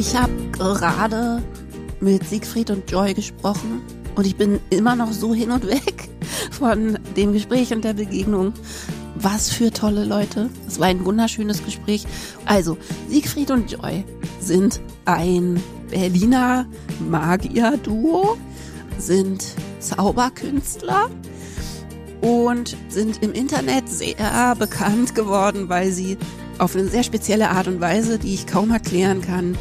Ich habe gerade mit Siegfried und Joy gesprochen und ich bin immer noch so hin und weg von dem Gespräch und der Begegnung. Was für tolle Leute. Es war ein wunderschönes Gespräch. Also, Siegfried und Joy sind ein Berliner Magier-Duo, sind Zauberkünstler und sind im Internet sehr bekannt geworden, weil sie auf eine sehr spezielle Art und Weise, die ich kaum erklären kann,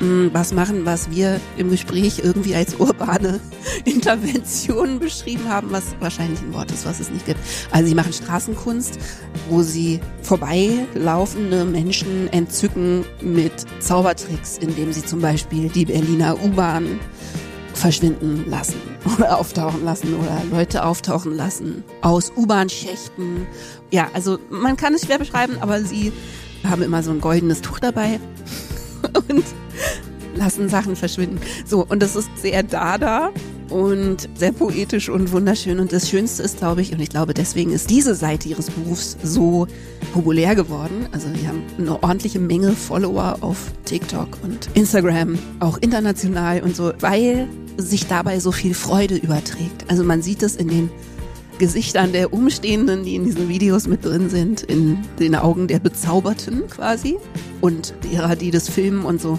was machen, was wir im Gespräch irgendwie als urbane Interventionen beschrieben haben, was wahrscheinlich ein Wort ist, was es nicht gibt. Also sie machen Straßenkunst, wo sie vorbeilaufende Menschen entzücken mit Zaubertricks, indem sie zum Beispiel die Berliner U-Bahn verschwinden lassen oder auftauchen lassen oder Leute auftauchen lassen aus U-Bahn-Schächten. Ja, also man kann es schwer beschreiben, aber sie haben immer so ein goldenes Tuch dabei und lassen Sachen verschwinden. So, und das ist sehr dada und sehr poetisch und wunderschön. Und das Schönste ist, glaube ich, und ich glaube, deswegen ist diese Seite ihres Berufs so populär geworden. Also die haben eine ordentliche Menge Follower auf TikTok und Instagram, auch international und so, weil sich dabei so viel Freude überträgt. Also man sieht es in den Gesichtern der Umstehenden, die in diesen Videos mit drin sind, in den Augen der Bezauberten quasi und derer, die das filmen und so.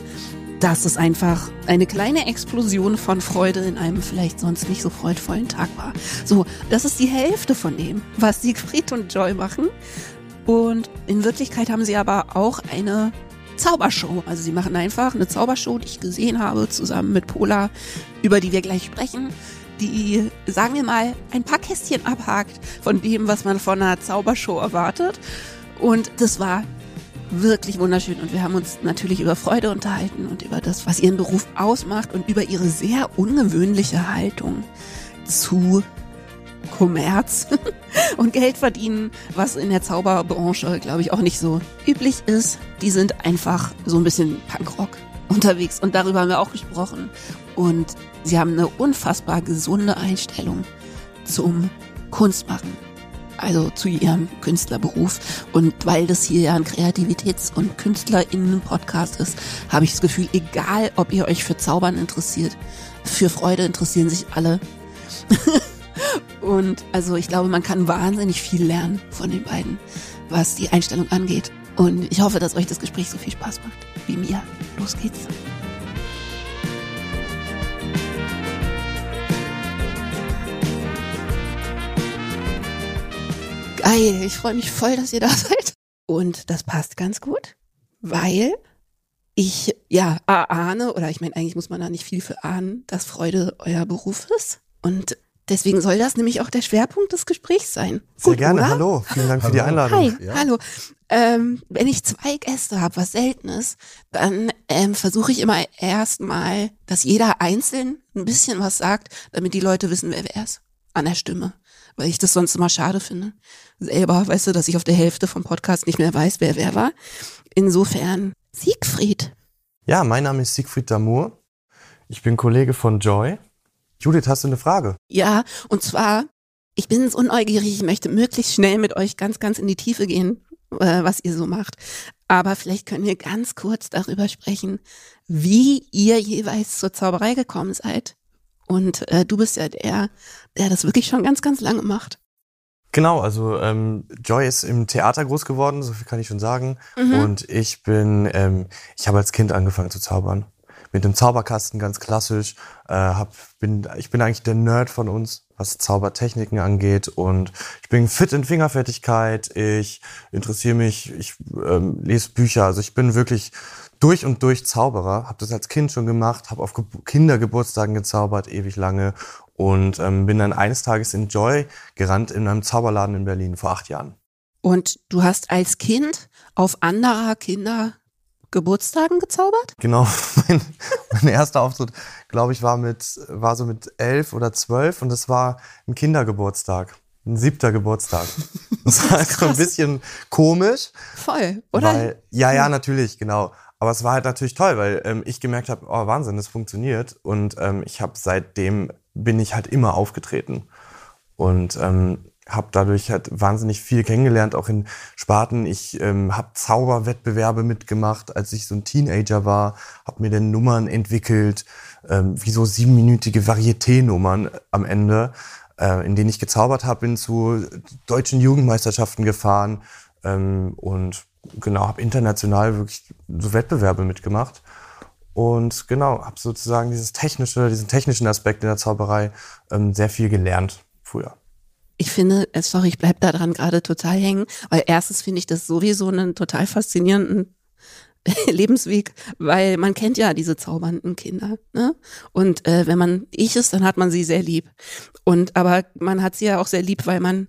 Dass es einfach eine kleine Explosion von Freude in einem vielleicht sonst nicht so freudvollen Tag war. So, das ist die Hälfte von dem, was Siegfried und Joy machen. Und in Wirklichkeit haben sie aber auch eine Zaubershow. Also sie machen einfach eine Zaubershow, die ich gesehen habe, zusammen mit Pola, über die wir gleich sprechen, die, sagen wir mal, ein paar Kästchen abhakt von dem, was man von einer Zaubershow erwartet. Und das war wirklich wunderschön. Und wir haben uns natürlich über Freude unterhalten und über das, was ihren Beruf ausmacht und über ihre sehr ungewöhnliche Haltung zu Kommerz und Geld verdienen, was in der Zauberbranche, glaube ich, auch nicht so üblich ist. Die sind einfach so ein bisschen Punkrock unterwegs und darüber haben wir auch gesprochen. Und sie haben eine unfassbar gesunde Einstellung zum Kunstmachen also zu ihrem Künstlerberuf. Und weil das hier ja ein Kreativitäts- und KünstlerInnen-Podcast ist, habe ich das Gefühl, egal ob ihr euch für Zaubern interessiert, für Freude interessieren sich alle. und also ich glaube, man kann wahnsinnig viel lernen von den beiden, was die Einstellung angeht. Und ich hoffe, dass euch das Gespräch so viel Spaß macht wie mir. Los geht's. Geil, ich freue mich voll, dass ihr da seid. Und das passt ganz gut, weil ich ja ahne, oder ich meine, eigentlich muss man da nicht viel für ahnen, dass Freude euer Beruf ist. Und deswegen soll das nämlich auch der Schwerpunkt des Gesprächs sein. Sehr Gut, gerne, oder? hallo. Vielen Dank hallo. für die Einladung. Hi, ja. hallo. Ähm, wenn ich zwei Gäste habe, was selten ist, dann ähm, versuche ich immer erstmal, dass jeder einzeln ein bisschen was sagt, damit die Leute wissen, wer wer ist. An der Stimme weil ich das sonst immer schade finde. Selber, weißt du, dass ich auf der Hälfte vom Podcast nicht mehr weiß, wer wer war. Insofern, Siegfried. Ja, mein Name ist Siegfried Damour. Ich bin Kollege von Joy. Judith, hast du eine Frage? Ja, und zwar, ich bin so neugierig, ich möchte möglichst schnell mit euch ganz, ganz in die Tiefe gehen, äh, was ihr so macht. Aber vielleicht können wir ganz kurz darüber sprechen, wie ihr jeweils zur Zauberei gekommen seid. Und äh, du bist ja der, der das wirklich schon ganz, ganz lange macht. Genau, also ähm, Joy ist im Theater groß geworden, so viel kann ich schon sagen. Mhm. Und ich bin, ähm, ich habe als Kind angefangen zu zaubern. Mit dem Zauberkasten ganz klassisch. Äh, hab, bin, ich bin eigentlich der Nerd von uns, was Zaubertechniken angeht. Und ich bin fit in Fingerfertigkeit. Ich interessiere mich, ich ähm, lese Bücher. Also ich bin wirklich durch und durch Zauberer, habe das als Kind schon gemacht, habe auf Ge Kindergeburtstagen gezaubert, ewig lange und ähm, bin dann eines Tages in Joy gerannt in einem Zauberladen in Berlin vor acht Jahren. Und du hast als Kind auf anderer Kinder Geburtstagen gezaubert? Genau, mein, mein erster Auftritt, glaube ich, war mit war so mit elf oder zwölf und das war ein Kindergeburtstag. Ein siebter Geburtstag. Das war so ein bisschen komisch. Voll, oder? Weil, ja, ja, natürlich, genau. Aber es war halt natürlich toll, weil ähm, ich gemerkt habe, oh Wahnsinn, das funktioniert. Und ähm, ich habe seitdem bin ich halt immer aufgetreten. Und ähm, habe dadurch halt wahnsinnig viel kennengelernt, auch in Sparten. Ich ähm, habe Zauberwettbewerbe mitgemacht, als ich so ein Teenager war, habe mir dann Nummern entwickelt, ähm, wie so siebenminütige Varieté-Nummern am Ende, äh, in denen ich gezaubert habe, bin zu deutschen Jugendmeisterschaften gefahren ähm, und genau, habe international wirklich so Wettbewerbe mitgemacht. Und genau, habe sozusagen dieses technische, diesen technischen Aspekt in der Zauberei ähm, sehr viel gelernt früher. Ich finde, äh, sorry, ich bleib da dran gerade total hängen, weil erstens finde ich das sowieso einen total faszinierenden Lebensweg, weil man kennt ja diese zaubernden Kinder. Ne? Und äh, wenn man ich ist, dann hat man sie sehr lieb. Und aber man hat sie ja auch sehr lieb, weil man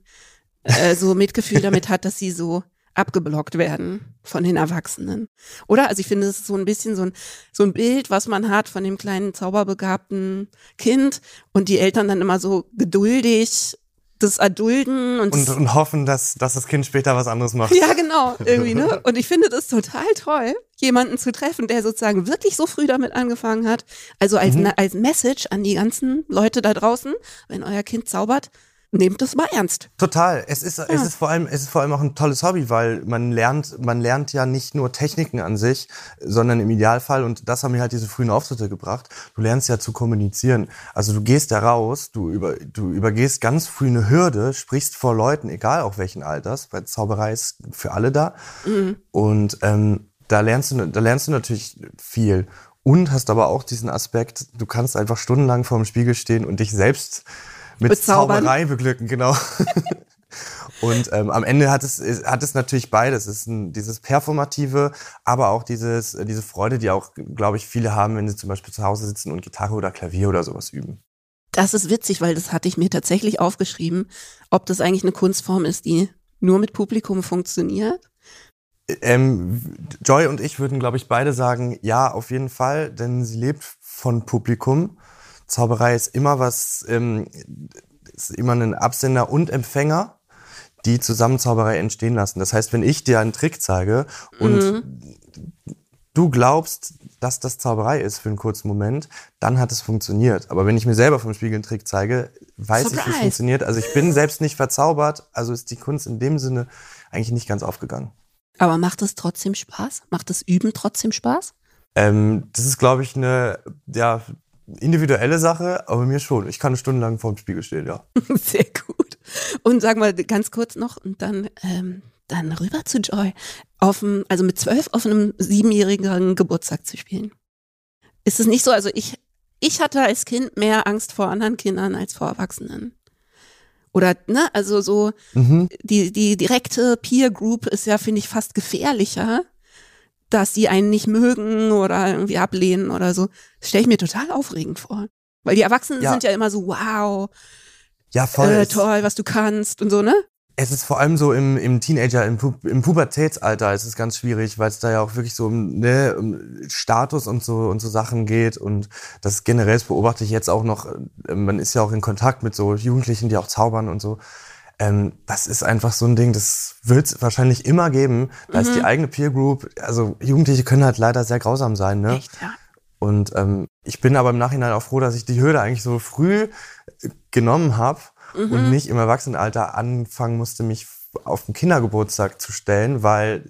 äh, so Mitgefühl damit hat, dass sie so abgeblockt werden von den Erwachsenen. Oder? Also ich finde, es ist so ein bisschen so ein, so ein Bild, was man hat von dem kleinen zauberbegabten Kind und die Eltern dann immer so geduldig das erdulden und, und, und hoffen, dass, dass das Kind später was anderes macht. Ja, genau, irgendwie, ne? Und ich finde das total toll, jemanden zu treffen, der sozusagen wirklich so früh damit angefangen hat. Also als, mhm. als Message an die ganzen Leute da draußen, wenn euer Kind zaubert, nehmt das mal ernst. Total. Es ist, ja. es ist vor allem, es ist vor allem auch ein tolles Hobby, weil man lernt, man lernt ja nicht nur Techniken an sich, sondern im Idealfall, und das haben mir halt diese frühen Auftritte gebracht, du lernst ja zu kommunizieren. Also du gehst da raus, du, über, du übergehst ganz früh eine Hürde, sprichst vor Leuten, egal auch welchen Alters, weil Zauberei ist für alle da. Mhm. Und ähm, da lernst du, da lernst du natürlich viel. Und hast aber auch diesen Aspekt, du kannst einfach stundenlang vor dem Spiegel stehen und dich selbst mit Bezaubern. Zauberei beglücken, genau. Und ähm, am Ende hat es, hat es natürlich beides. Es ist ein, dieses Performative, aber auch dieses, diese Freude, die auch, glaube ich, viele haben, wenn sie zum Beispiel zu Hause sitzen und Gitarre oder Klavier oder sowas üben. Das ist witzig, weil das hatte ich mir tatsächlich aufgeschrieben, ob das eigentlich eine Kunstform ist, die nur mit Publikum funktioniert. Ähm, Joy und ich würden, glaube ich, beide sagen, ja, auf jeden Fall, denn sie lebt von Publikum. Zauberei ist immer was, ähm, ist immer ein Absender und Empfänger, die zusammen Zauberei entstehen lassen. Das heißt, wenn ich dir einen Trick zeige und mhm. du glaubst, dass das Zauberei ist für einen kurzen Moment, dann hat es funktioniert. Aber wenn ich mir selber vom Spiegel einen Trick zeige, weiß Surprise. ich, wie es funktioniert. Also ich bin selbst nicht verzaubert, also ist die Kunst in dem Sinne eigentlich nicht ganz aufgegangen. Aber macht es trotzdem Spaß? Macht das Üben trotzdem Spaß? Ähm, das ist, glaube ich, eine, ja, individuelle Sache, aber mir schon. Ich kann stundenlang vor dem Spiegel stehen, ja. Sehr gut. Und sag mal ganz kurz noch und dann, ähm, dann rüber zu Joy. Auf dem, also mit zwölf auf einem siebenjährigen Geburtstag zu spielen. Ist es nicht so? Also ich, ich hatte als Kind mehr Angst vor anderen Kindern als vor Erwachsenen. Oder, ne, also so, mhm. die, die direkte Peer Group ist ja, finde ich, fast gefährlicher dass die einen nicht mögen oder irgendwie ablehnen oder so. Das stelle ich mir total aufregend vor. Weil die Erwachsenen ja. sind ja immer so, wow, ja, voll. Äh, toll, was du kannst und so, ne? Es ist vor allem so im, im Teenager, im, Pu im Pubertätsalter ist es ganz schwierig, weil es da ja auch wirklich so um, ne, um Status und so und so Sachen geht und das generell beobachte ich jetzt auch noch. Äh, man ist ja auch in Kontakt mit so Jugendlichen, die auch zaubern und so. Ähm, das ist einfach so ein Ding, das wird es wahrscheinlich immer geben. Da mhm. ist die eigene Peer Group, also Jugendliche können halt leider sehr grausam sein, ne? Echt, ja. Und ähm, ich bin aber im Nachhinein auch froh, dass ich die Hürde eigentlich so früh genommen habe mhm. und nicht im Erwachsenenalter anfangen musste, mich auf den Kindergeburtstag zu stellen, weil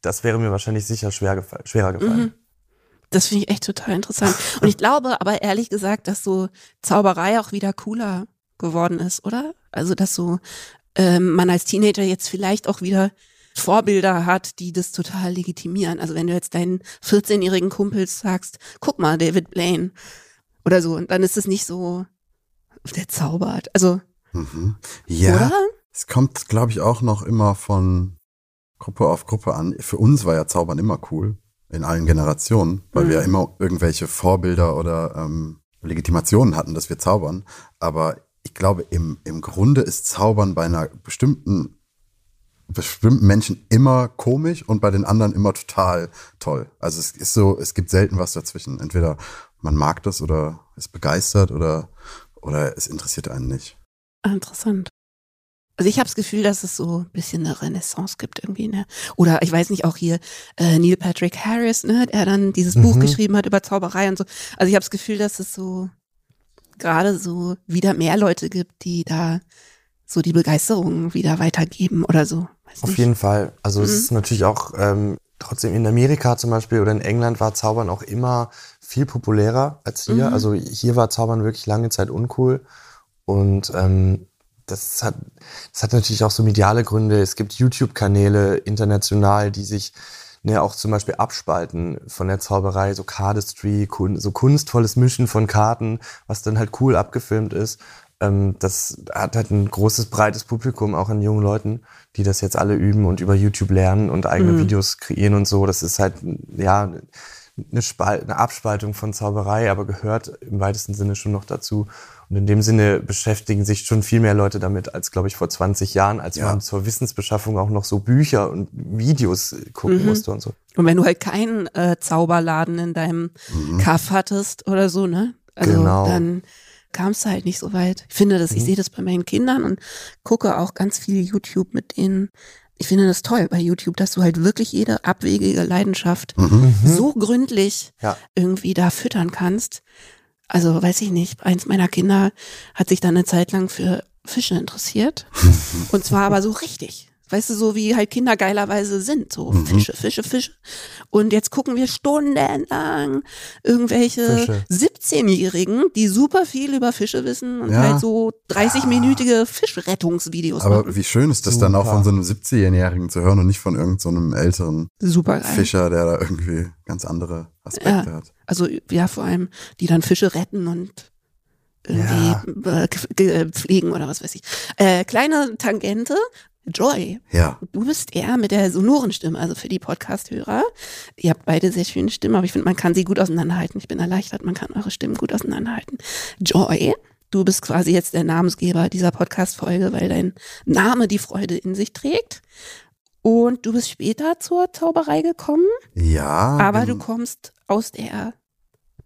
das wäre mir wahrscheinlich sicher schwer gefallen, schwerer gefallen. Mhm. Das finde ich echt total interessant. Und ich glaube aber ehrlich gesagt, dass so Zauberei auch wieder cooler geworden ist, oder? Also, dass so ähm, man als Teenager jetzt vielleicht auch wieder Vorbilder hat, die das total legitimieren. Also wenn du jetzt deinen 14-jährigen Kumpels sagst, guck mal, David Blaine oder so, und dann ist es nicht so, der zaubert. Also, mhm. ja, oder? es kommt, glaube ich, auch noch immer von Gruppe auf Gruppe an. Für uns war ja Zaubern immer cool, in allen Generationen, weil mhm. wir immer irgendwelche Vorbilder oder ähm, Legitimationen hatten, dass wir zaubern. Aber ich glaube, im, im Grunde ist Zaubern bei einer bestimmten, bestimmten Menschen immer komisch und bei den anderen immer total toll. Also es ist so, es gibt selten was dazwischen. Entweder man mag das oder ist begeistert oder, oder es interessiert einen nicht. Interessant. Also ich habe das Gefühl, dass es so ein bisschen eine Renaissance gibt irgendwie, ne? Oder ich weiß nicht, auch hier äh, Neil Patrick Harris, ne, der dann dieses mhm. Buch geschrieben hat über Zauberei und so. Also ich habe das Gefühl, dass es so gerade so wieder mehr Leute gibt, die da so die Begeisterung wieder weitergeben oder so. Weiß Auf nicht. jeden Fall. Also mhm. es ist natürlich auch ähm, trotzdem in Amerika zum Beispiel oder in England war Zaubern auch immer viel populärer als hier. Mhm. Also hier war Zaubern wirklich lange Zeit uncool. Und ähm, das hat, das hat natürlich auch so mediale Gründe. Es gibt YouTube-Kanäle international, die sich ne, auch zum Beispiel abspalten von der Zauberei, so Cardistry, kun so kunstvolles Mischen von Karten, was dann halt cool abgefilmt ist. Ähm, das hat halt ein großes, breites Publikum, auch an jungen Leuten, die das jetzt alle üben und über YouTube lernen und eigene mhm. Videos kreieren und so. Das ist halt, ja, eine, Spal eine Abspaltung von Zauberei, aber gehört im weitesten Sinne schon noch dazu. Und in dem Sinne beschäftigen sich schon viel mehr Leute damit als, glaube ich, vor 20 Jahren, als ja. man zur Wissensbeschaffung auch noch so Bücher und Videos gucken mhm. musste und so. Und wenn du halt keinen äh, Zauberladen in deinem mhm. Kaff hattest oder so, ne? Also genau. dann kamst du halt nicht so weit. Ich finde das, mhm. ich sehe das bei meinen Kindern und gucke auch ganz viel YouTube mit denen ich finde das toll bei YouTube, dass du halt wirklich jede abwegige Leidenschaft mhm. so gründlich ja. irgendwie da füttern kannst. Also weiß ich nicht, eins meiner Kinder hat sich dann eine Zeit lang für Fische interessiert. Und zwar aber so richtig. Weißt du, so wie halt Kinder geilerweise sind. So mhm. Fische, Fische, Fische. Und jetzt gucken wir stundenlang irgendwelche 17-Jährigen, die super viel über Fische wissen und ja. halt so 30-minütige Fischrettungsvideos Aber machen. wie schön ist das super. dann auch von so einem 17-Jährigen zu hören und nicht von irgendeinem so älteren super Fischer, der da irgendwie ganz andere Aspekte ja. hat. Also ja, vor allem, die dann Fische retten und irgendwie ja. Äh, pflegen oder was weiß ich. Äh, kleine Tangente. Joy. Ja. Du bist eher mit der sonoren Stimme, also für die Podcast-Hörer. Ihr habt beide sehr schöne Stimmen, aber ich finde, man kann sie gut auseinanderhalten. Ich bin erleichtert, man kann eure Stimmen gut auseinanderhalten. Joy, du bist quasi jetzt der Namensgeber dieser Podcast-Folge, weil dein Name die Freude in sich trägt. Und du bist später zur Zauberei gekommen. Ja. Aber du kommst aus der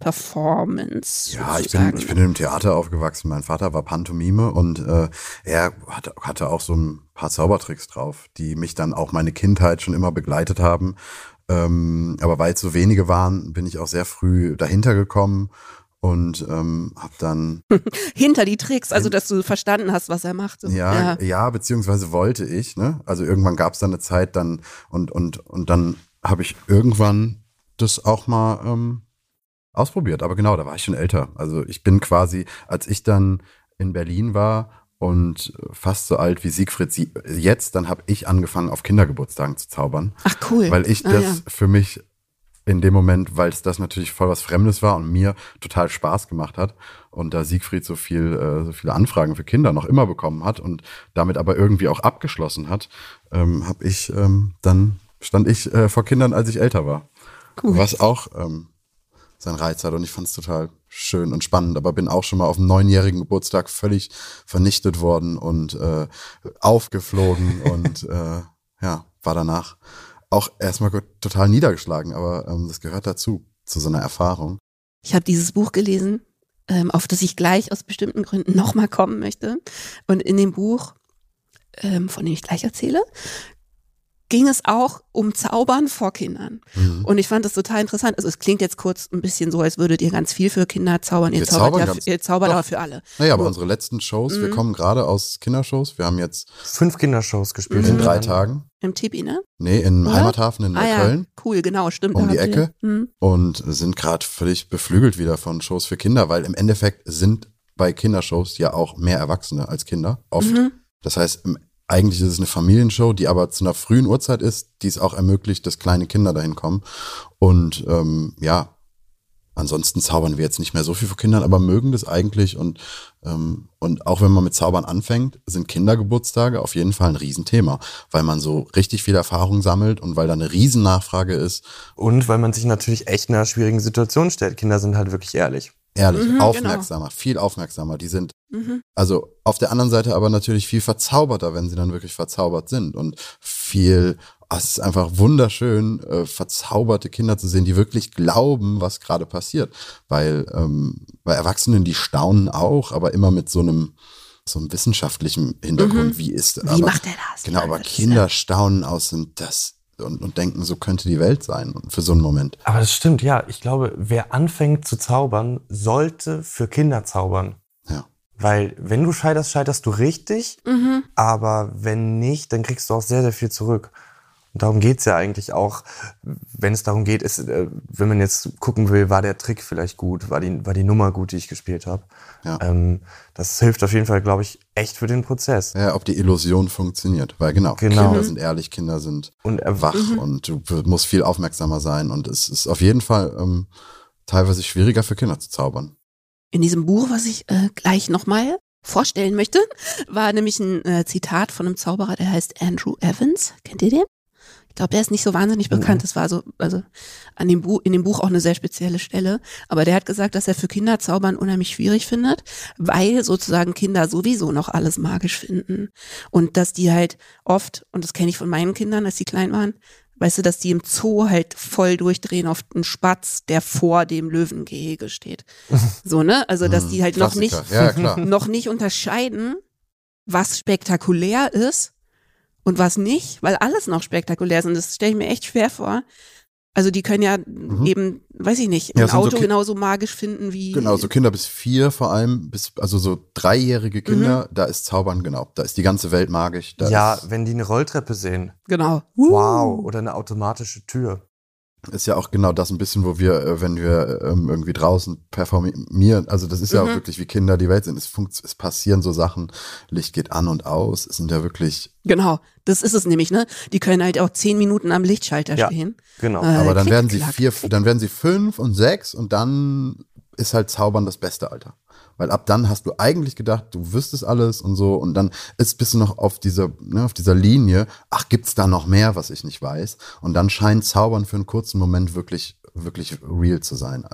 Performance. Ja, ich bin, ich bin im Theater aufgewachsen. Mein Vater war Pantomime und äh, er hatte, hatte auch so ein paar Zaubertricks drauf, die mich dann auch meine Kindheit schon immer begleitet haben. Ähm, aber weil es so wenige waren, bin ich auch sehr früh dahinter gekommen und ähm, habe dann hinter die Tricks, also dass du verstanden hast, was er macht. Ja, ja, ja, beziehungsweise wollte ich. Ne? Also irgendwann gab es dann eine Zeit, dann und und und dann habe ich irgendwann das auch mal ähm, ausprobiert. Aber genau, da war ich schon älter. Also ich bin quasi, als ich dann in Berlin war und fast so alt wie Siegfried jetzt, dann habe ich angefangen, auf Kindergeburtstagen zu zaubern. Ach cool. Weil ich ah, das ja. für mich in dem Moment, weil es das natürlich voll was Fremdes war und mir total Spaß gemacht hat und da Siegfried so viel, äh, so viele Anfragen für Kinder noch immer bekommen hat und damit aber irgendwie auch abgeschlossen hat, ähm, habe ich ähm, dann stand ich äh, vor Kindern, als ich älter war. Cool. Was auch ähm, seinen Reiz hat und ich fand es total schön und spannend, aber bin auch schon mal auf dem neunjährigen Geburtstag völlig vernichtet worden und äh, aufgeflogen und äh, ja, war danach auch erstmal total niedergeschlagen, aber ähm, das gehört dazu, zu so einer Erfahrung. Ich habe dieses Buch gelesen, ähm, auf das ich gleich aus bestimmten Gründen nochmal kommen möchte. Und in dem Buch, ähm, von dem ich gleich erzähle, ging es auch um Zaubern vor Kindern. Mhm. Und ich fand das total interessant. Also es klingt jetzt kurz ein bisschen so, als würdet ihr ganz viel für Kinder zaubern. Ihr wir zaubert, ja, ihr zaubert aber für alle. Naja, aber so. unsere letzten Shows, mhm. wir kommen gerade aus Kindershows. Wir haben jetzt fünf Kindershows gespielt. Mhm. In drei Tagen. Im Tipi, ne? Nee, im ja? Heimathafen in ah, Neukölln. Ja. Cool, genau, stimmt. Um die Ecke. Mhm. Und sind gerade völlig beflügelt wieder von Shows für Kinder, weil im Endeffekt sind bei Kindershows ja auch mehr Erwachsene als Kinder, oft. Mhm. Das heißt, im eigentlich ist es eine Familienshow, die aber zu einer frühen Uhrzeit ist, die es auch ermöglicht, dass kleine Kinder dahin kommen. Und ähm, ja, ansonsten zaubern wir jetzt nicht mehr so viel für Kindern, aber mögen das eigentlich. Und, ähm, und auch wenn man mit Zaubern anfängt, sind Kindergeburtstage auf jeden Fall ein Riesenthema, weil man so richtig viel Erfahrung sammelt und weil da eine Riesennachfrage ist. Und weil man sich natürlich echt in einer schwierigen Situation stellt. Kinder sind halt wirklich ehrlich. Ehrlich, mhm, genau. aufmerksamer, genau. viel aufmerksamer. Die sind, mhm. also auf der anderen Seite aber natürlich viel verzauberter, wenn sie dann wirklich verzaubert sind und viel, oh, es ist einfach wunderschön, äh, verzauberte Kinder zu sehen, die wirklich glauben, was gerade passiert. Weil ähm, bei Erwachsenen, die staunen auch, aber immer mit so einem, so einem wissenschaftlichen Hintergrund, mhm. wie ist Wie aber, macht er das? Genau, aber Kinder staunen aus und das und, und denken, so könnte die Welt sein für so einen Moment. Aber das stimmt, ja. Ich glaube, wer anfängt zu zaubern, sollte für Kinder zaubern. Weil wenn du scheiterst, scheiterst du richtig, Mhm. aber wenn nicht, dann kriegst du auch sehr, sehr viel zurück. Und darum geht's ja eigentlich auch, wenn es darum geht, ist, äh, wenn man jetzt gucken will, war der Trick vielleicht gut, war die, war die Nummer gut, die ich gespielt habe. Ja. Ähm, das hilft auf jeden Fall, glaube ich, echt für den Prozess. Ja, ob die Illusion funktioniert. Weil genau, Genau. Kinder sind ehrlich, Kinder sind Und er wach Mhm. und du musst viel aufmerksamer sein. Und es ist auf jeden Fall ähm, teilweise schwieriger für Kinder zu zaubern. In diesem Buch, was ich äh, gleich nochmal vorstellen möchte, war nämlich ein äh, Zitat von einem Zauberer, der heißt Andrew Evans. Kennt ihr den? Ich glaube, der ist nicht so wahnsinnig bekannt. Das war so, also an dem Buch, in dem Buch auch eine sehr spezielle Stelle. Aber der hat gesagt, dass er für Kinder Zaubern unheimlich schwierig findet, weil sozusagen Kinder sowieso noch alles magisch finden. Und dass die halt oft, und das kenne ich von meinen Kindern, als die klein waren, weißt du, dass die im Zoo halt voll durchdrehen auf einen Spatz, der vor dem Löwengehege steht. So, ne? Also, dass die halt noch nicht. Ja, noch nicht unterscheiden, was spektakulär ist und was nicht, weil alles noch spektakulär ist. Und das stelle ich mir echt schwer vor. Also die können ja eben, weiß ich nicht, Ja, ein so Auto Ki- genauso magisch finden wie. Genau, so Kinder bis vier vor allem, bis, also so dreijährige Mhm. Kinder, da ist Zaubern, genau. Da ist die ganze Welt magisch. Da ja, ist, wenn die eine Rolltreppe sehen. Genau. Wow. Oder eine automatische Tür. Ist ja auch genau das ein bisschen, wo wir, äh, wenn wir ähm, irgendwie draußen performieren, also das ist ja Mhm. auch wirklich wie Kinder die Welt sind. Es, funkt, es passieren so Sachen, Licht geht an und aus. Es sind ja wirklich, Genau. Das ist es nämlich, ne? Die können halt auch zehn Minuten am Lichtschalter Ja. stehen. Genau. Äh, aber dann klick, werden sie klack. vier, dann werden sie fünf und sechs und dann ist halt Zaubern das beste Alter. Weil ab dann hast du eigentlich gedacht, du wüsstest alles und so und dann ist, bist du noch auf dieser, ne, auf dieser Linie, ach, gibt's da noch mehr, was ich nicht weiß? Und dann scheint Zaubern für einen kurzen Moment wirklich, wirklich real zu sein.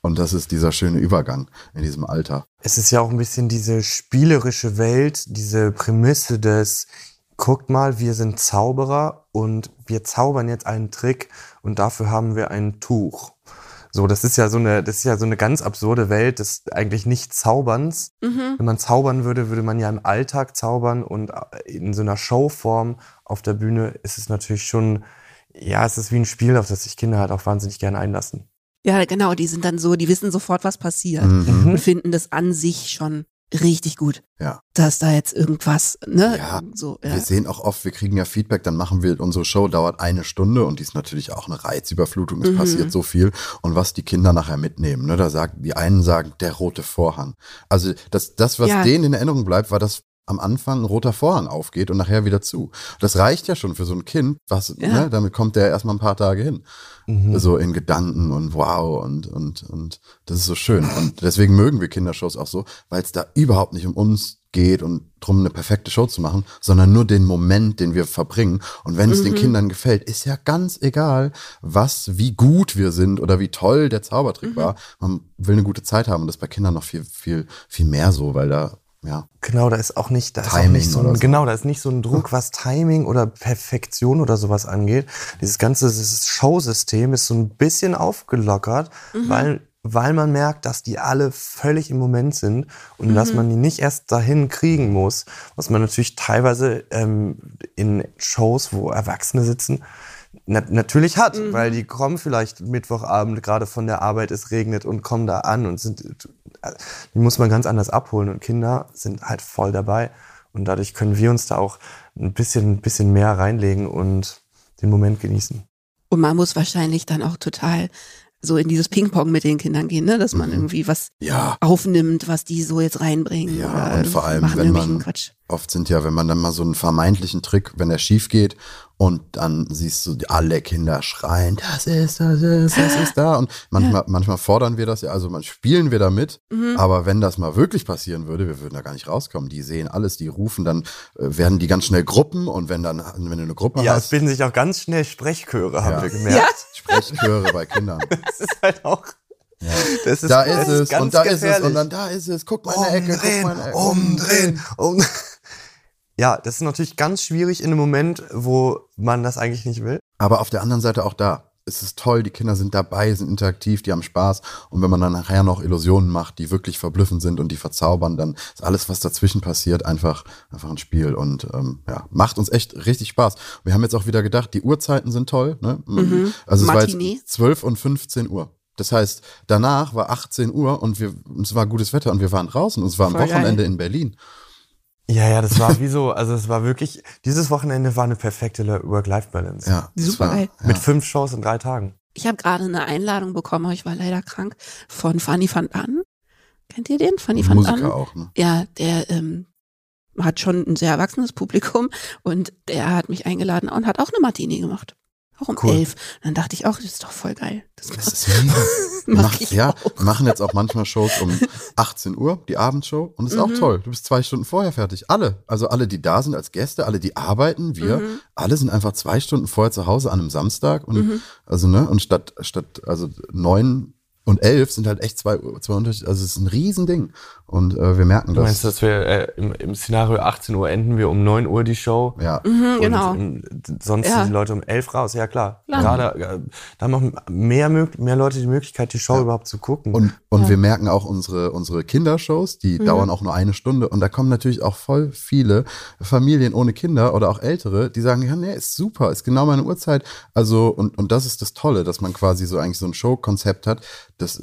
Und das ist dieser schöne Übergang in diesem Alter. Es ist ja auch ein bisschen diese spielerische Welt, diese Prämisse des, guckt mal, wir sind Zauberer und wir zaubern jetzt einen Trick und dafür haben wir ein Tuch. So, das ist ja so eine, das ist ja so eine ganz absurde Welt des eigentlich nicht Zauberns. Mhm. Wenn man zaubern würde, würde man ja im Alltag zaubern und in so einer Showform auf der Bühne ist es natürlich schon, ja, es ist wie ein Spiel, auf das sich Kinder halt auch wahnsinnig gerne einlassen. Ja, genau. Die sind dann so, die wissen sofort, was passiert. Mhm. Und finden das an sich schon richtig gut. Ja. Dass da jetzt irgendwas, ne? Ja, So, ja. Wir sehen auch oft, wir kriegen ja Feedback, dann machen wir, unsere Show dauert eine Stunde und die ist natürlich auch eine Reizüberflutung, es Mhm. passiert so viel. Und was die Kinder nachher mitnehmen, ne, da sagen, die einen sagen, der rote Vorhang. Also das, das was Ja. denen in Erinnerung bleibt, war, dass am Anfang ein roter Vorhang aufgeht und nachher wieder zu. Das reicht ja schon für so ein Kind, was, Ja. ne, damit kommt der erstmal ein paar Tage hin. Mhm. So in Gedanken und wow und, und, und das ist so schön. Und deswegen mögen wir Kindershows auch so, weil es da überhaupt nicht um uns geht und drum eine perfekte Show zu machen, sondern nur den Moment, den wir verbringen. Und wenn es den Kindern gefällt, ist ja ganz egal, was, wie gut wir sind oder wie toll der Zaubertrick war. Man will eine gute Zeit haben und das ist bei Kindern noch viel, viel, viel mehr so, weil da, ja, Genau, da ist auch nicht, da ist auch Timing nicht so ein, so. genau, da ist nicht so ein Druck, was Timing oder Perfektion oder sowas angeht. Dieses ganze dieses Showsystem ist so ein bisschen aufgelockert, weil, weil man merkt, dass die alle völlig im Moment sind und dass man die nicht erst dahin kriegen muss, was man natürlich teilweise ähm, in Shows, wo Erwachsene sitzen, na, natürlich hat, weil die kommen vielleicht Mittwochabend gerade von der Arbeit, es regnet und kommen da an und sind, die muss man ganz anders abholen und Kinder sind halt voll dabei und dadurch können wir uns da auch ein bisschen, ein bisschen mehr reinlegen und den Moment genießen. Und man muss wahrscheinlich dann auch total so in dieses Ping-Pong mit den Kindern gehen, ne? Dass man Mhm. irgendwie was ja, aufnimmt, was die so jetzt reinbringen. Ja, und vor allem, wenn man- Quatsch. Oft sind ja, wenn man dann mal so einen vermeintlichen Trick, wenn der schief geht und dann siehst du alle Kinder schreien, das ist, das ist, das ist da. Und manchmal, manchmal fordern wir das ja, also man spielen wir damit, Mhm. aber wenn das mal wirklich passieren würde, wir würden da gar nicht rauskommen. Die sehen alles, die rufen, dann äh, werden die ganz schnell Gruppen und wenn dann, wenn du eine Gruppe Ja, es hast, bilden sich auch ganz schnell Sprechchöre, haben Ja. wir gemerkt. Sprechchöre bei Kindern. Das ist halt auch. Das ist, Da das ist es ganz und da ist es gefährlich. und dann da ist es. Guck mal in der Ecke, guck Umdrehen, mal in der Ecke. umdrehen, um. Ja, das ist natürlich ganz schwierig in einem Moment, wo man das eigentlich nicht will. Aber auf der anderen Seite auch da. Es ist toll, die Kinder sind dabei, sind interaktiv, die haben Spaß. Und wenn man dann nachher noch Illusionen macht, die wirklich verblüffend sind und die verzaubern, dann ist alles, was dazwischen passiert, einfach, einfach ein Spiel. Und ähm, ja, macht uns echt richtig Spaß. Wir haben jetzt auch wieder gedacht, die Uhrzeiten sind toll. Ne? Mhm. Also es war Matinee. jetzt 12 und 15 Uhr. Das heißt, danach war 18 Uhr und wir, es war gutes Wetter und wir waren draußen und es war am Voll Wochenende geil. in Berlin. Ja, ja, das war wie so, also es war wirklich, dieses Wochenende war eine perfekte Work-Life-Balance. Ja, Super war, geil. Ja. Mit fünf Shows in drei Tagen. Ich habe gerade eine Einladung bekommen, aber ich war leider krank, von Fanny van An. Kennt ihr den? Fanny van An? Musiker auch, ne? Ja, der ähm, hat schon ein sehr erwachsenes Publikum und der hat mich eingeladen und hat auch eine Martini gemacht. Auch um Cool. elf. Und dann dachte ich auch, das ist doch voll geil. Das, Das ist mach Mach, ich ja, auch. wir machen jetzt auch manchmal Shows um 18 Uhr, die Abendshow. Und ist auch Mhm. toll. Du bist zwei Stunden vorher fertig. Alle. Also alle, die da sind als Gäste, alle, die arbeiten, wir, Mhm. alle sind einfach zwei Stunden vorher zu Hause an einem Samstag. Und Mhm. also, ne, und statt, statt, also neun und elf sind halt echt zwei, zwei Unterschiede. Also es ist ein Riesending. Und äh, wir merken Du das. meinst, dass wir äh, im, im Szenario 18 Uhr enden wir um 9 Uhr die Show? ja. Mhm, Und genau. im, sonst Ja. sind die Leute um 11 raus. Ja, klar. Klar. Gerade, äh, da haben auch mehr, mehr Leute die Möglichkeit, die Show Ja. überhaupt zu gucken. Und, und Ja. wir merken auch unsere, unsere Kindershows, die Mhm. dauern auch nur eine Stunde. Und da kommen natürlich auch voll viele Familien ohne Kinder oder auch Ältere, die sagen, ja, nee, ist super, ist genau meine Uhrzeit. Also, und, und das ist das Tolle, dass man quasi so eigentlich so ein Showkonzept hat, das,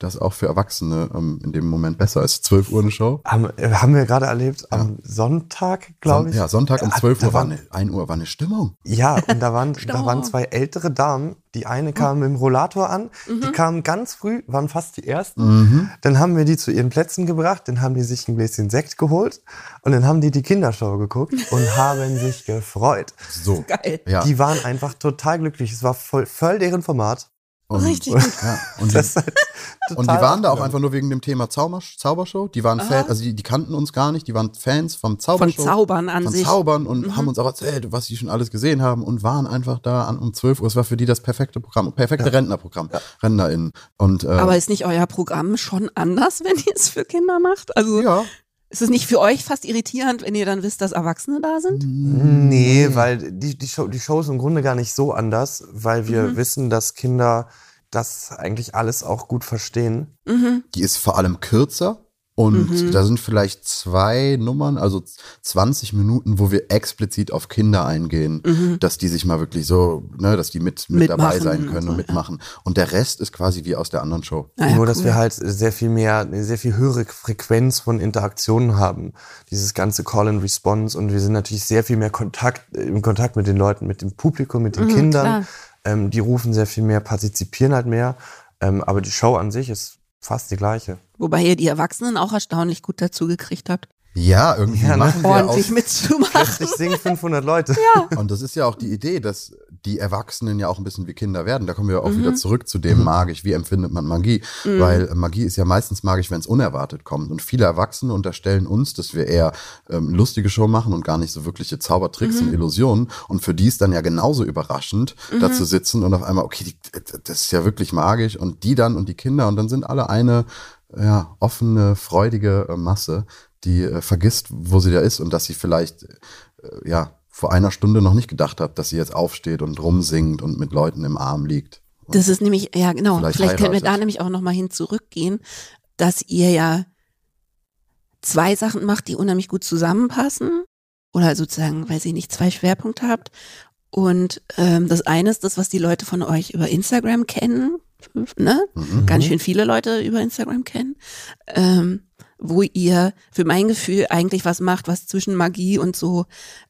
das auch für Erwachsene ähm, in dem Moment besser ist. 12 Uhr eine Show. haben, äh, haben wir gerade erlebt, am Sonntag, glaube ich. ja, Sonntag um Ja, 12 da Uhr war eine, 1 Uhr war eine Stimmung. Ja, und da waren, da waren zwei ältere Damen. Die eine kam mit dem Rollator an, Mhm. die kamen ganz früh, waren fast die ersten. Mhm. Dann haben wir die zu ihren Plätzen gebracht, dann haben die sich ein Gläschen Sekt geholt und dann haben die die Kindershow geguckt und haben sich gefreut. So. Geil. Ja. Die waren einfach total glücklich. Es war voll, voll deren Format. Und, Richtig Ja, und, die, halt und die waren da auch einfach nur wegen dem Thema Zauber, Zaubershow. Die waren Fan, also die, die kannten uns gar nicht, die waren Fans vom Von Zaubershow. Zaubern an von sich. Zaubern und Mhm. haben uns auch erzählt, was sie schon alles gesehen haben und waren einfach da an um 12 Uhr. Es war für die das perfekte Programm, perfekte Rentnerprogramm, RentnerInnen. Und äh, Aber ist nicht euer Programm schon anders, wenn ihr es für Kinder macht? Also ja, ist es nicht für euch fast irritierend, wenn ihr dann wisst, dass Erwachsene da sind? Nee, weil die, die, Show, die Show ist im Grunde gar nicht so anders, weil wir Mhm. wissen, dass Kinder das eigentlich alles auch gut verstehen. Mhm. die ist vor allem kürzer. Und Mhm. da sind vielleicht zwei Nummern, also 20 Minuten, wo wir explizit auf Kinder eingehen, Mhm. dass die sich mal wirklich so, ne, dass die mit, mit dabei sein und können so, und mitmachen. Und der Rest ist quasi wie aus der anderen Show. Ah ja, Nur, dass cool. wir halt sehr viel mehr, eine sehr viel höhere Frequenz von Interaktionen haben. Dieses ganze Call and Response und wir sind natürlich sehr viel mehr Kontakt, äh, im Kontakt mit den Leuten, mit dem Publikum, mit den Mhm, Kindern. Ähm, die rufen sehr viel mehr, partizipieren halt mehr. Ähm, aber die Show an sich ist fast die gleiche. Wobei ihr die Erwachsenen auch erstaunlich gut dazu gekriegt habt, Ja, irgendwie Ja, ne? machen wir ordentlich mitzumachen. Plötzlich singen 500 Leute. Und das ist ja auch die Idee, dass die Erwachsenen ja auch ein bisschen wie Kinder werden. Da kommen wir auch Mhm. wieder zurück zu dem magisch. Wie empfindet man Magie? Weil Magie ist ja meistens magisch, wenn es unerwartet kommt. Und viele Erwachsene unterstellen uns, dass wir eher ähm, lustige Show machen und gar nicht so wirkliche Zaubertricks Mhm. und Illusionen. Und für die ist dann ja genauso überraschend, da zu sitzen und auf einmal, okay, die, das ist ja wirklich magisch. Und die dann und die Kinder und dann sind alle eine ja, offene, freudige äh, Masse, die äh, vergisst, wo sie da ist und dass sie vielleicht äh, ja vor einer Stunde noch nicht gedacht hat, dass sie jetzt aufsteht und rumsingt und mit Leuten im Arm liegt. Das ist nämlich, ja genau, Vielleicht vielleicht, können wir da nämlich auch nochmal hin zurückgehen, dass ihr ja zwei Sachen macht, die unheimlich gut zusammenpassen. Oder sozusagen, weil ihr nicht, zwei Schwerpunkte habt. Und ähm, das eine ist das, was die Leute von euch über Instagram kennen. Ne? Mhm. Ganz schön viele Leute über Instagram kennen. Ähm, wo ihr für mein Gefühl eigentlich was macht, was zwischen Magie und so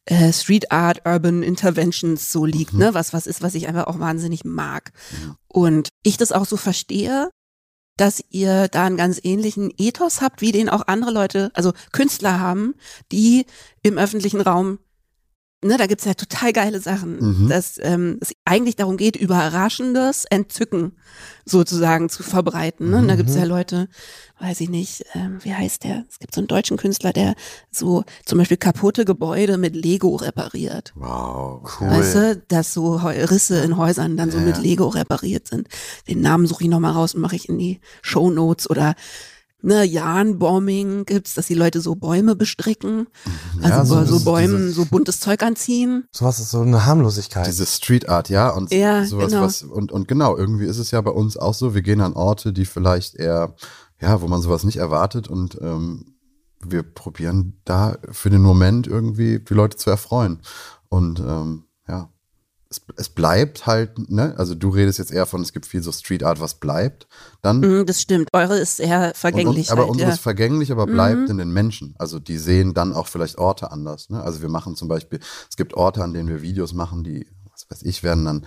äh, Street Art, Urban Interventions so liegt, Mhm. ne? Was was ist, was ich einfach auch wahnsinnig mag. Mhm. Und ich das auch so verstehe, dass ihr da einen ganz ähnlichen Ethos habt, wie den auch andere Leute, also Künstler haben, die im öffentlichen Raum, ne, da gibt's ja total geile Sachen, Mhm. dass ähm, es eigentlich darum geht, überraschendes Entzücken sozusagen zu verbreiten. Ne? Und da gibt's Mhm. ja Leute, weiß ich nicht, ähm, wie heißt der? Es gibt so einen deutschen Künstler, der so zum Beispiel kaputte Gebäude mit Lego repariert. Wow. Cool. Weißt du, dass so Risse in Häusern dann so Ja, mit. Lego repariert sind. Den Namen suche ich nochmal raus und mache ich in die Show Notes oder ne, Jahn-Bombing gibt's, dass die Leute so Bäume bestricken, also Ja, so, so so, Bäumen diese- so buntes Zeug anziehen. Sowas ist so eine Harmlosigkeit. Diese Street Art, ja, und Ja, sowas, genau. was, und, und genau, irgendwie ist es ja bei uns auch so, wir gehen an Orte, die vielleicht eher, ja, wo man sowas nicht erwartet und ähm, wir probieren da für den Moment irgendwie die Leute zu erfreuen. Und ähm, es, es bleibt halt, ne? Also du redest jetzt eher von, es gibt viel so Street Art, was bleibt. Dann. Mm, das stimmt. Eure ist eher vergänglich. Und, aber halt, unsere ja. ist vergänglich, aber bleibt Mhm. in den Menschen. Also die sehen dann auch vielleicht Orte anders. Ne? Also wir machen zum Beispiel, es gibt Orte, an denen wir Videos machen, die, was weiß ich, werden dann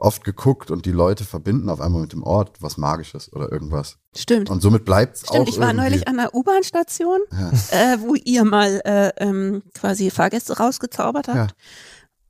oft geguckt und die Leute verbinden auf einmal mit dem Ort was Magisches oder irgendwas. Stimmt. Und somit bleibt es auch. Stimmt, ich war irgendwie- neulich an der U-Bahn-Station, äh, wo ihr mal äh, ähm, quasi Fahrgäste rausgezaubert habt. Ja.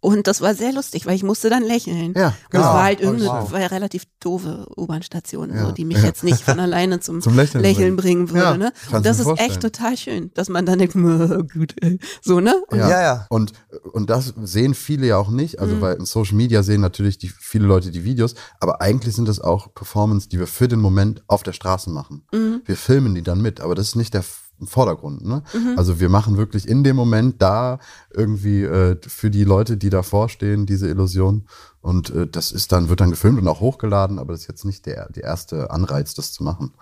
Und das war sehr lustig, weil ich musste dann lächeln. Ja, Und es genau. war halt Oh, irgendeine wow. war ja relativ doofe U-Bahn-Station, Ja. so, die mich Ja. jetzt nicht von alleine zum, Zum Lächeln Lächeln bringen würde. Ja, ne? Und das ist mir echt vorstellen. total schön, dass man dann denkt, gut, ey. so, ne? Und Ja. Ja, ja. Und, und das sehen viele ja auch nicht. Also, Mhm. weil in Social Media sehen natürlich die, viele Leute die Videos, aber eigentlich sind das auch Performance, die wir für den Moment auf der Straße machen. Mhm. Wir filmen die dann mit, aber das ist nicht der Vordergrund. Ne? Mhm. Also wir machen wirklich in dem Moment da irgendwie äh, für die Leute, die davor stehen, diese Illusion. Und äh, das ist dann, wird dann gefilmt und auch hochgeladen, aber das ist jetzt nicht der, der erste Anreiz, das zu machen.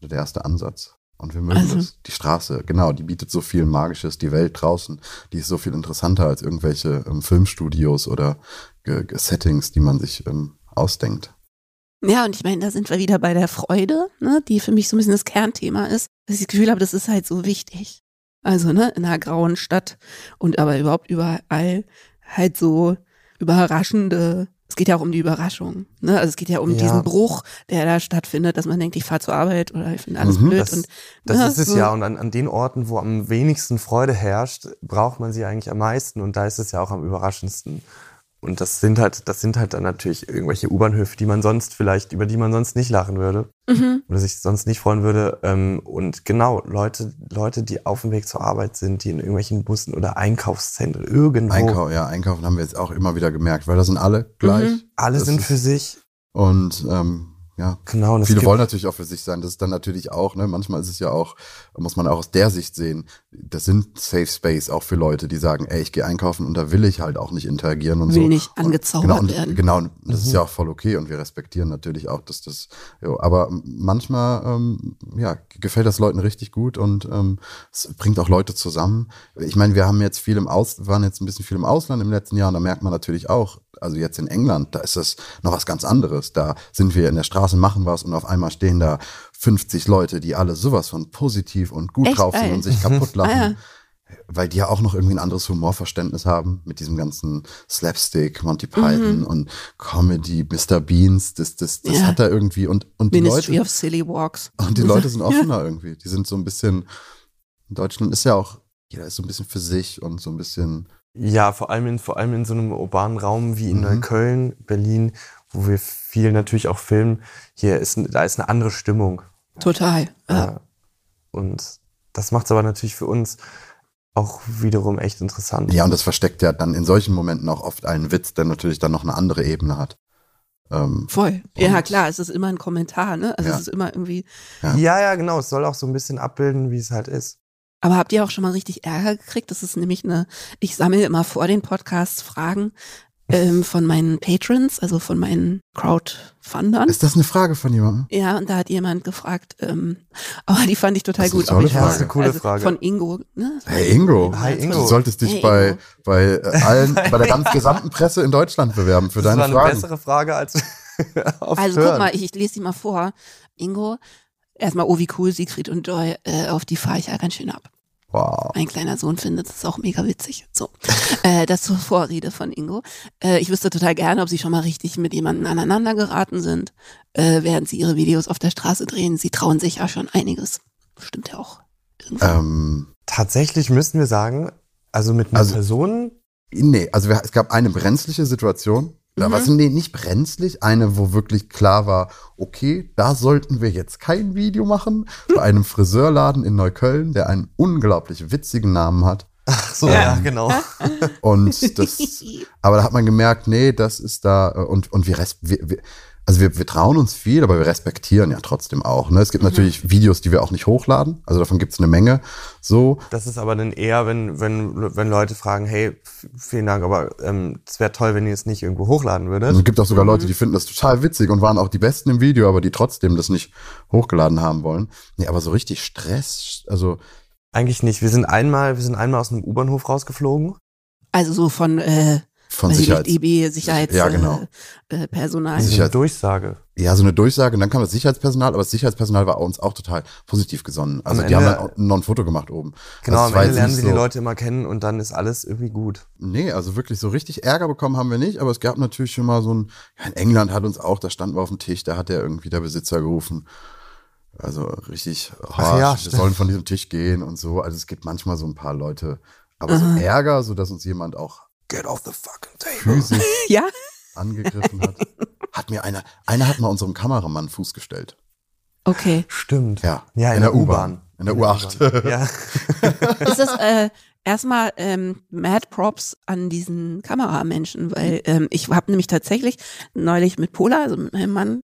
Oder der erste Ansatz. Und wir mögen Also- das. Die Straße, genau, die bietet so viel Magisches, die Welt draußen, die ist so viel interessanter als irgendwelche ähm, Filmstudios oder Ge- Ge- Settings, die man sich ähm, ausdenkt. Ja, und ich meine, da sind wir wieder bei der Freude, ne, die für mich so ein bisschen das Kernthema ist, dass ich das Gefühl habe, das ist halt so wichtig. Also, ne, in einer grauen Stadt und aber überhaupt überall halt so überraschende, es geht ja auch um die Überraschung, ne? Also es geht ja um Ja. diesen Bruch, der da stattfindet, dass man denkt, ich fahre zur Arbeit oder ich finde alles Mhm. blöd Das, und das ne, ist es so. ja. Und an, an den Orten, wo am wenigsten Freude herrscht, braucht man sie eigentlich am meisten. Und da ist es ja auch am überraschendsten. Und das sind halt, das sind halt dann natürlich irgendwelche U-Bahnhöfe, die man sonst vielleicht, über die man sonst nicht lachen würde Mhm. oder sich sonst nicht freuen würde. Ähm, Und genau, Leute, Leute, die auf dem Weg zur Arbeit sind, die in irgendwelchen Bussen oder Einkaufszentren irgendwo. Einkau ja, einkaufen haben wir jetzt auch immer wieder gemerkt, weil da sind alle gleich. Mhm. Alle Das sind für sich. Und ähm, ja, Genau. Und Viele wollen natürlich auch für sich sein. Das ist dann natürlich auch, ne, manchmal ist es ja auch, muss man auch aus der Sicht sehen, das sind Safe Space auch für Leute, die sagen, ey, ich gehe einkaufen und da will ich halt auch nicht interagieren und Will so. nicht Und- angezaubert genau, und, werden. Genau, und das Mhm. ist ja auch voll okay und wir respektieren natürlich auch, dass das, jo, aber manchmal, ähm, ja, gefällt das Leuten richtig gut und ähm, es bringt auch Leute zusammen. Ich meine, wir haben jetzt viel im Aus, waren jetzt ein bisschen viel im Ausland im letzten Jahr und da merkt man natürlich auch, also jetzt in England, da ist das noch was ganz anderes. Da sind wir in der Straße, machen was und auf einmal stehen da 50 Leute, die alle sowas von positiv und gut Echt drauf sind und sich kaputt lachen. Ah, ja. Weil die ja auch noch irgendwie ein anderes Humorverständnis haben mit diesem ganzen Slapstick, Monty Python und Comedy, Mr. Beans, das, das, das Mhm. Ja. hat er irgendwie und, und die Ministry Leute, of Silly Walks. und die Leute sind offener irgendwie. Die sind so ein bisschen, in Deutschland ist ja auch, jeder ist so ein bisschen für sich und so ein bisschen, Ja, vor allem in, vor allem in so einem urbanen Raum wie in Mhm. Neukölln, Berlin, wo wir viel natürlich auch filmen. Hier ist, da ist eine andere Stimmung. Total. Ja. Und das macht es aber natürlich für uns auch wiederum echt interessant. ja, und das versteckt ja dann in solchen Momenten auch oft einen Witz, der natürlich dann noch eine andere Ebene hat. Ähm, Voll. Ja, klar, es ist immer ein Kommentar, ne? Also Ja. es ist immer irgendwie. Ja. ja, ja, genau. Es soll auch so ein bisschen abbilden, wie es halt ist. Aber habt ihr auch schon mal richtig Ärger gekriegt? Das ist nämlich eine, ich sammle immer vor den Podcasts Fragen ähm, von meinen Patrons, also von meinen Crowdfundern. ist das eine Frage von jemandem? Ja, und da hat jemand gefragt, ähm, aber die fand ich total Das ist eine gut. ob tolle ich Frage. Das ist eine coole also Frage. Von Ingo, ne? Hey Ingo, Hi, Ingo. du solltest dich Hey, bei, bei äh, allen, bei der ganz gesamten Presse in Deutschland bewerben für das deine war eine Fragen. bessere Frage als auf Also Hören. guck mal, ich, ich lese die mal vor. Ingo, erstmal, oh wie cool, Siegfried und Joy, äh, auf die fahre ich ja ganz schön ab. Wow. Mein kleiner Sohn findet es auch mega witzig. So, äh, das zur Vorrede von Ingo. Äh, ich wüsste total gerne, ob sie schon mal richtig mit jemandem aneinander geraten sind, äh, während sie ihre Videos auf der Straße drehen. Sie trauen sich ja schon einiges. Stimmt ja auch. Ähm, Tatsächlich müssen wir sagen, also mit einer Also- Person, nee, also wir, es gab eine brenzliche Situation. Da Mhm. war es nee, nicht brenzlig, eine, wo wirklich klar war, okay, da sollten wir jetzt kein Video machen. Bei einem Friseurladen in Neukölln, der einen unglaublich witzigen Namen hat. ach so, ja, genau. Und das, aber da hat man gemerkt, nee, das ist da, äh, und, und wir, wir, wir also wir, wir trauen uns viel, aber wir respektieren ja trotzdem auch. Ne? Es gibt natürlich Videos, die wir auch nicht hochladen. Also davon gibt es eine Menge. So, Das ist aber dann eher, wenn, wenn, wenn Leute fragen, hey, vielen Dank, aber ähm, es wäre toll, wenn ihr es nicht irgendwo hochladen würdet. Also es gibt auch sogar Leute, die finden das total witzig und waren auch die Besten im Video, aber die trotzdem das nicht hochgeladen haben wollen. Nee, aber so richtig Stress, also Eigentlich nicht. Wir sind einmal, wir sind einmal aus einem U-Bahnhof rausgeflogen. Also so von äh, von Sicherheits DB, Sicherheitspersonal. Ja, genau. Äh, Personal. Das ist Sicher- eine Durchsage. Ja, so eine Durchsage und dann kam das Sicherheitspersonal, aber das Sicherheitspersonal war uns auch total positiv gesonnen. Also Am die haben dann auch noch ein Foto gemacht oben. Genau, also am Ende lernen wir die so- Leute immer kennen und dann ist alles irgendwie gut. Nee, also wirklich so richtig Ärger bekommen haben wir nicht, aber es gab natürlich schon mal so ein, ja, in England hat uns auch, da standen wir auf dem Tisch, da hat der irgendwie der Besitzer gerufen. Also richtig, oh, Ach ja, wir sollen von diesem Tisch gehen und so. Also es gibt manchmal so ein paar Leute, aber so Ärger, so dass uns jemand auch Get off the fucking table. physisch Ja? angegriffen hat. Hat mir einer, einer hat mal unserem Kameramann Fuß gestellt. Okay. Stimmt. Ja, Ja, in, in der der U-Bahn. In der U8. Ja. Ist das äh, erstmal ähm, Mad Props an diesen Kameramenschen, weil ähm, ich habe nämlich tatsächlich neulich mit Pola, also mit meinem Mann,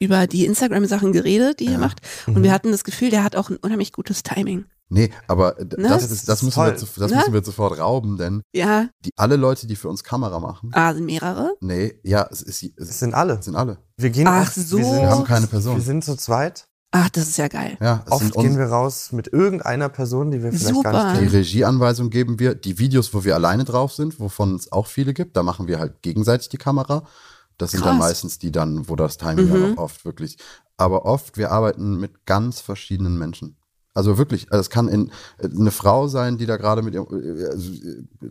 über die Instagram-Sachen geredet, die er Ja. macht. Und wir hatten das Gefühl, der hat auch ein unheimlich gutes Timing. Nee, aber Ne? das, Das ist, das, müssen, wir, zu- das Ne? müssen wir sofort rauben, denn Ja, die, alle Leute, die für uns Kamera machen, ah, sind mehrere. nee, ja, es, ist, Es es sind alle. sind alle. Wir gehen Ach so. Wir Wir sind, haben keine wir Person. sind zu zweit. Ach, das ist ja geil. Ja, es Oft sind gehen wir raus mit irgendeiner Person, die wir vielleicht Super. gar nicht die kennen. Regieanweisung geben wir. Die Videos, wo wir alleine drauf sind, wovon es auch viele gibt, da machen wir halt gegenseitig die Kamera. Das sind dann Krass. meistens die dann, wo das Timing Mhm. dann auch oft wirklich. Aber oft, wir arbeiten mit ganz verschiedenen Menschen. Also wirklich, also es kann in, eine Frau sein, die da gerade mit ihrem- äh, also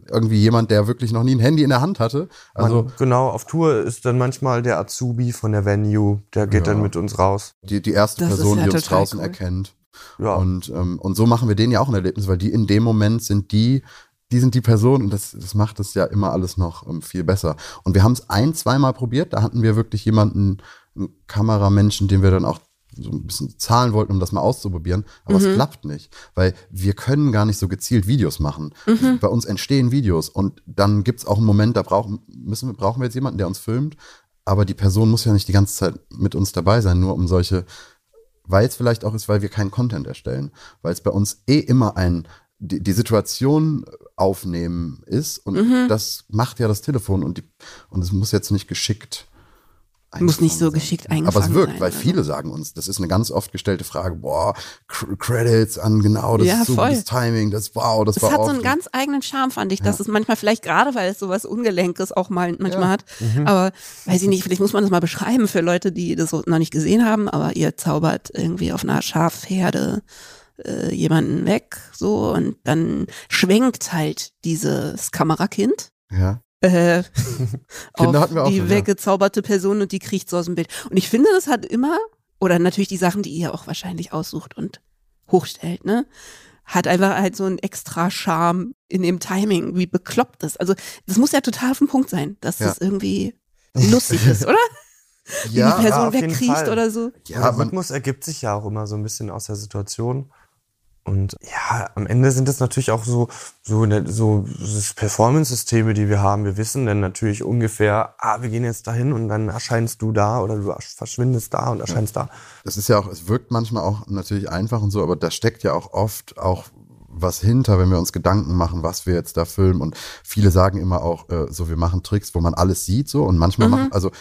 irgendwie jemand, der wirklich noch nie ein Handy in der Hand hatte. Also Man, genau, auf Tour ist dann manchmal der Azubi von der Venue, der geht Ja. dann mit uns raus. die, die erste Das Person, ja die uns draußen cool. erkennt. Ja. Und, ähm, und so machen wir denen ja auch ein Erlebnis, weil die in dem Moment sind die, die sind die Person und das, das macht es ja immer alles noch ähm, viel besser. Und wir haben es ein, zweimal probiert, da hatten wir wirklich jemanden, einen Kameramenschen, den wir dann auch so ein bisschen zahlen wollten, um das mal auszuprobieren, aber es klappt nicht, weil wir können gar nicht so gezielt Videos machen. Bei uns entstehen Videos und dann gibt es auch einen Moment, da brauchen, müssen wir, brauchen wir jetzt jemanden, der uns filmt, aber die Person muss ja nicht die ganze Zeit mit uns dabei sein, nur um solche weil es vielleicht auch ist, weil wir keinen Content erstellen, weil es bei uns eh immer ein die, die Situation aufnehmen ist und Mhm. das macht ja das Telefon und die und es muss jetzt nicht geschickt Muss nicht so eingefangen sein. geschickt aber eingefangen es wirkt, sein, weil also. viele sagen uns, das ist eine ganz oft gestellte Frage, boah, Cr- Credits an genau, das Ja, ist so gutes Timing, das wow, das Es war hat so einen ganz eigenen Charme, fand ich, dass es manchmal vielleicht gerade, weil es sowas Ungelenkes auch mal manchmal hat. Mhm. Aber weiß ich nicht, vielleicht muss man das mal beschreiben für Leute, die das so noch nicht gesehen haben, aber ihr zaubert irgendwie auf einer Schafherde äh, jemanden weg, so, und dann schwenkt halt dieses Kamerakind. ja. Äh, Kinder auf hatten wir auch die schon, ja. weggezauberte Person und die kriecht so aus dem Bild. Und ich finde, das hat immer, oder natürlich die Sachen, die ihr auch wahrscheinlich aussucht und hochstellt, ne? Hat einfach halt so einen extra Charme in dem Timing, wie bekloppt das. Also, das muss ja total auf den Punkt sein, dass Ja. das irgendwie lustig ist, oder? Wie die Ja, Person jeden wegkriecht oder so. ja, der Rhythmus ergibt sich ja auch immer so ein bisschen aus der Situation. Und ja, am Ende sind es natürlich auch so, so, ne- so so Performance-Systeme, die wir haben. Wir wissen dann natürlich ungefähr, ah, wir gehen jetzt dahin und dann erscheinst du da oder du verschwindest da und erscheinst da. es ist ja auch, es wirkt manchmal auch natürlich einfach und so, aber da steckt ja auch oft auch was hinter, wenn wir uns Gedanken machen, was wir jetzt da filmen. Und viele sagen immer auch, äh, so wir machen Tricks, wo man alles sieht so und manchmal machen, also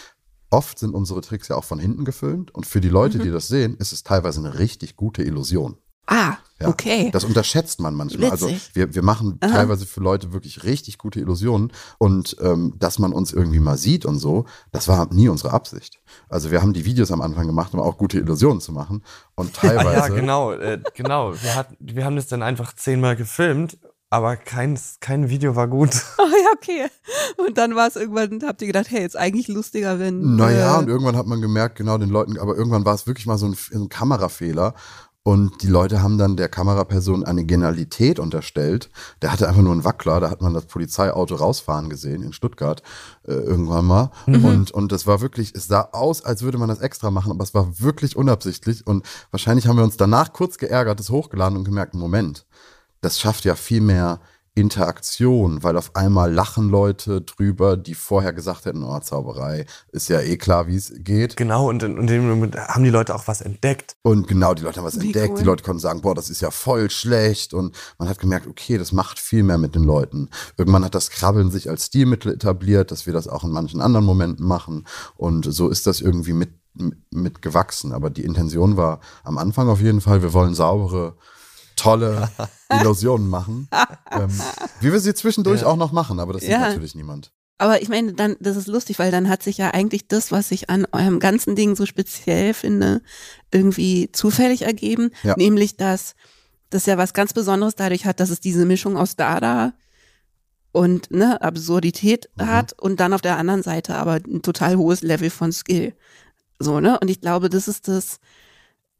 oft sind unsere Tricks ja auch von hinten gefilmt und für die Leute, die das sehen, ist es teilweise eine richtig gute Illusion. Ah, Ja, okay. Das unterschätzt man manchmal. Also Witzig. wir, wir machen Aha. teilweise für Leute wirklich richtig gute Illusionen und ähm, dass man uns irgendwie mal sieht und so, das war nie unsere Absicht. Also wir haben die Videos am Anfang gemacht, um auch gute Illusionen zu machen und Ah, teilweise ja, genau, äh, genau. Wir, hat, wir haben das dann einfach zehnmal gefilmt, aber keins, kein Video war gut. Ah ja, okay. Und dann war es irgendwann, habt ihr gedacht, hey, ist eigentlich lustiger, wenn. Naja, äh, und irgendwann hat man gemerkt, genau den Leuten, aber irgendwann war es wirklich mal so ein, ein Kamerafehler. Und die Leute haben dann der Kameraperson eine Genialität unterstellt. Der hatte einfach nur einen Wackler, da hat man das Polizeiauto rausfahren gesehen in Stuttgart äh, irgendwann mal. Und, und das war wirklich, es sah aus, als würde man das extra machen, aber es war wirklich unabsichtlich. Und wahrscheinlich haben wir uns danach kurz geärgert, es hochgeladen und gemerkt, Moment, das schafft ja viel mehr Interaktion, weil auf einmal lachen Leute drüber, die vorher gesagt hätten, oh, Zauberei, ist ja eh klar, wie es geht. Genau, und in, in dem Moment haben die Leute auch was entdeckt. Und genau, die Leute haben was Wie entdeckt, cool. die Leute konnten sagen, boah, das ist ja voll schlecht. Und man hat gemerkt, okay, das macht viel mehr mit den Leuten. Irgendwann hat das Krabbeln sich als Stilmittel etabliert, dass wir das auch in manchen anderen Momenten machen. Und so ist das irgendwie mit, mit gewachsen. Aber die Intention war am Anfang auf jeden Fall, wir wollen saubere, tolle Illusionen machen. ähm, wie wir sie zwischendurch Ja. auch noch machen, aber das sieht Ja. natürlich niemand. Aber ich meine, dann, das ist lustig, weil dann hat sich ja eigentlich das, was ich an eurem ganzen Ding so speziell finde, irgendwie zufällig ergeben. Ja. Nämlich, dass das ja was ganz Besonderes dadurch hat, dass es diese Mischung aus Dada und ne, Absurdität Mhm. hat und dann auf der anderen Seite aber ein total hohes Level von Skill. So, ne? Und ich glaube, das ist das,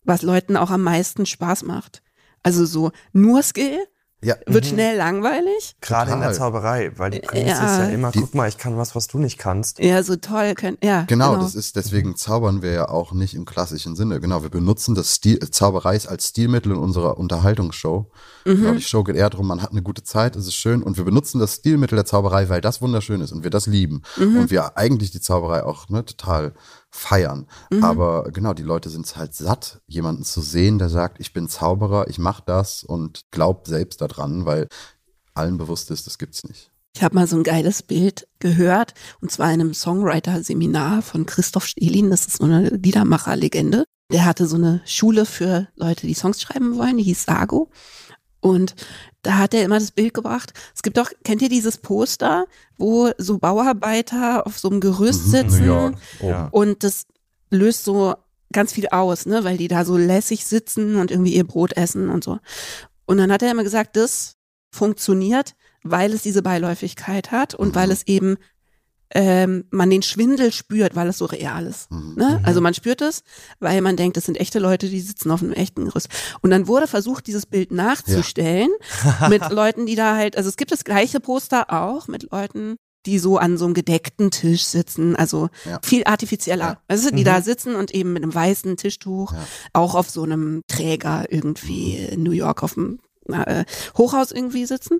was Leuten auch am meisten Spaß macht. Also so nur Skill Ja, wird schnell langweilig. Gerade in der Total. Zauberei, weil die Prämisse Ja. ist ja immer, Die- guck mal, ich kann was, was du nicht kannst. Ja, so toll können. Ja, Genau, das ist deswegen zaubern wir ja auch nicht im klassischen Sinne. Genau, wir benutzen das Stil, Zauberei als Stilmittel in unserer Unterhaltungsshow. Genau, die Show geht eher darum, man hat eine gute Zeit, es ist schön und wir benutzen das Stilmittel der Zauberei, weil das wunderschön ist und wir das lieben und wir eigentlich die Zauberei auch ne, total feiern. Aber genau, die Leute sind halt satt, jemanden zu sehen, der sagt, ich bin Zauberer, ich mache das und glaub selbst daran, weil allen bewusst ist, das gibt's nicht. Ich habe mal so ein geiles Bild gehört, und zwar in einem Songwriter-Seminar von Christoph Stelin, das ist so eine Liedermacher-Legende. Der hatte so eine Schule für Leute, die Songs schreiben wollen, die hieß Sago. Und da hat er immer das Bild gebracht. Es gibt doch, kennt ihr dieses Poster, wo so Bauarbeiter auf so einem Gerüst Mhm, sitzen? York. Ja. Und das löst so ganz viel aus, ne, weil die da so lässig sitzen und irgendwie ihr Brot essen und so. Und dann hat er immer gesagt, das funktioniert, weil es diese Beiläufigkeit hat und Mhm. weil es eben ähm, man den Schwindel spürt, weil es so real ist. Mhm. Ne? Also man spürt es, weil man denkt, das sind echte Leute, die sitzen auf einem echten Gerüst. Und dann wurde versucht, dieses Bild nachzustellen mit Leuten, die da halt, also es gibt das gleiche Poster auch mit Leuten, die so an so einem gedeckten Tisch sitzen, also Ja. viel artifizieller. Ja. Also die Mhm. da sitzen und eben mit einem weißen Tischtuch, Ja. auch auf so einem Träger irgendwie in New York auf dem äh, Hochhaus irgendwie sitzen.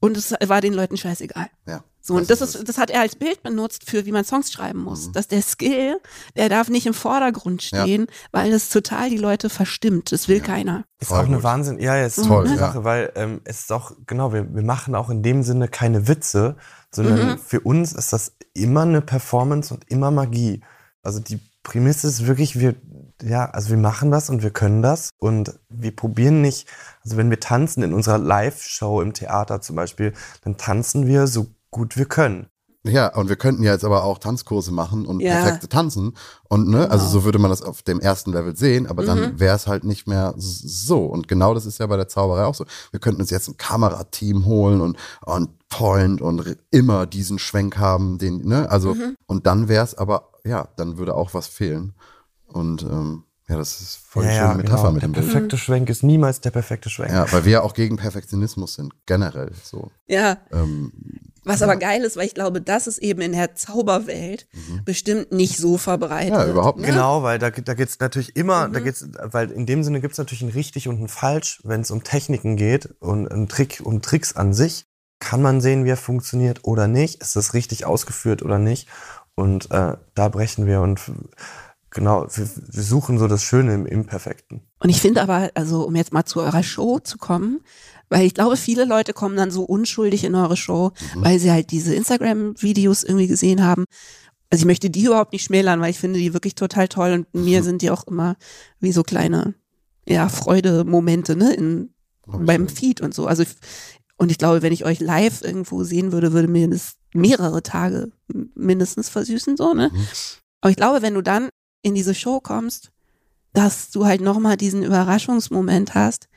Und es war den Leuten scheißegal. Ja. So, und das ist, das hat er als Bild benutzt für, wie man Songs schreiben muss. Dass der Skill, der darf nicht im Vordergrund Ja. stehen, weil das total die Leute verstimmt. Das will keiner. Ist Voll auch eine gut. Wahnsinn, ja, ist Toll, eine ja. Sache, weil ähm, es ist auch, genau, wir, wir machen auch in dem Sinne keine Witze, sondern Mhm. für uns ist das immer eine Performance und immer Magie. Also die Prämisse ist wirklich, wir, ja, also wir machen das und wir können das und wir probieren nicht, also wenn wir tanzen in unserer Live-Show im Theater zum Beispiel, dann tanzen wir so gut wir können. Ja, und wir könnten ja jetzt aber auch Tanzkurse machen und Ja. perfekte tanzen. Und ne, also Genau. so würde man das auf dem ersten Level sehen, aber dann Mhm. wäre es halt nicht mehr so. Und genau das ist ja bei der Zauberei auch so. Wir könnten uns jetzt ein Kamerateam holen und on point und immer diesen Schwenk haben, den, ne, also, Mhm. und dann wäre es aber, ja, dann würde auch was fehlen. Und ähm, ja, das ist voll ja, schöne ja, Metapher genau. mit Der dem Bild. perfekte Schwenk ist niemals der perfekte Schwenk. Ja, weil wir ja auch gegen Perfektionismus sind, generell so. Ja. Ähm, Was aber geil ist, weil ich glaube, das ist eben in der Zauberwelt bestimmt nicht so verbreitet. Mhm. Ja, überhaupt nicht. Genau, weil da, da geht's natürlich immer, Mhm. da geht's, weil in dem Sinne gibt's natürlich ein richtig und ein falsch, wenn es um Techniken geht und ein Trick, um Tricks an sich. Kann man sehen, wie er funktioniert oder nicht? Ist das richtig ausgeführt oder nicht? Und äh, da brechen wir und genau, wir, wir suchen so das Schöne im Imperfekten. Und ich finde aber, also um jetzt mal zu eurer Show zu kommen, weil ich glaube, viele Leute kommen dann so unschuldig in eure Show, weil sie halt diese Instagram-Videos irgendwie gesehen haben. Also ich möchte die überhaupt nicht schmälern, weil ich finde die wirklich total toll und mir sind die auch immer wie so kleine, ja, Freude-Momente, ne, in, ich beim. Feed und so. Also ich, und ich glaube, wenn ich euch live irgendwo sehen würde, würde mir das mehrere Tage mindestens versüßen, so, ne? Mhm. Aber ich glaube, wenn du dann in diese Show kommst, dass du halt nochmal diesen Überraschungsmoment hast,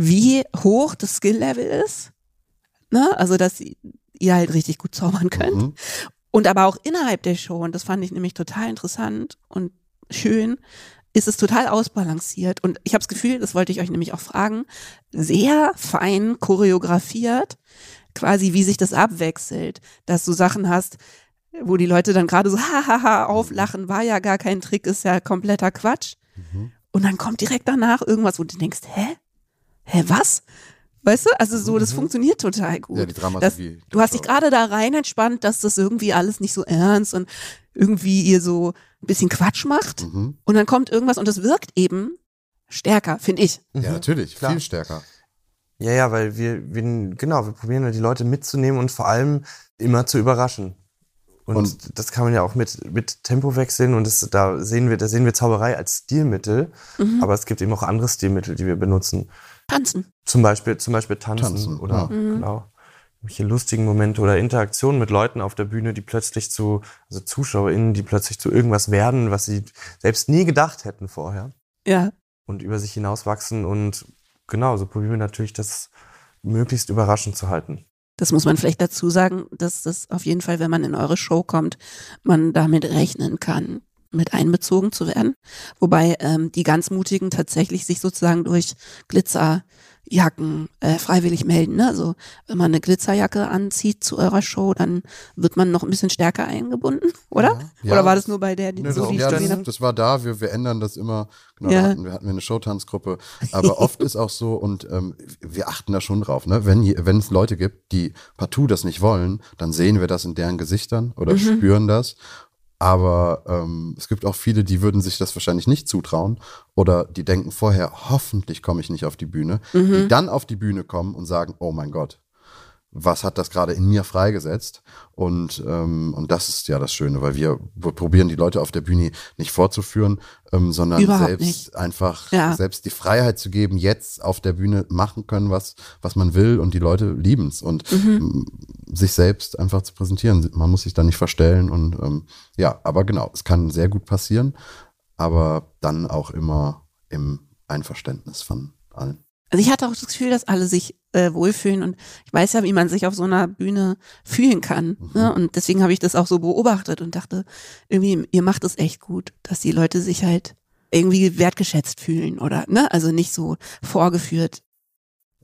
wie hoch das Skill-Level ist. Ne? Also, dass ihr halt richtig gut zaubern könnt. Mhm. Und aber auch innerhalb der Show, und das fand ich nämlich total interessant und schön, ist es total ausbalanciert. Und ich habe das Gefühl, das wollte ich euch nämlich auch fragen, sehr fein choreografiert, quasi wie sich das abwechselt, dass du Sachen hast, wo die Leute dann gerade so hahaha auflachen, war ja gar kein Trick, ist ja kompletter Quatsch. Mhm. Und dann kommt direkt danach irgendwas, wo du denkst, hä? Hä, was? Weißt du? Also so, das funktioniert total gut. Ja, die das, Dramaturgie. du hast dich gerade da rein entspannt, dass das irgendwie alles nicht so ernst und irgendwie ihr so ein bisschen Quatsch macht. Mhm. Und dann kommt irgendwas und das wirkt eben stärker, finde ich. Ja, natürlich, Klar. viel stärker. Ja, ja, weil wir, wir genau, wir probieren halt die Leute mitzunehmen und vor allem immer zu überraschen. Und, Und- das kann man ja auch mit, mit Tempo wechseln und das, da sehen wir, da sehen wir Zauberei als Stilmittel, Mhm. aber es gibt eben auch andere Stilmittel, die wir benutzen. Tanzen. Zum Beispiel, zum Beispiel tanzen, Tanzen, oder ja. Mhm. genau. welche lustigen Momente oder Interaktionen mit Leuten auf der Bühne, die plötzlich zu, also ZuschauerInnen, die plötzlich zu irgendwas werden, was sie selbst nie gedacht hätten vorher. Ja. Und über sich hinauswachsen und genau, so probieren wir natürlich das möglichst überraschend zu halten. Das muss man vielleicht dazu sagen, dass das auf jeden Fall, wenn man in eure Show kommt, man damit rechnen kann, mit einbezogen zu werden. Wobei ähm, die ganz Mutigen tatsächlich sich sozusagen durch Glitzer Jacken äh, freiwillig melden. Ne? Also wenn man eine Glitzerjacke anzieht zu eurer Show, dann wird man noch ein bisschen stärker eingebunden, oder? Ja. oder war das nur bei der, die, Nee, so das, die ja, das, das war da, wir, wir ändern das immer. Genau, Ja. da hatten, wir hatten eine Showtanzgruppe. Aber oft ist auch so, und ähm, wir achten da schon drauf, ne? Wenn, wenn es Leute gibt, die partout das nicht wollen, dann sehen wir das in deren Gesichtern oder spüren das. Aber ähm, es gibt auch viele, die würden sich das wahrscheinlich nicht zutrauen oder die denken vorher, hoffentlich komme ich nicht auf die Bühne, die dann auf die Bühne kommen und sagen, oh mein Gott, was hat das gerade in mir freigesetzt? Und, ähm, und das ist ja das Schöne, weil wir, probieren die Leute auf der Bühne nicht vorzuführen, ähm, sondern Überhaupt selbst nicht. einfach Ja. selbst die Freiheit zu geben, jetzt auf der Bühne machen können, was, was man will und die Leute lieben's und Mhm. sich selbst einfach zu präsentieren. Man muss sich da nicht verstellen und ähm, ja, aber genau, es kann sehr gut passieren, aber dann auch immer im Einverständnis von allen. Also ich hatte auch das Gefühl, dass alle sich äh, wohlfühlen und ich weiß ja, wie man sich auf so einer Bühne fühlen kann. Ne? Und deswegen habe ich das auch so beobachtet und dachte, irgendwie, ihr macht es echt gut, dass die Leute sich halt irgendwie wertgeschätzt fühlen oder, ne? Also nicht so vorgeführt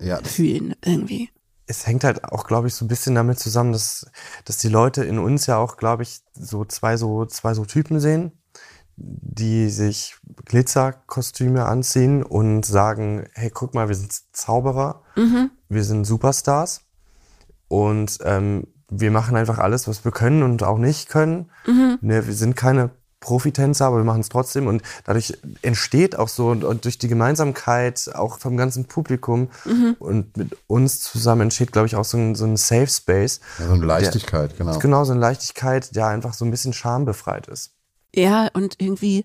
Ja, fühlen irgendwie. es hängt halt auch, glaube ich, so ein bisschen damit zusammen, dass, dass die Leute in uns ja auch, glaube ich, so zwei so zwei so Typen sehen, die sich Glitzerkostüme anziehen und sagen, hey, guck mal, wir sind Zauberer, Mhm. wir sind Superstars und ähm, wir machen einfach alles, was wir können und auch nicht können. Mhm. Ne, wir sind keine Profitänzer, aber wir machen es trotzdem und dadurch entsteht auch so und, und durch die Gemeinsamkeit auch vom ganzen Publikum Mhm. und mit uns zusammen entsteht, glaube ich, auch so ein, so ein Safe Space. ja, so eine Leichtigkeit, genau. Genau, so eine Leichtigkeit, der einfach so ein bisschen schambefreit ist. Ja, und irgendwie,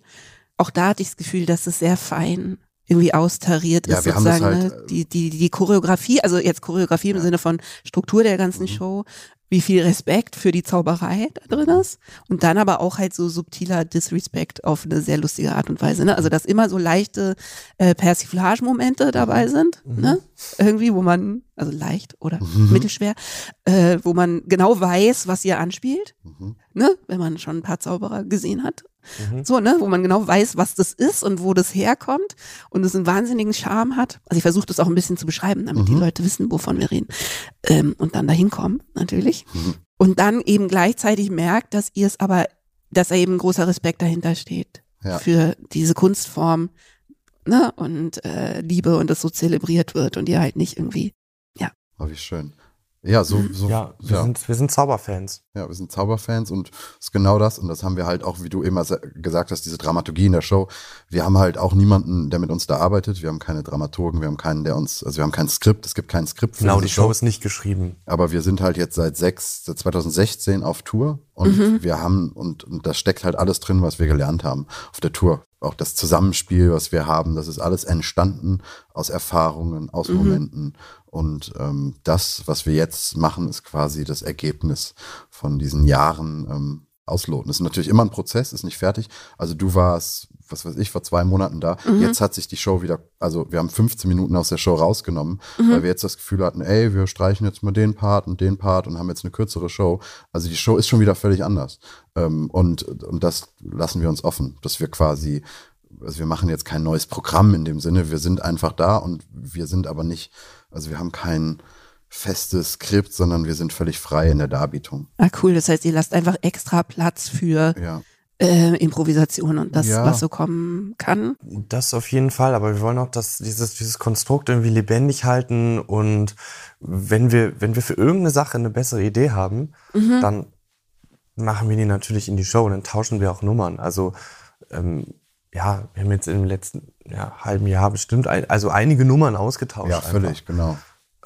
auch da hatte ich das Gefühl, dass es sehr fein irgendwie austariert Ja, ist, wir haben das sozusagen, halt, ne? die, die, die Choreografie, also jetzt Choreografie im Sinne von Struktur der Mhm. ganzen Show, wie viel Respekt für die Zauberei da drin ist und dann aber auch halt so subtiler Disrespect auf eine sehr lustige Art und Weise, ne? Also, dass immer so leichte äh, Persiflage-Momente dabei sind, ne? Irgendwie, wo man, also leicht oder mittelschwer, äh, wo man genau weiß, was ihr anspielt, Mhm. ne? Wenn man schon ein paar Zauberer gesehen hat. Mhm. So, ne, wo man genau weiß, was das ist und wo das herkommt und es einen wahnsinnigen Charme hat. Also ich versuche das auch ein bisschen zu beschreiben, damit die Leute wissen, wovon wir reden. Ähm, und dann dahin kommen, natürlich. Und dann eben gleichzeitig merkt, dass ihr es aber, dass da eben großer Respekt dahinter steht Ja. für diese Kunstform, ne, und äh, Liebe und das so zelebriert wird und ihr halt nicht irgendwie. Oh, wie schön. Ja, so, so Ja, wir, Sind, wir sind Zauberfans. Ja, wir sind Zauberfans und es ist genau das. Und das haben wir halt auch, wie du immer sa- gesagt hast, diese Dramaturgie in der Show. Wir haben halt auch niemanden, der mit uns da arbeitet. Wir haben keine Dramaturgen, wir haben keinen, der uns, also wir haben kein Skript, es gibt kein Skript für Genau, die Show ist nicht geschrieben. Aber wir sind halt jetzt seit sechs, seit 2016 auf Tour und wir haben, und, und da steckt halt alles drin, was wir gelernt haben auf der Tour. Auch das Zusammenspiel, was wir haben, das ist alles entstanden aus Erfahrungen, aus Momenten. Und ähm, das, was wir jetzt machen, ist quasi das Ergebnis von diesen Jahren ähm, ausloten. Das ist natürlich immer ein Prozess, ist nicht fertig. Also du warst, was weiß ich, vor zwei Monaten da. Jetzt hat sich die Show wieder, also wir haben 15 Minuten aus der Show rausgenommen, weil wir jetzt das Gefühl hatten, ey, wir streichen jetzt mal den Part und den Part und haben jetzt eine kürzere Show. Also die Show ist schon wieder völlig anders. Ähm, und, und das lassen wir uns offen, dass wir quasi, also wir machen jetzt kein neues Programm in dem Sinne, wir sind einfach da und wir sind aber nicht, also wir haben kein festes Skript, sondern wir sind völlig frei in der Darbietung. Ah, cool. Das heißt, ihr lasst einfach extra Platz für Ja. äh, Improvisation und das, Ja. was so kommen kann. Das auf jeden Fall, aber wir wollen auch dass dieses, dieses Konstrukt irgendwie lebendig halten und wenn wir, wenn wir für irgendeine Sache eine bessere Idee haben, dann machen wir die natürlich in die Show und dann tauschen wir auch Nummern. Also ähm, ja, wir haben jetzt im letzten ja, halben Jahr bestimmt ein, also einige Nummern ausgetauscht. Ja, einfach. völlig, genau.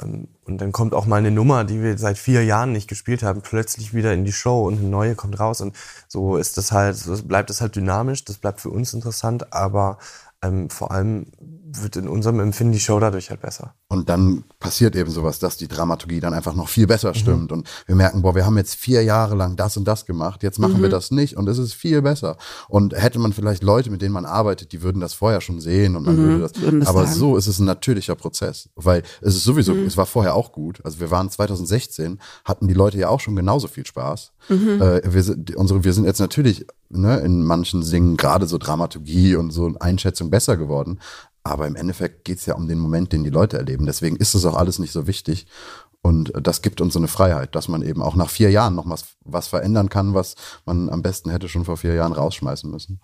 Ähm, Und dann kommt auch mal eine Nummer, die wir seit vier Jahren nicht gespielt haben, plötzlich wieder in die Show und eine neue kommt raus. Und so ist das halt, so bleibt es halt dynamisch, das bleibt für uns interessant, aber ähm, vor allem wird in unserem Empfinden die Show dadurch halt besser. Und dann passiert eben sowas, dass die Dramaturgie dann einfach noch viel besser stimmt. Und wir merken, boah, wir haben jetzt vier Jahre lang das und das gemacht, jetzt machen wir das nicht und es ist viel besser. Und hätte man vielleicht Leute, mit denen man arbeitet, die würden das vorher schon sehen und man würde das. würden aber sagen. so ist es ein natürlicher Prozess. Weil es ist sowieso, es war vorher auch gut. Also wir waren 2016, hatten die Leute ja auch schon genauso viel Spaß. Äh, wir, unsere, wir sind jetzt natürlich ne, in manchen Dingen gerade so Dramaturgie und so Einschätzung besser geworden. Aber im Endeffekt geht es ja um den Moment, den die Leute erleben. Deswegen ist es auch alles nicht so wichtig. Und äh, das gibt uns so eine Freiheit, dass man eben auch nach vier Jahren noch was, was verändern kann, was man am besten hätte schon vor vier Jahren rausschmeißen müssen.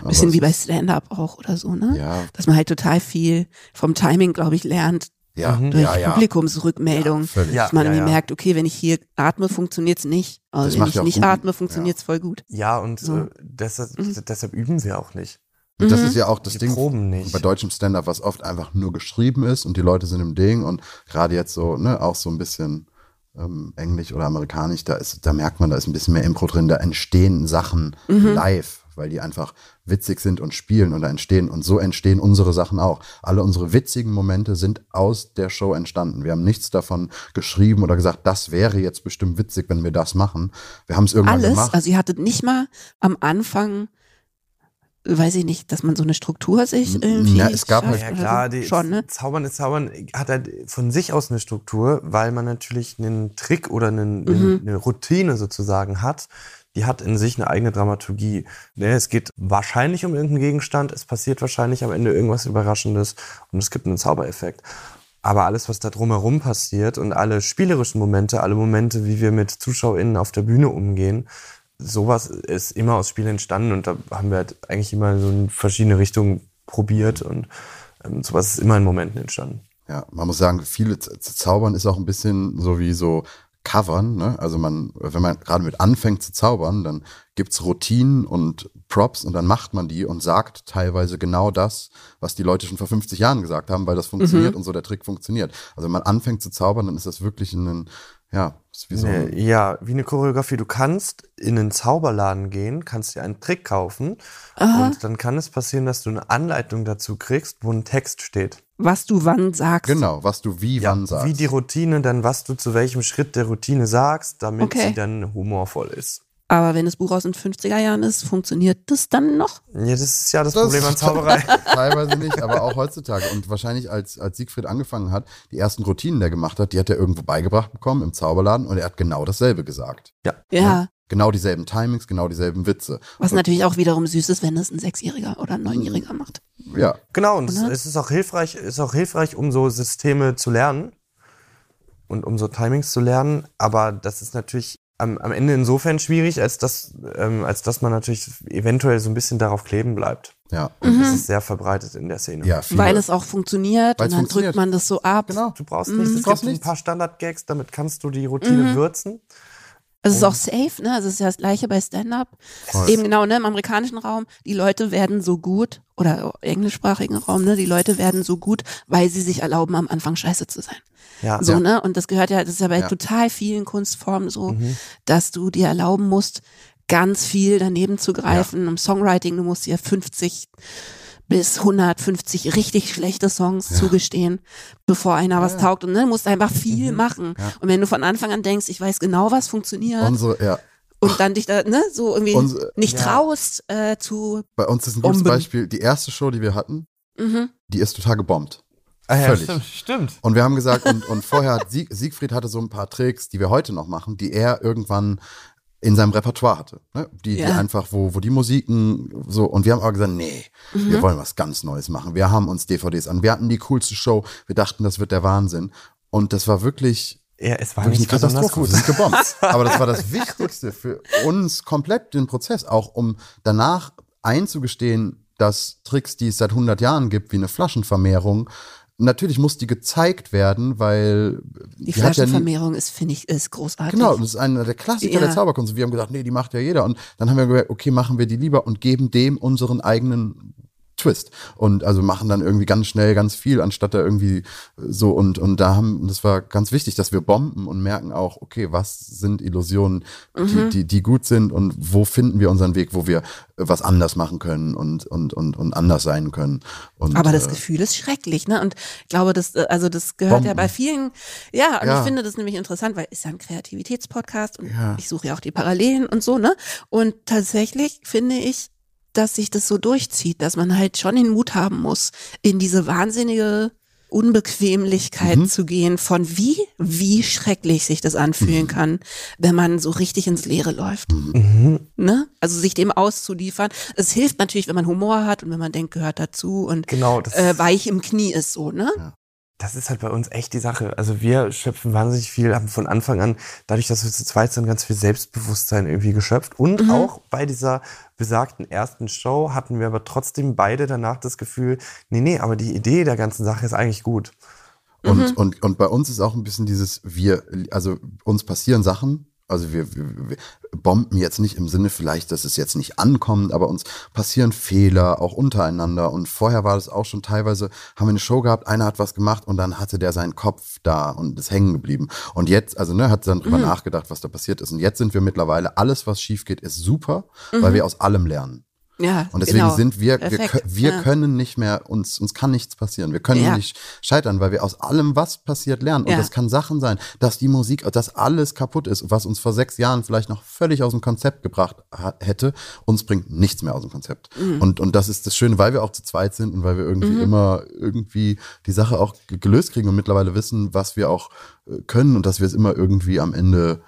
Aber Bisschen es wie bei Stand-up auch oder so, ne? Ja. Dass man halt total viel vom Timing, glaube ich, lernt Ja, durch ja, ja. Publikumsrückmeldung. Völlig. Ja. dass man irgendwie merkt, okay, wenn ich hier atme, funktioniert's nicht. Aber Das wenn ich nicht gut. atme, funktioniert's voll gut. Ja, und So. äh, deshalb, deshalb üben wir auch nicht. Und das ist ja auch das Die Ding bei deutschem Stand-up, was oft einfach nur geschrieben ist und die Leute sind im Ding und gerade jetzt so, ne, auch so ein bisschen ähm, Englisch oder Amerikanisch, da ist, da merkt man, da ist ein bisschen mehr Impro drin, da entstehen Sachen live, weil die einfach witzig sind und spielen und da entstehen und so entstehen unsere Sachen auch. Alle unsere witzigen Momente sind aus der Show entstanden. Wir haben nichts davon geschrieben oder gesagt, das wäre jetzt bestimmt witzig, wenn wir das machen. Wir haben es irgendwann Alles, gemacht. also ihr hattet nicht mal am Anfang, weiß ich nicht, dass man so eine Struktur sich irgendwie Ja, es gab halt- schafft Ja klar, so. die schon, ne? Zaubern ist Zaubern hat halt von sich aus eine Struktur, weil man natürlich einen Trick oder einen, Mhm. eine Routine sozusagen hat. Die hat in sich eine eigene Dramaturgie. Ne, Es geht wahrscheinlich um irgendeinen Gegenstand, es passiert wahrscheinlich am Ende irgendwas Überraschendes und es gibt einen Zaubereffekt. Aber alles, was da drumherum passiert und alle spielerischen Momente, alle Momente, wie wir mit ZuschauerInnen auf der Bühne umgehen, sowas ist immer aus Spielen entstanden und da haben wir halt eigentlich immer so in verschiedene Richtungen probiert und ähm, sowas ist immer in Momenten entstanden. Ja, man muss sagen, viele Zaubern ist auch ein bisschen so wie so Covern. Ne? Also man, wenn man gerade mit anfängt zu zaubern, dann gibt's Routinen und Props und dann macht man die und sagt teilweise genau das, was die Leute schon vor 50 Jahren gesagt haben, weil das funktioniert und so der Trick funktioniert. Also wenn man anfängt zu zaubern, dann ist das wirklich ein, ja, wie so ein, Nee, ja, wie eine Choreografie. Du kannst in einen Zauberladen gehen, kannst dir einen Trick kaufen und dann kann es passieren, dass du eine Anleitung dazu kriegst, wo ein Text steht. Was du wann sagst. genau, was du wie wann sagst. Wie die Routine, dann was du zu welchem Schritt der Routine sagst, damit Okay. sie dann humorvoll ist. Aber wenn das Buch aus den 50er Jahren ist, funktioniert das dann noch? Ja, das ist ja das, Das- Problem an Zauberei. Teilweise nicht, aber auch heutzutage. Und wahrscheinlich, als, als Siegfried angefangen hat, die ersten Routinen, die er gemacht hat, die hat er irgendwo beigebracht bekommen im Zauberladen und er hat genau dasselbe gesagt. ja. Ja. Genau dieselben Timings, genau dieselben Witze. Was natürlich auch wiederum süß ist, wenn es ein Sechsjähriger oder ein Neunjähriger macht. Ja, Genau, und es, Oder? es ist auch hilfreich, ist auch hilfreich, um so Systeme zu lernen und um so Timings zu lernen. Aber das ist natürlich am, am Ende insofern schwierig, als dass, ähm, als dass man natürlich eventuell so ein bisschen darauf kleben bleibt. ja. Und das ist sehr verbreitet in der Szene. Ja, viele. Weil es auch funktioniert Weil's und dann funktioniert. drückt man das so ab. genau. Du brauchst nichts. Es brauchst gibt ein nichts. paar Standard-Gags, damit kannst du die Routine würzen. Es ist auch safe, ne? Also es ist ja das gleiche bei Stand-up. Eben genau, ne? Im amerikanischen Raum, die Leute werden so gut, oder englischsprachigen Raum, ne? Die Leute werden so gut, weil sie sich erlauben, am Anfang scheiße zu sein. Ja. So, Ja. ne? Und das gehört ja, das ist ja bei Ja. total vielen Kunstformen so, Mhm. dass du dir erlauben musst, ganz viel daneben zu greifen. Im Songwriting, du musst dir 50 bis 150 richtig schlechte Songs zugestehen, bevor einer was taugt. Und ne, musst einfach viel Mhm. machen. Und wenn du von Anfang an denkst, ich weiß genau, was funktioniert, Unsere, ja. und dann dich da, ne, so irgendwie Unsere- nicht Ja. traust äh, zu. Bei uns ist ein gutes Bomben. Beispiel. Die erste Show, die wir hatten, Mhm. die ist total gebombt. Ah, ja, Völlig. Stimmt, stimmt. Und wir haben gesagt, und, und vorher hat Sieg, Siegfried hatte so ein paar Tricks, die wir heute noch machen, die er irgendwann in seinem Repertoire hatte. Ne? Die, die Ja. einfach, wo, wo die Musiken so, und wir haben aber gesagt, nee, Mhm. wir wollen was ganz Neues machen. Wir haben uns DVDs an. Wir hatten die coolste Show. Wir dachten, das wird der Wahnsinn. Und das war wirklich Ja, es war wirklich nicht besonders Katastrophe. gut. Es ist gebombt. Aber das war das Wichtigste für uns komplett den Prozess, auch um danach einzugestehen, dass Tricks, die es seit 100 Jahren gibt, wie eine Flaschenvermehrung, natürlich muss die gezeigt werden, weil Die hat ja Flaschenvermehrung ist, finde ich, ist großartig. Genau, das ist einer der Klassiker Ja. der Zauberkunst. Wir haben gesagt, nee, die macht ja jeder. Und dann haben wir gesagt, okay, machen wir die lieber und geben dem unseren eigenen Twist. Und also machen dann irgendwie ganz schnell ganz viel, anstatt da irgendwie so und, und da haben, das war ganz wichtig, dass wir bomben und merken auch, okay, was sind Illusionen, die, Mhm. die, die gut sind und wo finden wir unseren Weg, wo wir was anders machen können und, und, und, und anders sein können. Und, Aber das äh, Gefühl ist schrecklich, ne? Und ich glaube, das, äh, also das gehört ja Bomben. bei vielen, ja, und Ja. ich finde das nämlich interessant, weil ist ja ein Kreativitätspodcast und Ja. ich suche ja auch die Parallelen und so, ne? Und tatsächlich finde ich, dass sich das so durchzieht, dass man halt schon den Mut haben muss, in diese wahnsinnige Unbequemlichkeit Mhm. zu gehen, von wie, wie schrecklich sich das anfühlen kann, wenn man so richtig ins Leere läuft. Mhm. Ne? Also sich dem auszuliefern. Es hilft natürlich, wenn man Humor hat und wenn man denkt, gehört dazu und Genau, äh, weich im Knie ist so, ne? Das ist halt bei uns echt die Sache. Also wir schöpfen wahnsinnig viel, haben von Anfang an, dadurch, dass wir zu zweit sind, ganz viel Selbstbewusstsein irgendwie geschöpft. Und Mhm. auch bei dieser besagten ersten Show hatten wir aber trotzdem beide danach das Gefühl, nee, nee, aber die Idee der ganzen Sache ist eigentlich gut. Und, Mhm. und, und bei uns ist auch ein bisschen dieses, wir, also uns passieren Sachen, also wir, wir, wir bomben jetzt nicht im Sinne vielleicht, dass es jetzt nicht ankommt, aber uns passieren Fehler auch untereinander. Und vorher war das auch schon teilweise, haben wir eine Show gehabt, einer hat was gemacht und dann hatte der seinen Kopf da und ist hängen geblieben. Und jetzt, also ne, hat dann drüber Mhm. nachgedacht, was da passiert ist. Und jetzt sind wir mittlerweile, alles was schief geht, ist super, Mhm. weil wir aus allem lernen. Ja, Und deswegen genau. sind wir, wir, Perfekt. wir ja. können nicht mehr, uns, uns kann nichts passieren. Wir können Ja. nicht scheitern, weil wir aus allem, was passiert, lernen. Und das kann Sachen sein, dass die Musik, dass alles kaputt ist, was uns vor sechs Jahren vielleicht noch völlig aus dem Konzept gebracht hätte, uns bringt nichts mehr aus dem Konzept. Mhm. Und, und das ist das Schöne, weil wir auch zu zweit sind und weil wir irgendwie immer irgendwie die Sache auch ge- gelöst kriegen und mittlerweile wissen, was wir auch äh, können und dass wir es immer irgendwie am Ende,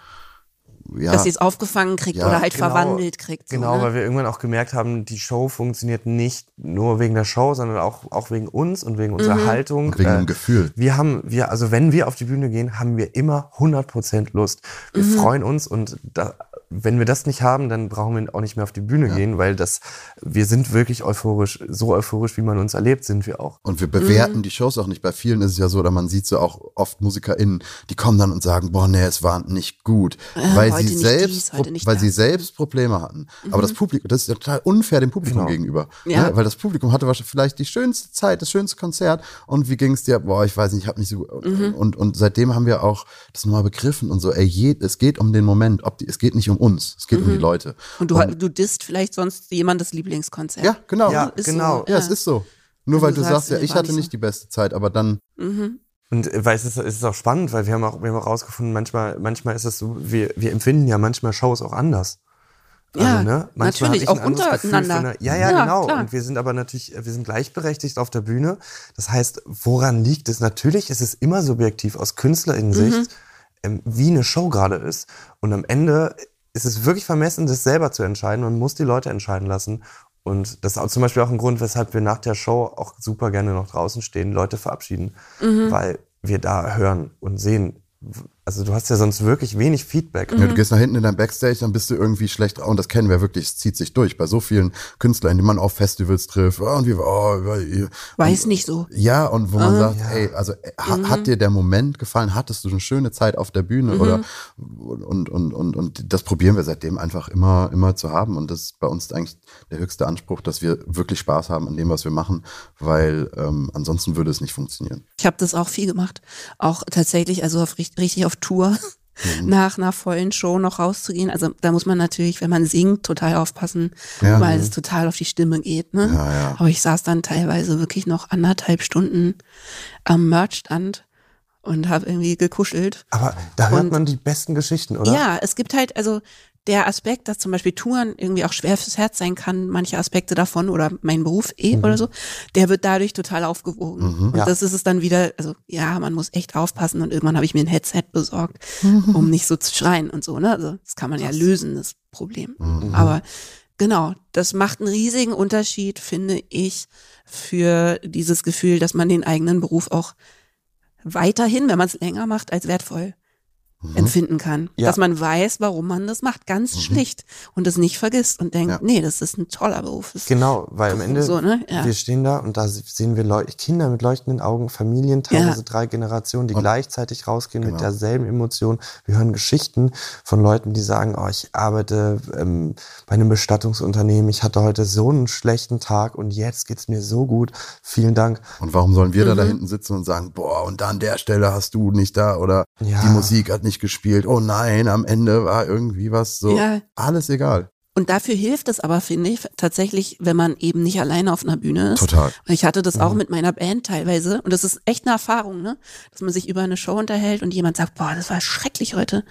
ja. Dass sie es aufgefangen kriegt Ja, oder halt genau. verwandelt kriegt. So, Genau, ne? weil wir irgendwann auch gemerkt haben, die Show funktioniert nicht nur wegen der Show, sondern auch, auch wegen uns und wegen unserer Haltung. und wegen Äh, dem Gefühl. Wir haben, wir, also wenn wir auf die Bühne gehen, haben wir immer 100% Lust. Wir Mhm. freuen uns und da, wenn wir das nicht haben, dann brauchen wir auch nicht mehr auf die Bühne gehen, weil das, wir sind wirklich euphorisch, so euphorisch, wie man uns erlebt, sind wir auch. Und wir Mhm. bewerten die Shows auch nicht. Bei vielen ist es ja so, oder man sieht so auch oft MusikerInnen, die kommen dann und sagen, boah, nee, es war nicht gut. weil heute sie selbst, dies, weil sie selbst Probleme hatten. Aber das Publikum, das ist ja total unfair dem Publikum Genau. gegenüber. Ja. Ne? Weil das Publikum hatte wahrscheinlich vielleicht die schönste Zeit, das schönste Konzert. Und wie ging es dir? Boah, ich weiß nicht, ich habe nicht so. Mhm. Und, und seitdem haben wir auch das nochmal begriffen und so, ey, je, es geht um den Moment. Ob die, es geht nicht um uns, es geht um die Leute. Mhm. Und du, du disst vielleicht sonst jemandes Lieblingskonzert. Ja, genau. Ja, ist genau. So, Ja, es ist so. Nur Wenn weil du du sagst, sagst, ja, ich hatte nicht so. die beste Zeit, aber dann Mhm. Und äh, weil es ist, es ist auch spannend, weil wir haben auch, wir haben auch rausgefunden, manchmal, manchmal ist es so, wir, wir empfinden ja manchmal Shows auch anders. Ja, ne, manchmal natürlich, auch untereinander. Von der, ja, ja, Ja, genau. klar. Und wir sind aber natürlich, wir sind gleichberechtigt auf der Bühne. Das heißt, woran liegt es? Natürlich ist es immer subjektiv aus KünstlerInnen-Sicht, Mhm. ähm, wie eine Show gerade ist. Und am Ende ist es wirklich vermessen, das selber zu entscheiden. Man muss die Leute entscheiden lassen. Und das ist zum Beispiel auch ein Grund, weshalb wir nach der Show auch super gerne noch draußen stehen, Leute verabschieden, Mhm. weil wir da hören und sehen. Also du hast ja sonst wirklich wenig Feedback. Ja, du gehst nach hinten in dein Backstage, dann bist du irgendwie schlecht drauf. Und das kennen wir wirklich, es zieht sich durch. Bei so vielen Künstlern, die man auf Festivals trifft. Oh, und wie, oh, Weiß nicht so. ja, und wo man sagt, Ja. ey, also äh, ha, hat dir der Moment gefallen? Hattest du eine schöne Zeit auf der Bühne? Oder und, und, und, und das probieren wir seitdem einfach immer, immer zu haben. Und das ist bei uns eigentlich der höchste Anspruch, dass wir wirklich Spaß haben an dem, was wir machen, weil ähm, ansonsten würde es nicht funktionieren. Ich habe das auch viel gemacht. Auch tatsächlich, also auf, richt- richtig auf Tour. Mhm. Nach einer vollen Show noch rauszugehen. Also da muss man natürlich, wenn man singt, total aufpassen, Ja. weil es total auf die Stimme geht. Ne? Ja, ja. Aber ich saß dann teilweise wirklich noch anderthalb Stunden am Merchstand und habe irgendwie gekuschelt. Aber da hört Und- man die besten Geschichten, oder? Ja, es gibt halt, also der Aspekt, dass zum Beispiel Touren irgendwie auch schwer fürs Herz sein kann, manche Aspekte davon oder mein Beruf eh oder so, der wird dadurch total aufgewogen. Und Ja. das ist es dann wieder, also ja, man muss echt aufpassen und irgendwann habe ich mir ein Headset besorgt, um nicht so zu schreien und so, ne? Also das kann man ja lösen, das Problem. Aber genau, das macht einen riesigen Unterschied, finde ich, für dieses Gefühl, dass man den eigenen Beruf auch weiterhin, wenn man es länger macht, als wertvoll Mhm. empfinden kann. Ja. Dass man weiß, warum man das macht. Ganz schlicht. Und das nicht vergisst und denkt, Ja. nee, das ist ein toller Beruf. Das Genau, weil am Ende, So, ne? Ja. wir stehen da und da sehen wir Leu Kinder mit leuchtenden Augen, Familien, teilweise Ja. drei Generationen, die Und- gleichzeitig rausgehen mit Genau. derselben Emotion. Wir hören Geschichten von Leuten, die sagen, oh, ich arbeite ähm, bei einem Bestattungsunternehmen, ich hatte heute so einen schlechten Tag und jetzt geht's mir so gut. Vielen Dank. Und warum sollen wir da Mhm. da hinten sitzen und sagen, boah, und da an der Stelle hast du nicht da oder Ja. die Musik hat nicht gespielt. Oh nein, am Ende war irgendwie was so. Ja. Alles egal. Und dafür hilft es aber, finde ich, tatsächlich, wenn man eben nicht alleine auf einer Bühne ist. Total. Ich hatte das auch Mhm. mit meiner Band teilweise. Und das ist echt eine Erfahrung, ne? Dass man sich über eine Show unterhält und jemand sagt, boah, das war schrecklich heute.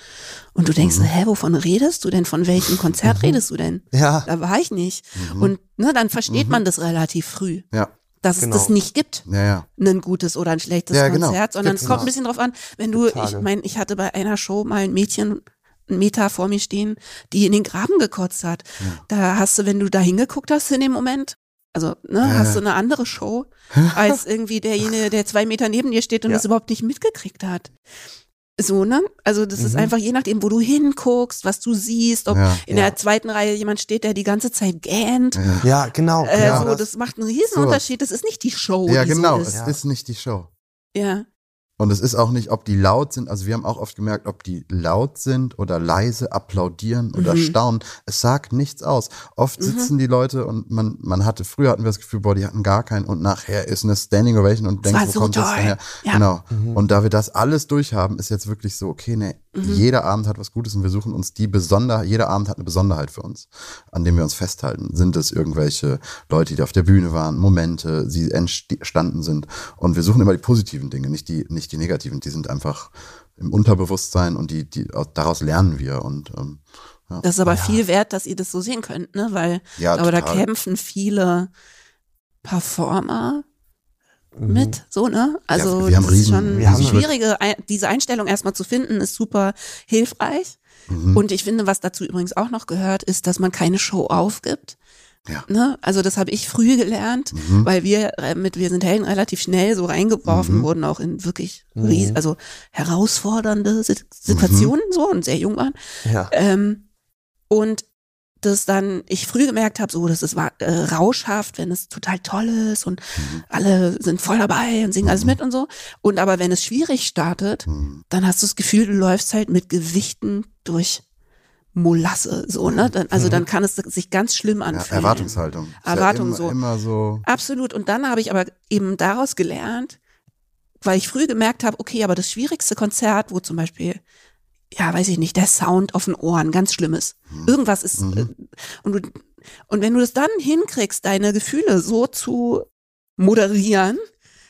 Und du denkst, Mhm. hä, wovon redest du denn? Von welchem Konzert redest du denn? Ja, Da war ich nicht. Mhm. Und ne, dann versteht man das relativ früh, Ja, dass Genau. es das nicht gibt. ja, ja. ein gutes oder ein schlechtes Ja, genau. Konzert, sondern es Gibt's kommt noch. ein bisschen drauf an, wenn du, ich meine, ich hatte bei einer Show mal ein Mädchen einen Meter vor mir stehen, die in den Graben gekotzt hat. Da hast du, wenn du da hingeguckt hast in dem Moment, also ne, hast du eine andere Show als irgendwie derjenige, der zwei Meter neben dir steht und Ja. es überhaupt nicht mitgekriegt hat. So, ne? Also das ist Mhm. einfach je nachdem, wo du hinguckst, was du siehst, ob Ja. in Ja. der zweiten Reihe jemand steht, der die ganze Zeit gähnt. Ja, ja, genau. Äh, genau so, das, macht einen riesen Unterschied. Das ist nicht die Show, ja die genau. so ist. Es Ja. ist nicht die Show. Ja. Und es ist auch nicht, ob die laut sind. Also wir haben auch oft gemerkt, ob die laut sind oder leise applaudieren oder Mhm. staunen. Es sagt nichts aus. Oft sitzen die Leute und man, man hatte, früher hatten wir das Gefühl, boah, die hatten gar keinen und nachher ist eine Standing Ovation und denkt, wo so kommt das toll. denn her? Ja. Genau. Mhm. Und da wir das alles durchhaben, ist jetzt wirklich so, okay, ne, Mhm. jeder Abend hat was Gutes und wir suchen uns die Besonderheit, jeder Abend hat eine Besonderheit für uns, an dem wir uns festhalten. Sind es irgendwelche Leute, die auf der Bühne waren, Momente, die entstanden sind. Und wir suchen immer die positiven Dinge, nicht die, nicht die negativen. Die sind einfach im Unterbewusstsein und die, die, daraus lernen wir und, ähm, ja. Das ist aber viel wert, dass ihr das so sehen könnt, ne? Weil Ja, aber da kämpfen viele Performer. Mit, so, ne? Also Ja, das ist riesen- schon wir haben- schwierige, diese Einstellung erstmal zu finden, ist super hilfreich. Mhm. Und ich finde, was dazu übrigens auch noch gehört, ist, dass man keine Show aufgibt. Ja. Ne? Also das habe ich früh gelernt, Mhm. weil wir äh, mit Wir sind Helden relativ schnell so reingeworfen Mhm. wurden, auch in wirklich Mhm. ries also herausfordernde Sit- Situationen Mhm. so und sehr jung waren. Ja. Ähm, und das dann ich früh gemerkt habe, so das ist äh, rauschhaft, wenn es total toll ist und Mhm. alle sind voll dabei und singen alles Mhm. mit und so. Und aber wenn es schwierig startet, Mhm. dann hast du das Gefühl, du läufst halt mit Gewichten durch Molasse, so, ne? Dann, also dann kann es sich ganz schlimm Ja, anfühlen. Erwartungshaltung. Ist Erwartung ja immer, so. Immer so. Absolut. Und dann habe ich aber eben daraus gelernt, weil ich früh gemerkt habe, okay, aber das schwierigste Konzert, wo zum Beispiel, ja, weiß ich nicht, der Sound auf den Ohren ganz schlimm ist. Irgendwas ist, Mhm. äh, und du, und wenn du das dann hinkriegst, deine Gefühle so zu moderieren,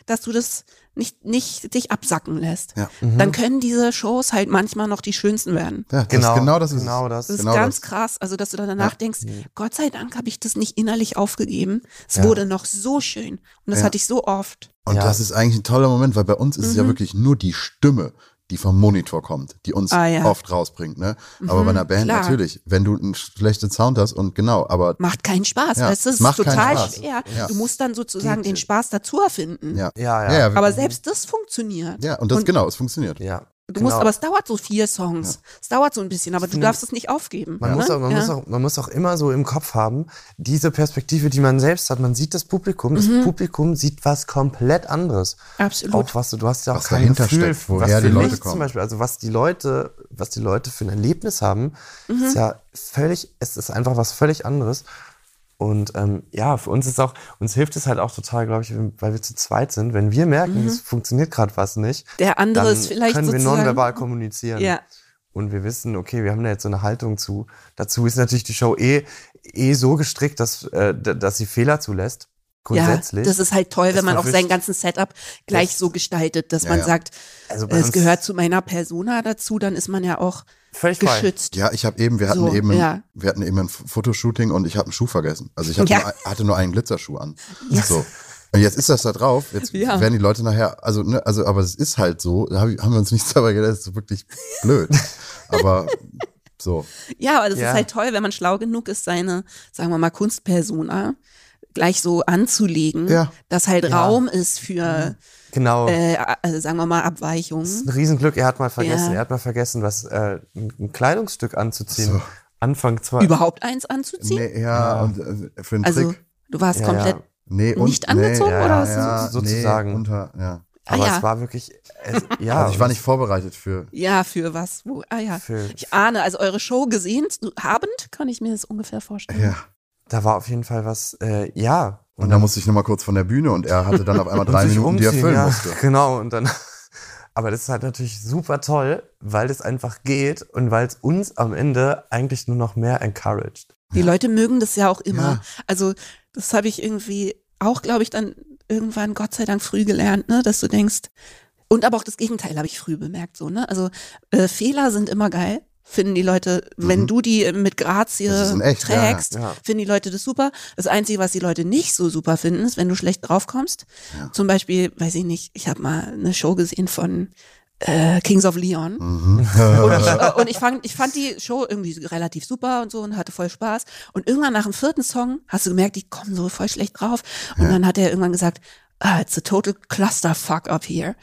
dass du das nicht, nicht dich absacken lässt, Ja. Mhm. dann können diese Shows halt manchmal noch die schönsten werden. Ja, das Genau, ist genau das ist genau das. Das ist Genau ganz das. krass, also dass du dann danach Ja. denkst, Gott sei Dank habe ich das nicht innerlich aufgegeben. Es Ja. wurde noch so schön. Und das Ja. hatte ich so oft. Und Ja. das ist eigentlich ein toller Moment, weil bei uns ist es ja Mhm. wirklich nur die Stimme, die vom Monitor kommt, die uns Ah, ja. oft rausbringt. Ne? Aber Mhm, bei einer Band klar. natürlich, wenn du einen schlechten Sound hast und genau, aber Macht keinen Spaß, Ja? Es ist macht keinen total Spaß. schwer. Ja. Du musst dann sozusagen den Spaß dazu erfinden. ja. Ja, ja. Ja, Aber selbst das funktioniert. ja, und das und- genau, es funktioniert. Ja. Du genau. musst, aber es dauert so vier Songs. Es dauert so ein bisschen, aber du finde, darfst es nicht aufgeben. Man, ne? muss auch, man, ja. muss auch, man muss auch immer so im Kopf haben, diese Perspektive, die man selbst hat. Man sieht das Publikum, das Mhm. Publikum sieht was komplett anderes. Absolut. Auch was du, du hast ja auch Was kein Gefühl, steckt, woher was die für Leute mich kommen. zum Beispiel, also was die Leute, was die Leute für ein Erlebnis haben, Mhm. ist ja völlig, es ist einfach was völlig anderes. Und ähm, ja, für uns ist auch, uns hilft es halt auch total, glaube ich, weil wir zu zweit sind. Wenn wir merken, es funktioniert gerade was nicht, Der andere dann ist Mhm. vielleicht können wir nonverbal kommunizieren. Ja. Und wir wissen, okay, wir haben da jetzt so eine Haltung zu. Dazu ist natürlich die Show eh, eh so gestrickt, dass, äh, dass sie Fehler zulässt. Grundsätzlich. Ja, das ist halt toll, wenn man auch sein ganzen Setup gleich Das- so gestaltet, dass Ja, man ja. sagt, also es gehört zu meiner Persona dazu, dann ist man ja auch völlig frei. geschützt. Ja, ich habe eben, wir hatten So, eben, ein, ja. wir hatten eben ein Fotoshooting und ich habe einen Schuh vergessen. Also ich hatte, Ja. nur, hatte nur einen Glitzerschuh an. So. Und jetzt ist das da drauf. Jetzt Ja. werden die Leute nachher, also, ne, also, aber es ist halt so, da haben wir uns nichts dabei gedacht, das ist wirklich blöd. aber so. Ja, aber das ist halt toll, wenn man schlau genug ist, seine, sagen wir mal, Kunstpersona gleich so anzulegen, Ja. dass halt Ja. Raum ist für, Genau. äh, also sagen wir mal, Das ist Abweichungen. ein Riesenglück. Er hat mal vergessen, Ja. er hat mal vergessen, was äh, ein Kleidungsstück anzuziehen. So. Anfang zwei. Überhaupt eins anzuziehen? Nee, ja, und äh, für einen also, Trick. du warst Ja, komplett, ja. Nee, und, nicht angezogen, nee, oder ja, was? ja, So- sozusagen. Nee, unter, ja. ah Aber ja, es war wirklich, es, ja. Also ich war nicht vorbereitet für. ja, für was, wo, ah ja. Für, Ich ahne, also eure Show gesehen habend, kann ich mir das ungefähr vorstellen. Ja. Da war auf jeden Fall was, äh, ja. Und da musste ich nochmal kurz von der Bühne und er hatte dann auf einmal drei und Minuten, die er füllen ja. musste. Genau, und dann. Aber das ist halt natürlich super toll, weil das einfach geht und weil es uns am Ende eigentlich nur noch mehr encouraged. Die Leute mögen das ja auch immer. Ja. Also das habe ich irgendwie auch, glaube ich, dann irgendwann Gott sei Dank früh gelernt, ne, dass du denkst, und aber auch das Gegenteil habe ich früh bemerkt, so, ne? Also äh, Fehler sind immer geil, finden die Leute, wenn Mhm. du die mit Grazie echt, ja, ja. trägst, Ja. finden die Leute das super. Das Einzige, was die Leute nicht so super finden, ist, wenn du schlecht draufkommst. Ja. Zum Beispiel, weiß ich nicht, ich habe mal eine Show gesehen von äh, Kings of Leon. Mhm. Und ich, äh, und ich, fand, ich fand die Show irgendwie relativ super und so und hatte voll Spaß. Und irgendwann nach dem vierten Song hast du gemerkt, die kommen so voll schlecht drauf. Und dann hat er irgendwann gesagt, ah, it's a total clusterfuck up here.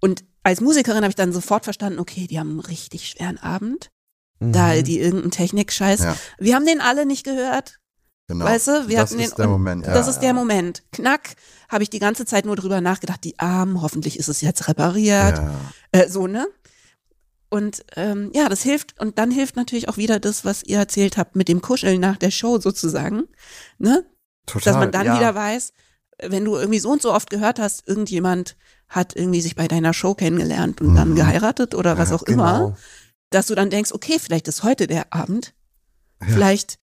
Und als Musikerin habe ich dann sofort verstanden, okay, die haben einen richtig schweren Abend. Da Mhm. die irgendeinen Technik-Scheiß. Ja. Wir haben den alle nicht gehört. Genau. Weißt du, wir das hatten ist den, der und Moment. Ja. Das ist der Moment. Knack, habe ich die ganze Zeit nur drüber nachgedacht, die Armen, hoffentlich ist es jetzt repariert. Äh, so, ne? Und ähm, ja, das hilft. Und dann hilft natürlich auch wieder das, was ihr erzählt habt mit dem Kuscheln nach der Show sozusagen. Ne? Total. Dass man dann ja. wieder weiß, wenn du irgendwie so und so oft gehört hast, irgendjemand hat irgendwie sich bei deiner Show kennengelernt und dann Mhm. geheiratet oder was Ja, auch immer, Genau. Dass du dann denkst, okay, vielleicht ist heute der Abend, Ja. vielleicht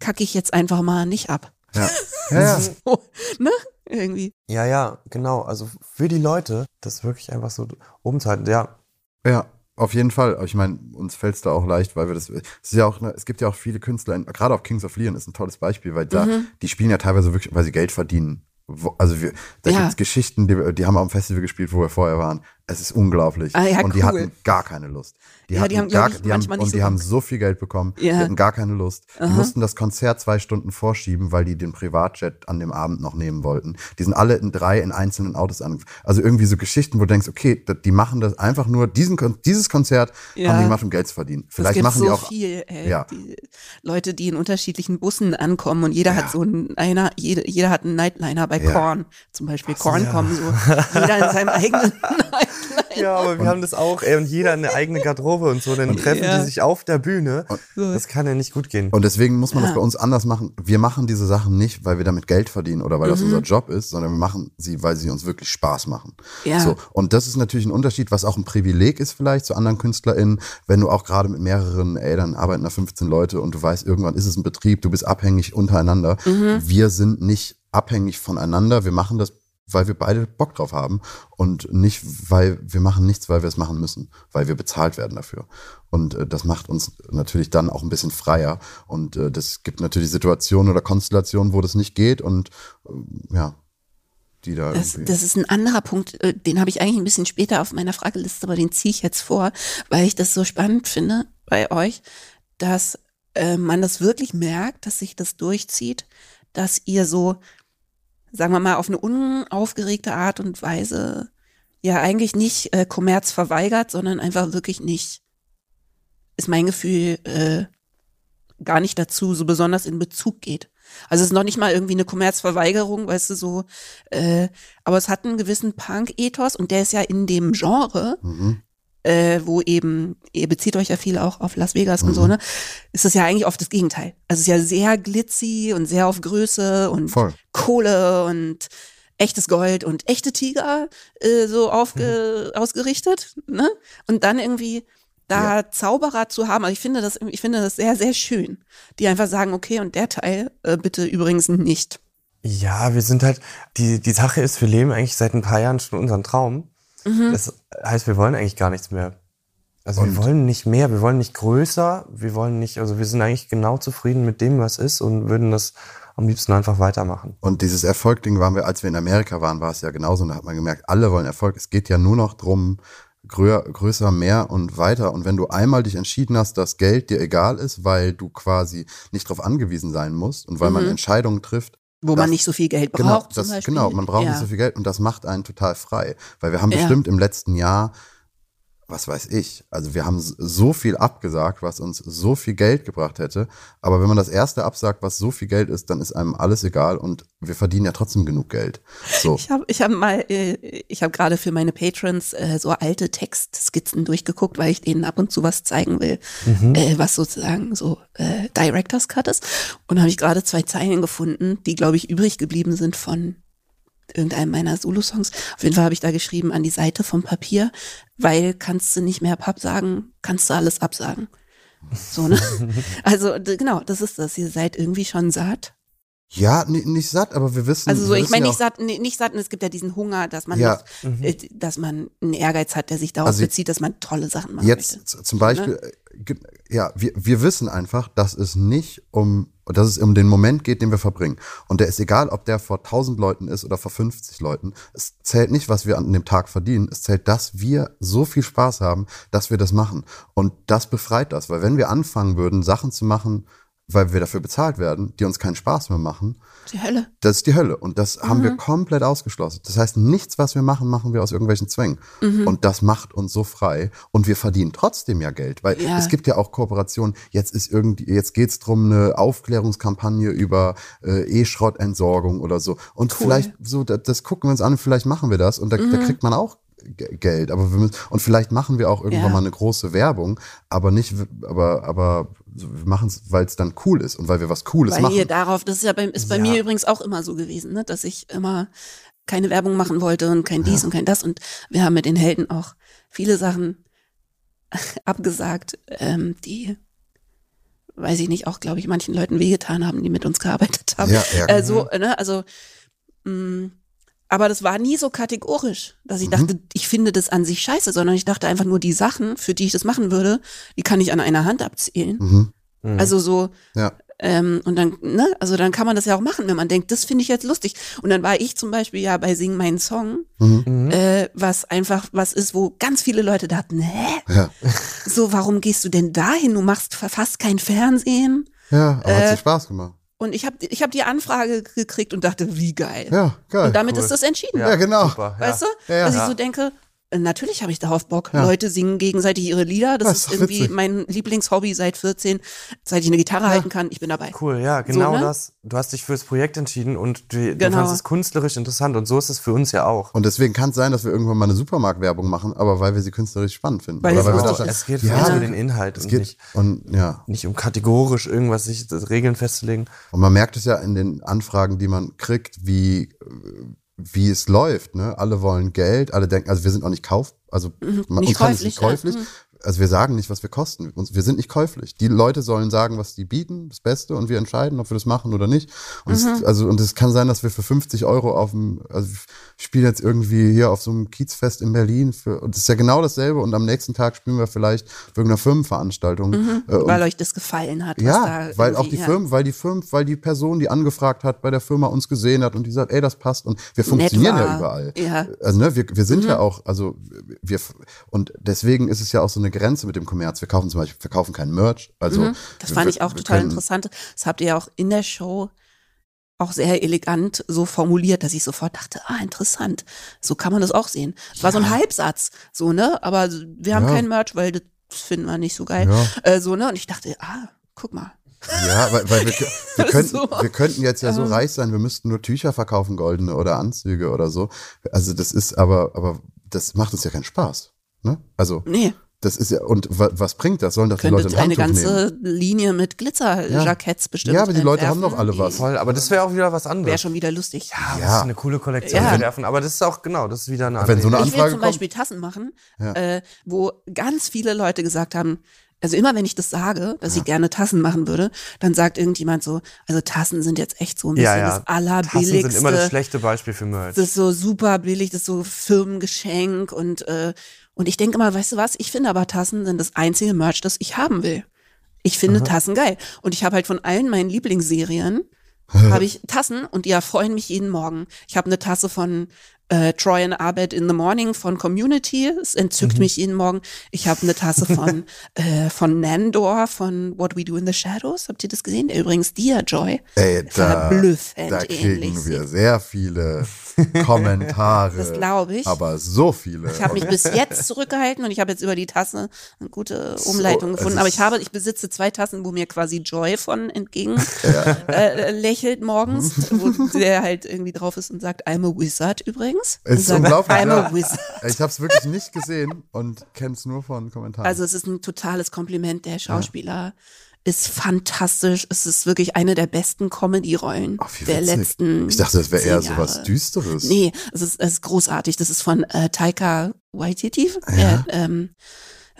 kacke ich jetzt einfach mal nicht ab. Ja. Ja, ja. So, ne? Irgendwie. Ja, ja, genau. Also für die Leute, das wirklich einfach so oben zu halten. Ja, Ja, auf jeden Fall. Ich meine, uns fällt es da auch leicht, weil wir das. Es ist ja auch, ne, es gibt ja auch viele Künstler, gerade auch Kings of Leon ist ein tolles Beispiel, weil da, Mhm. die spielen ja teilweise wirklich, weil sie Geld verdienen. Wo, also wir, da Ja. gibt's Geschichten, die, die haben auf dem Festival gespielt, wo wir vorher waren. Es ist unglaublich. Ah, ja, und die cool. hatten gar keine Lust. Die Ja, hatten die haben, gar, ich, die haben, und die so haben Bock. so viel Geld bekommen, Ja. die hatten gar keine Lust. Die Aha. mussten das Konzert zwei Stunden vorschieben, weil die den Privatjet an dem Abend noch nehmen wollten. Die sind alle in drei in einzelnen Autos an. Also irgendwie so Geschichten, wo du denkst, okay, die machen das einfach nur, diesen, dieses Konzert Ja. haben die gemacht, um Geld zu verdienen. Vielleicht gibt machen so die auch. viel, ey. Ja. Die Leute, die in unterschiedlichen Bussen ankommen und jeder Ja. hat so einen, einer, jede, jeder hat einen Nightliner bei Ja. Korn. Zum Beispiel Korn ja. kommen so, jeder in seinem eigenen Nightliner. Ja, aber wir haben das auch, ey, und jeder eine eigene Garderobe und so, dann treffen Ja. die sich auf der Bühne. So. Das kann ja nicht gut gehen. Und deswegen muss man das bei uns anders machen. Wir machen diese Sachen nicht, weil wir damit Geld verdienen oder weil das Mhm. unser Job ist, sondern wir machen sie, weil sie uns wirklich Spaß machen. Ja. So. Und das ist natürlich ein Unterschied, was auch ein Privileg ist vielleicht zu anderen KünstlerInnen, wenn du auch gerade mit mehreren, ey, dann arbeiten da 15 Leute und du weißt, irgendwann ist es ein Betrieb, du bist abhängig untereinander. Mhm. Wir sind nicht abhängig voneinander. Wir machen das weil wir beide Bock drauf haben und nicht, weil wir machen nichts, weil wir es machen müssen, weil wir bezahlt werden dafür. Und äh, das macht uns natürlich dann auch ein bisschen freier. Und äh, das gibt natürlich Situationen oder Konstellationen, wo das nicht geht und äh, ja, die da Das, das ist ein anderer Punkt, äh, den habe ich eigentlich ein bisschen später auf meiner Frageliste, aber den ziehe ich jetzt vor, weil ich das so spannend finde bei euch, dass äh, man das wirklich merkt, dass sich das durchzieht, dass ihr so, sagen wir mal, auf eine unaufgeregte Art und Weise ja eigentlich nicht äh, Kommerz verweigert, sondern einfach wirklich nicht, ist mein Gefühl, äh, gar nicht dazu so besonders in Bezug geht. Also es ist noch nicht mal irgendwie eine Kommerzverweigerung, weißt du, so, äh, aber es hat einen gewissen Punk-Ethos und der ist ja in dem Genre, Mhm. Äh, wo eben, ihr bezieht euch ja viel auch auf Las Vegas und so, ne, ist das ja eigentlich oft das Gegenteil. Also es ist ja sehr glitzy und sehr auf Größe und Voll. Kohle und echtes Gold und echte Tiger äh, so aufge ausgerichtet, ne? Und dann irgendwie da Zauberer zu haben, also ich finde das, ich finde das sehr, sehr schön, die einfach sagen, okay, und der Teil äh, bitte übrigens nicht. Ja, wir sind halt, die, die Sache ist, wir leben eigentlich seit ein paar Jahren schon unseren Traum. Mhm. Das heißt, wir wollen eigentlich gar nichts mehr. Also Und- wir wollen nicht mehr, wir wollen nicht größer, wir wollen nicht, also wir sind eigentlich genau zufrieden mit dem, was ist und würden das am liebsten einfach weitermachen. Und dieses Erfolgding waren wir, als wir in Amerika waren, war es ja genauso. Und da hat man gemerkt, alle wollen Erfolg. Es geht ja nur noch drum, grö größer, mehr und weiter. Und wenn du einmal dich entschieden hast, dass Geld dir egal ist, weil du quasi nicht darauf angewiesen sein musst und weil man Mhm. Entscheidungen trifft, Wo Das- man nicht so viel Geld braucht. Genau, das, genau, man braucht ja. nicht so viel Geld und das macht einen total frei. Weil wir haben Ja. bestimmt im letzten Jahr, was weiß ich, also wir haben so viel abgesagt, was uns so viel Geld gebracht hätte. Aber wenn man das erste absagt, was so viel Geld ist, dann ist einem alles egal und wir verdienen ja trotzdem genug Geld. So. Ich habe ich hab mal, äh, ich habe gerade für meine Patrons äh, so alte Textskizzen durchgeguckt, weil ich denen ab und zu was zeigen will, äh, was sozusagen so äh, Director's Cut ist. Und habe ich gerade zwei Zeilen gefunden, die, glaube ich, übrig geblieben sind von irgendeinem meiner Solo-Songs. Auf jeden Fall habe ich da geschrieben an die Seite vom Papier, weil kannst du nicht mehr Papp sagen, kannst du alles absagen. So, ne? Also genau, das ist das. Ihr seid irgendwie schon satt. Ja, ni- nicht satt, aber wir wissen. Also so, ich meine ja nicht satt, nicht satt, und es gibt ja diesen Hunger, dass man Ja. noch, äh, dass man einen Ehrgeiz hat, der sich darauf Also bezieht, dass man tolle Sachen machen Jetzt möchte. zum Beispiel, äh, ge- ja, wir, wir wissen einfach, dass es nicht um, dass es um den Moment geht, den wir verbringen. Und der ist egal, ob der vor 1000 Leuten ist oder vor 50 Leuten. Es zählt nicht, was wir an dem Tag verdienen. Es zählt, dass wir so viel Spaß haben, dass wir das machen. Und das befreit das. Weil wenn wir anfangen würden, Sachen zu machen, weil wir dafür bezahlt werden, die uns keinen Spaß mehr machen, Die Hölle. das ist die Hölle. Und das haben Mhm. wir komplett ausgeschlossen. Das heißt, nichts, was wir machen, machen wir aus irgendwelchen Zwängen. Mhm. Und das macht uns so frei. Und wir verdienen trotzdem ja Geld. Weil Ja. es gibt ja auch Kooperationen. Jetzt ist irgendwie, jetzt geht's drum eine Aufklärungskampagne über äh, E-Schrottentsorgung oder so. Und Cool. vielleicht so, das, das gucken wir uns an vielleicht machen wir das. Und da, Mhm. da kriegt man auch Geld, aber wir müssen, und vielleicht machen wir auch irgendwann Ja. mal eine große Werbung, aber nicht, aber, aber wir machen es, weil es dann cool ist und weil wir was Cooles Weil machen. hier darauf, das ist ja bei, ist bei Ja. mir übrigens auch immer so gewesen, ne, dass ich immer keine Werbung machen wollte und kein dies und kein das. Und wir haben mit den Helden auch viele Sachen abgesagt, ähm, die, weiß ich nicht, auch, glaube ich, manchen Leuten wehgetan haben, die mit uns gearbeitet haben. Ja, ja, äh, so, ne, also, mh, aber das war nie so kategorisch, dass ich dachte, ich finde das an sich scheiße, sondern ich dachte einfach nur, die Sachen, für die ich das machen würde, die kann ich an einer Hand abzählen. Mhm. Mhm. Also so, Ja. ähm, und dann, ne, also dann kann man das ja auch machen, wenn man denkt, das finde ich jetzt lustig. Und dann war ich zum Beispiel ja bei Sing meinen Song, Mhm. äh, was einfach was ist, wo ganz viele Leute dachten, hä? Ja. So, warum gehst du denn dahin? Du machst fa- fast kein Fernsehen. Ja, aber hat Äh, sich Spaß gemacht. Und ich habe ich hab die Anfrage gekriegt und dachte, wie geil. Ja, geil. und damit cool. ist das entschieden. Ja, genau. Super, Weißt du? Ja, ja. Dass ich Ja. so denke, natürlich habe ich darauf Bock. Ja. Leute singen gegenseitig ihre Lieder. Das Das ist irgendwie witzig. mein Lieblingshobby seit 14. Seit ich eine Gitarre halten kann, ich bin dabei. Cool, ja, genau ne? das. Du hast dich fürs Projekt entschieden und du, du Genau. fandest es künstlerisch interessant und so ist es für uns ja auch. Und deswegen kann es sein, dass wir irgendwann mal eine Supermarktwerbung machen, aber weil wir sie künstlerisch spannend finden. Weil Oder es weil wir ist. Es geht Ja. um den Inhalt es und geht nicht, und ja. nicht um kategorisch irgendwas, sich das Regeln festzulegen. Und man merkt es ja in den Anfragen, die man kriegt, wie wie es läuft. Ne? Alle wollen Geld, alle denken, also wir sind auch nicht kauf, also man, Mhm. nicht uns kann es käuflich, nicht ja. käuflich. Mhm. Also wir sagen nicht, was wir kosten. Wir sind nicht käuflich. Die Leute sollen sagen, was die bieten, das Beste, und wir entscheiden, ob wir das machen oder nicht. Und Mhm. es, also und es kann sein, dass wir für 50 Euro auf dem, also wir spielen jetzt irgendwie hier auf so einem Kiezfest in Berlin für, und das ist ja genau dasselbe. Und am nächsten Tag spielen wir vielleicht für irgendeiner Firmenveranstaltung. Äh, Mhm. Weil euch das gefallen hat. was ja, weil auch die ja. Firmen, weil die Firmen, weil die Person, die angefragt hat, bei der Firma uns gesehen hat und die sagt, ey, das passt und wir funktionieren ja überall. Ja. Also ne, wir, wir sind Mhm. ja auch, also wir und deswegen ist es ja auch so eine Grenze mit dem Kommerz. Wir kaufen zum Beispiel, wir kaufen keinen Merch. Also Mhm. Das fand wir- ich auch total können- interessant. Das habt ihr ja auch in der Show auch sehr elegant so formuliert, dass ich sofort dachte, ah, interessant. So kann man das auch sehen. Es war so ein Halbsatz, so, ne? Aber wir haben Ja. kein Merch, weil das finden wir nicht so geil. Ja. Äh, so, ne? Und ich dachte, ah, guck mal. Ja, weil, weil wir, wir, könnten, So. wir könnten jetzt ja so Ähm. reich sein, wir müssten nur Tücher verkaufen, goldene oder Anzüge oder so. Also das ist aber, aber das macht uns ja keinen Spaß. Ne? Also Nee, das ist ja, und wa, was bringt das? Sollen das die Leute ein eine Handtuch nehmen? ganze Linie mit Glitzerjacketts bestimmt. Ja, aber die Leute haben doch alle was. Voll, aber das wäre auch wieder was Wäre anderes. schon wieder lustig. ja, Ja. das ist eine coole Kollektion Ja. wir werfen, aber das ist auch genau, das ist wieder eine Wenn so eine Ich will Anfrage zum kommt. Beispiel Tassen machen, Ja. äh, wo ganz viele Leute gesagt haben, also immer wenn ich das sage, dass ich gerne Tassen machen würde, dann sagt irgendjemand so, also Tassen sind jetzt echt so ein bisschen ja, ja. das Tassen allerbilligste. sind immer das schlechte Beispiel für Merch. das ist so super billig, das ist so Firmengeschenk und äh, und ich denke immer, weißt du was, ich finde aber Tassen sind das einzige Merch, das ich haben will. Ich finde Tassen geil und ich habe halt von allen meinen Lieblingsserien habe ich Tassen und die erfreuen mich jeden Morgen. Ich habe eine Tasse von äh, Troy and Abed in the Morning von Community. Es entzückt Mhm. mich jeden Morgen. Ich habe eine Tasse von, äh, von Nandor von What We Do in the Shadows. Habt ihr das gesehen? Der übrigens Dia Joy. Ey, da, Verblüffend da ähnlich kriegen wir sieht. sehr viele Kommentare. Das glaube ich. Aber so viele. Ich habe mich bis jetzt zurückgehalten und ich habe jetzt über die Tasse eine gute Umleitung es gefunden. Aber ich habe, ich besitze zwei Tassen, wo mir quasi Joy von entgegen äh, lächelt morgens, wo der halt irgendwie drauf ist und sagt, I'm a wizard übrigens. Ist sagt, unglaublich. I'm ja. a wizard. Ich habe es wirklich nicht gesehen und kenne es nur von Kommentaren. Also es ist ein totales Kompliment. Der Schauspieler ist fantastisch. Es ist wirklich eine der besten Comedy-Rollen der witzig. letzten. ich dachte, das wäre eher so was. Düsteres. Nee, es ist, es ist großartig. Das ist von äh, Taika Waititi, Ja. der ähm,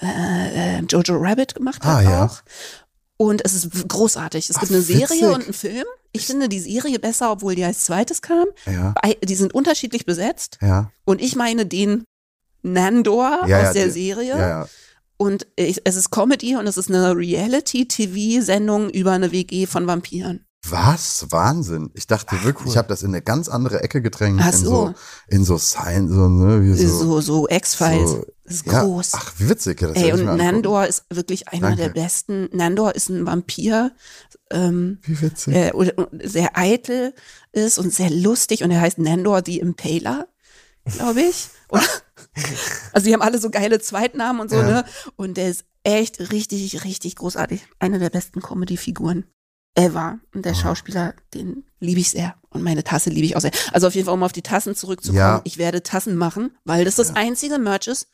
äh, äh, Jojo Rabbit gemacht hat Ah, ja. auch. Und es ist großartig. Es Ach, gibt eine witzig. Serie und einen Film. Ich finde die Serie besser, obwohl die als zweites kam. Ja, Die sind unterschiedlich besetzt. ja, Und ich meine den Nandor Ja, aus der die- Serie. Und ich, es ist Comedy und es ist eine Reality-TV-Sendung über eine WG von Vampiren. Was? Wahnsinn. Ich dachte wirklich, cool. ich habe das in eine ganz andere Ecke gedrängt. Ach in so. in so Science, so, ne, so. So, so X-Files. so- das ist ja. groß. Ach, wie witzig. Das Ey, und. Nandor ist wirklich einer Danke. der besten. Nandor ist ein Vampir, ähm, Wie witzig. äh, und, und sehr eitel ist und sehr lustig und er heißt Nandor the Impaler, glaube ich. Oder, also die haben alle so geile Zweitnamen und so, Ja. ne? Und der ist echt richtig, richtig großartig. Eine der besten Comedy-Figuren ever. Und der Oh. Schauspieler, den liebe ich sehr. Und meine Tasse liebe ich auch sehr. Also auf jeden Fall, um auf die Tassen zurückzukommen, Ja. ich werde Tassen machen, weil das das einzige Merch ist,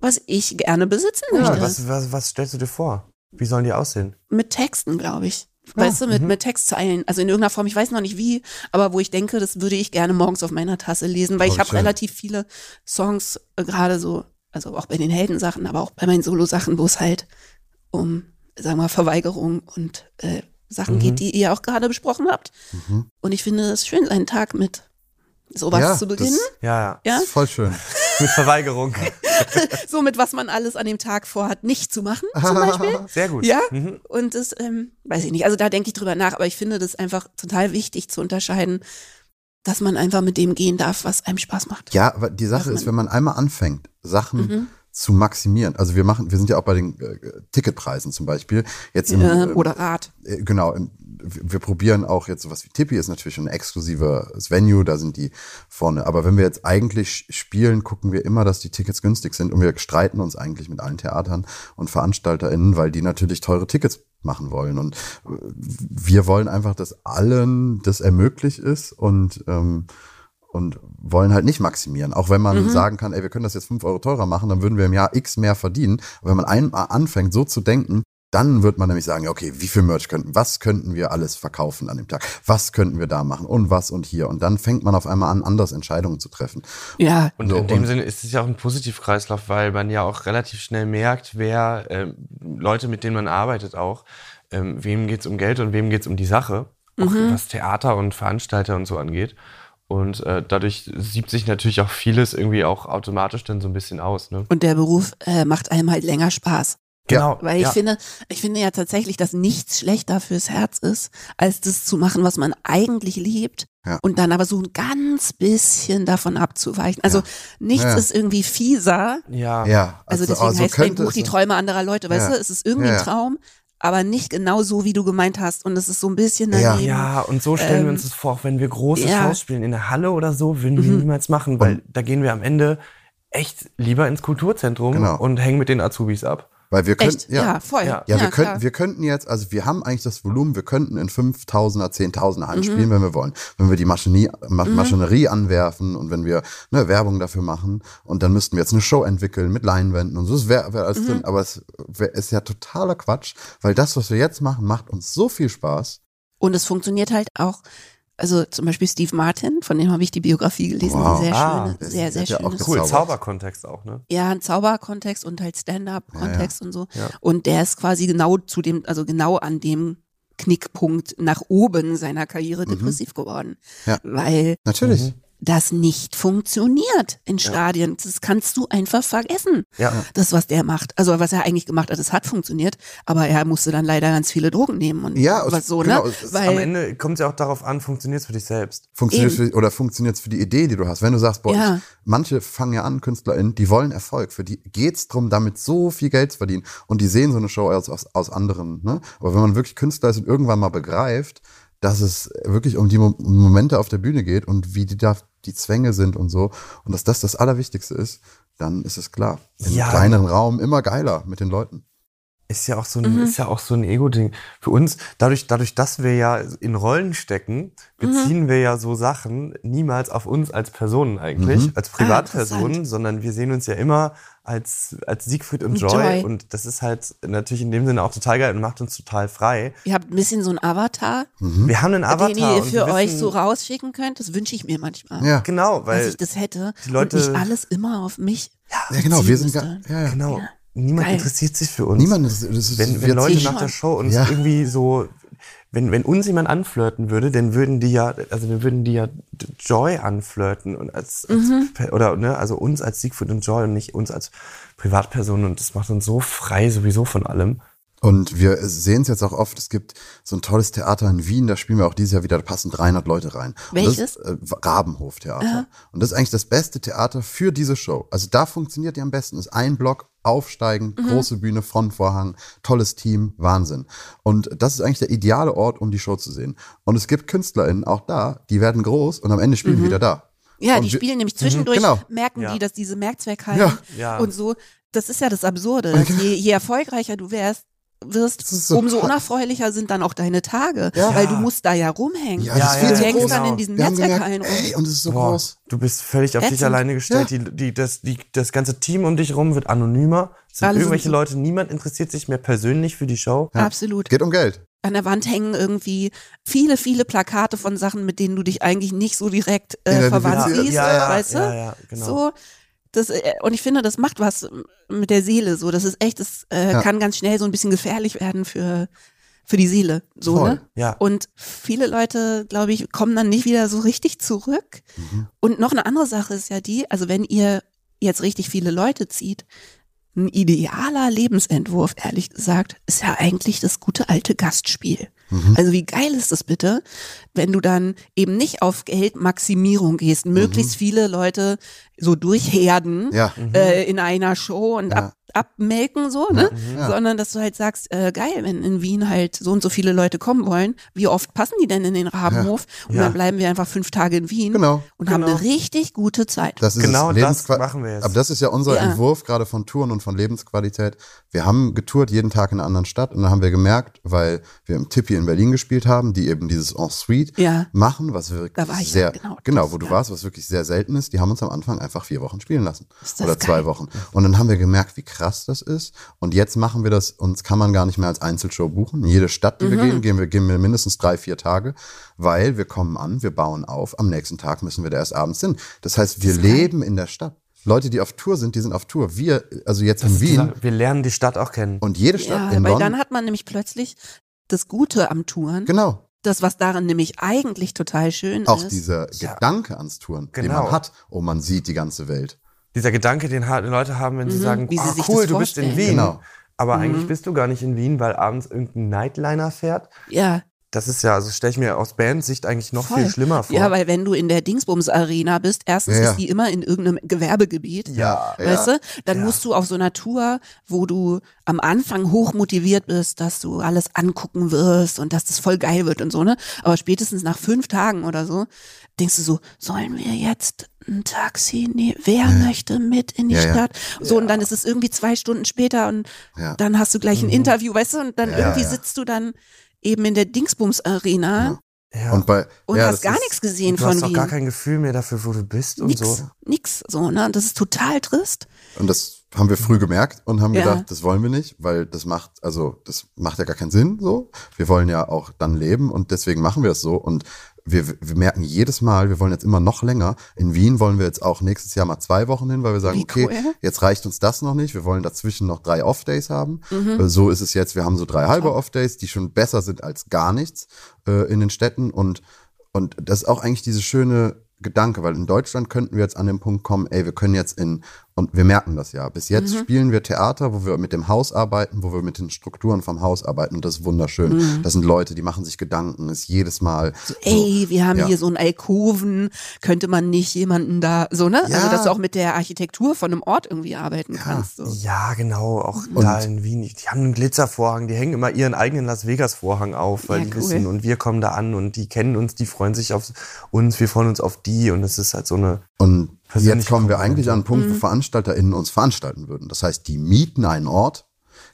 was ich gerne besitzen möchte. Was, was, was stellst du dir vor? Wie sollen die aussehen? mit Texten, glaube ich. Weißt du, mit, mit Textzeilen, also in irgendeiner Form, ich weiß noch nicht wie, aber wo ich denke, das würde ich gerne morgens auf meiner Tasse lesen, weil Oh, ich habe relativ viele Songs, äh, gerade so, also auch bei den Heldensachen, aber auch bei meinen Solo-Sachen, wo es halt um, sagen wir mal, Verweigerung und äh, Sachen Mhm. geht, die ihr auch gerade besprochen habt. Mhm. Und ich finde es schön, einen Tag mit sowas Ja, zu beginnen. Ja, ja. Ja, Das ist voll schön. Mit Verweigerung. so mit was man alles an dem Tag vorhat, nicht zu machen, zum Beispiel. Sehr gut. Ja, Mhm. und das, ähm, weiß ich nicht, also da denke ich drüber nach, aber ich finde das einfach total wichtig zu unterscheiden, dass man einfach mit dem gehen darf, was einem Spaß macht. Ja, aber die Sache ist, wenn man einmal anfängt, Sachen Mhm. Zu maximieren. Also wir machen, wir sind ja auch bei den äh, Ticketpreisen zum Beispiel. Jetzt im, Äh, oder Rat. äh, genau, im, wir wir probieren auch jetzt sowas wie Tippi ist natürlich ein exklusives Venue, da sind die vorne. Aber wenn wir jetzt eigentlich spielen, gucken wir immer, dass die Tickets günstig sind und wir streiten uns eigentlich mit allen Theatern und VeranstalterInnen, weil die natürlich teure Tickets machen wollen. Und äh, wir wollen einfach, dass allen das ermöglicht ist und ähm, und wollen halt nicht maximieren. Auch wenn man sagen kann, ey, wir können das jetzt fünf Euro teurer machen, dann würden wir im Jahr X mehr verdienen. Aber wenn man einmal anfängt, so zu denken, dann wird man nämlich sagen, ja, okay, wie viel Merch könnten, was könnten wir alles verkaufen an dem Tag? Was könnten wir da machen? Und was und hier? Und dann fängt man auf einmal an, anders Entscheidungen zu treffen. Ja, Und So, in dem und- Sinne ist es ja auch ein Positivkreislauf, weil man ja auch relativ schnell merkt, wer ähm, Leute, mit denen man arbeitet, auch, ähm, wem geht's um Geld und wem geht's um die Sache, auch was Theater und Veranstalter und so angeht. Und äh, dadurch siebt sich natürlich auch vieles irgendwie auch automatisch dann so ein bisschen aus. Ne? und der Beruf äh, macht einem halt länger Spaß. Genau. Weil ich ja. finde, ich finde ja tatsächlich, dass nichts schlechter fürs Herz ist, als das zu machen, was man eigentlich liebt. Ja. Und dann aber so ein ganz bisschen davon abzuweichen. Also nichts Ja. ist irgendwie fieser, ja. Ja, Also deswegen heißt mein Buch es Die. Träume anderer Leute, weißt Ja. du? Es ist irgendwie Ja, ein. Traum, aber nicht genau so, wie du gemeint hast. Und es ist so ein bisschen Ja. daneben. Ja, und so stellen wir Ähm, uns das vor, auch wenn wir große ja. Shows spielen in der Halle oder so, würden wir Mhm. niemals machen, weil da gehen wir am Ende echt lieber ins Kulturzentrum Genau. und hängen mit den Azubis ab. Weil wir können, Echt? Ja, voll. Ja. Ja, wir, könnten, wir könnten jetzt, also wir haben eigentlich das Volumen, wir könnten in 5000er, 10.000er Hallen Mhm. spielen, wenn wir wollen. Wenn wir die Maschinerie, Ma Maschinerie anwerfen und wenn wir ne, Werbung dafür machen und dann müssten wir jetzt eine Show entwickeln mit Leinwänden und so, das wäre wär Mhm. alles drin. Aber es wär, ist ja totaler Quatsch, weil das, was wir jetzt machen, macht uns so viel Spaß. Und es funktioniert halt auch. Also zum Beispiel Steve Martin, von dem habe ich die Biografie gelesen, Wow. die sehr Ah, schöne, der- sehr, sehr hat ja auch schön. Cool. Zauberkontext auch, ne? Ja, ein Zauberkontext und halt Stand-up-Kontext und so. Ja. Und der ist quasi genau zu dem, also genau an dem Knickpunkt nach oben seiner Karriere depressiv geworden. Mhm. Ja. Weil Natürlich. Das nicht funktioniert in Stadien. Das kannst du einfach vergessen. Ja. Das, was der macht. Also was er eigentlich gemacht hat, es hat funktioniert, aber er musste dann leider ganz viele Drogen nehmen und Ja, es- was so, genau, ne? es ist Am Weil, Ende kommt es ja auch darauf an, funktioniert es für dich selbst. Funktioniert für, oder funktioniert für die Idee, die du hast. Wenn du sagst, boah, Ja. ich, manche fangen ja an, KünstlerInnen, die wollen Erfolg. Für die geht's drum, damit so viel Geld zu verdienen. Und die sehen so eine Show aus, aus, aus anderen. Ne? Aber wenn man wirklich Künstler ist und irgendwann mal begreift, dass es wirklich um die Mo Momente auf der Bühne geht und wie die da die Zwänge sind und so und dass das das Allerwichtigste ist, dann ist es klar. In Ja. kleineren Raum immer geiler mit den Leuten. Ist ja auch so ein, ist ja auch so ein Ego-Ding. Für uns, dadurch, dadurch, dass wir ja in Rollen stecken, beziehen wir ja so Sachen niemals auf uns als Personen eigentlich, als Privatpersonen, interessant. sondern wir sehen uns ja immer als, als Siegfried und Und Joy. Joy. Und das ist halt natürlich in dem Sinne auch total geil und macht uns total frei. ihr habt ein bisschen so ein Avatar, Wir haben einen Avatar. den ihr für euch wissen- so rausschicken könnt. Das wünsche ich mir manchmal. Ja, Genau, Dass weil ich das hätte die Leute- und nicht alles immer auf mich. ja genau. Wir sind beziehen ga- ja, ja. genau, niemand Geil. interessiert sich für uns. Niemand ist, das ist wenn, wenn wir Leute nach schon. der Show uns Ja. irgendwie so, wenn, wenn uns jemand anflirten würde, dann würden die ja, also dann würden die ja Joy anflirten und als, als Mhm. Oder ne, also uns als Siegfried und Joy und nicht uns als Privatpersonen und das macht uns so frei sowieso von allem. Und wir sehen es jetzt auch oft, es gibt so ein tolles Theater in Wien, da spielen wir auch dieses Jahr wieder, da passen 300 Leute rein. Und Welches? Das, ist, äh, Rabenhof-Theater. Und das ist eigentlich das beste Theater für diese Show. Also da funktioniert die am besten. Ist ein Block, aufsteigen, Mhm. große Bühne, Frontvorhang, tolles Team, Wahnsinn. Und das ist eigentlich der ideale Ort, um die Show zu sehen. Und es gibt KünstlerInnen auch da, die werden groß und am Ende spielen die wieder da. Mhm. Ja, Und die wir- spielen nämlich zwischendurch, genau. merken Ja. die, dass diese Merkzweck halten Ja. Ja. und so. Das ist ja das Absurde. Dass je, je erfolgreicher du wärst, wirst, ist so umso unerfreulicher sind dann auch deine Tage, Ja. weil du musst da ja rumhängen. Ja, Ja, das ist ja, viel du hängst groß. dann genau. in diesen Netzwerkhallen rum. ey, und es ist so Boah, groß. du bist völlig auf dich Ätzend. alleine gestellt. Die, die, das, die, das ganze Team um dich rum wird anonymer. Es sind Alle sind irgendwelche so- Leute, niemand interessiert sich mehr persönlich für die Show. Absolut. Geht um Geld. An der Wand hängen irgendwie viele, viele Plakate von Sachen, mit denen du dich eigentlich nicht so direkt äh, verwandt siehst, Ja, ja, weißt du? ja, ja, genau. So, das, äh, und ich finde, das macht was mit der Seele. So, das ist echt, das äh, Ja. kann ganz schnell so ein bisschen gefährlich werden für für die Seele. So, Voll. ne? Ja. Und viele Leute, glaube ich, kommen dann nicht wieder so richtig zurück. Mhm. Und noch eine andere Sache ist ja die, also wenn ihr jetzt richtig viele Leute zieht, ein idealer Lebensentwurf, ehrlich gesagt, ist ja eigentlich das gute alte Gastspiel. Mhm. Also wie geil ist das bitte, wenn du dann eben nicht auf Geldmaximierung gehst, möglichst viele Leute so durchherden Mhm. Ja. äh, in einer Show und Ja. ab, abmelken so, ne? Ja. Sondern dass du halt sagst, äh, geil, wenn in Wien halt so und so viele Leute kommen wollen, wie oft passen die denn in den Rabenhof? Und Ja. dann bleiben wir einfach fünf Tage in Wien Genau. und haben Genau. eine richtig gute Zeit. Das ist Genau das machen wir jetzt. Aber das ist ja unser Ja. Entwurf gerade von Touren und von Lebensqualität. Wir haben getourt jeden Tag in einer anderen Stadt und dann haben wir gemerkt, weil wir im Tippi in Berlin gespielt haben, die eben dieses Ensuite Ja. machen, was wirklich Da war ich sehr, ja, genau, genau. wo du Ja. warst, was wirklich sehr selten ist. Die haben uns am Anfang einfach vier Wochen spielen lassen. Ist das Oder zwei geil. Wochen. Und dann haben wir gemerkt, wie krass das ist. Und jetzt machen wir das, uns kann man gar nicht mehr als Einzelshow buchen. In jede Stadt, die wir Mhm. gehen, gehen wir, gehen wir mindestens drei, vier Tage, weil wir kommen an, wir bauen auf, am nächsten Tag müssen wir da erst abends hin. Das heißt, wir geil. leben in der Stadt. Leute, die auf Tour sind, die sind auf Tour. Wir, also jetzt in Wien Wir lernen die Stadt auch kennen. und jede Stadt Ja, in weil London. dann hat man nämlich plötzlich das Gute am Touren. genau. Das, was daran nämlich eigentlich total schön Auch ist. dieser Ja. Gedanke ans Touren, den Genau. man hat. Oh, man sieht die ganze Welt. Dieser Gedanke, den Leute haben, wenn sie Mhm, sagen, wie sie ah, cool, du bist in. Wien. Genau. Aber Mhm. eigentlich bist du gar nicht in Wien, weil abends irgendein Nightliner fährt. ja, Das ist ja, also stelle ich mir aus Bandsicht eigentlich noch Voll. viel schlimmer vor. ja, weil wenn du in der Dingsbums Arena bist, erstens Ja, ja. ist die immer in irgendeinem Gewerbegebiet. Ja, Weißt du? Dann Ja. musst du auf so einer Tour, wo du am Anfang hoch motiviert bist, dass du alles angucken wirst und dass das voll geil wird und so, ne? Aber spätestens nach fünf Tagen oder so, denkst du so, sollen wir jetzt ein Taxi nehmen? Wer möchte mit in die Ja, ja. Stadt? So, und dann ist es irgendwie zwei Stunden später und Ja. dann hast du gleich ein Interview, weißt du? Und dann Ja, irgendwie ja. sitzt du dann eben in der Dingsbums Arena ja. Und bei und ja, hast gar ist- nichts gesehen du von hast doch Wien. gar kein Gefühl mehr dafür, wo du bist und nix, so. nix, so, ne? Und das ist total trist. Und das haben wir früh gemerkt und haben Ja. gedacht, das wollen wir nicht, weil das macht, also das macht ja gar keinen Sinn so. Wir wollen ja auch dann leben und deswegen machen wir es so. Und wir, wir merken jedes Mal, wir wollen jetzt immer noch länger. In Wien wollen wir jetzt auch nächstes Jahr mal zwei Wochen hin, weil wir sagen, Wie okay, cool. jetzt reicht uns das noch nicht. Wir wollen dazwischen noch drei Off-Days haben. Mhm. Äh, So ist es jetzt. Wir haben so drei halbe Off-Days, die schon besser sind als gar nichts äh, in den Städten und und das ist auch eigentlich diese schöne Gedanke, weil in Deutschland könnten wir jetzt an den Punkt kommen, ey, wir können jetzt in, und wir merken das ja, bis jetzt Mhm. spielen wir Theater, wo wir mit dem Haus arbeiten, wo wir mit den Strukturen vom Haus arbeiten und das ist wunderschön. Mhm. Das sind Leute, die machen sich Gedanken, ist jedes Mal. Ey, wir haben ja. hier so einen Alkoven, könnte man nicht jemanden da, so, ne? Also, Ja. dass du auch mit der Architektur von einem Ort irgendwie arbeiten kannst. So. Ja, genau. Auch da in Wien. Die haben einen Glitzervorhang. Die hängen immer ihren eigenen Las Vegas Vorhang auf, weil Ja, die cool. wissen und wir kommen da an und die kennen uns, die freuen sich auf uns, wir freuen uns auf die und es ist halt so eine. Und jetzt kommen wir eigentlich an einen Punkt, wo VeranstalterInnen uns veranstalten würden. Das heißt, die mieten einen Ort,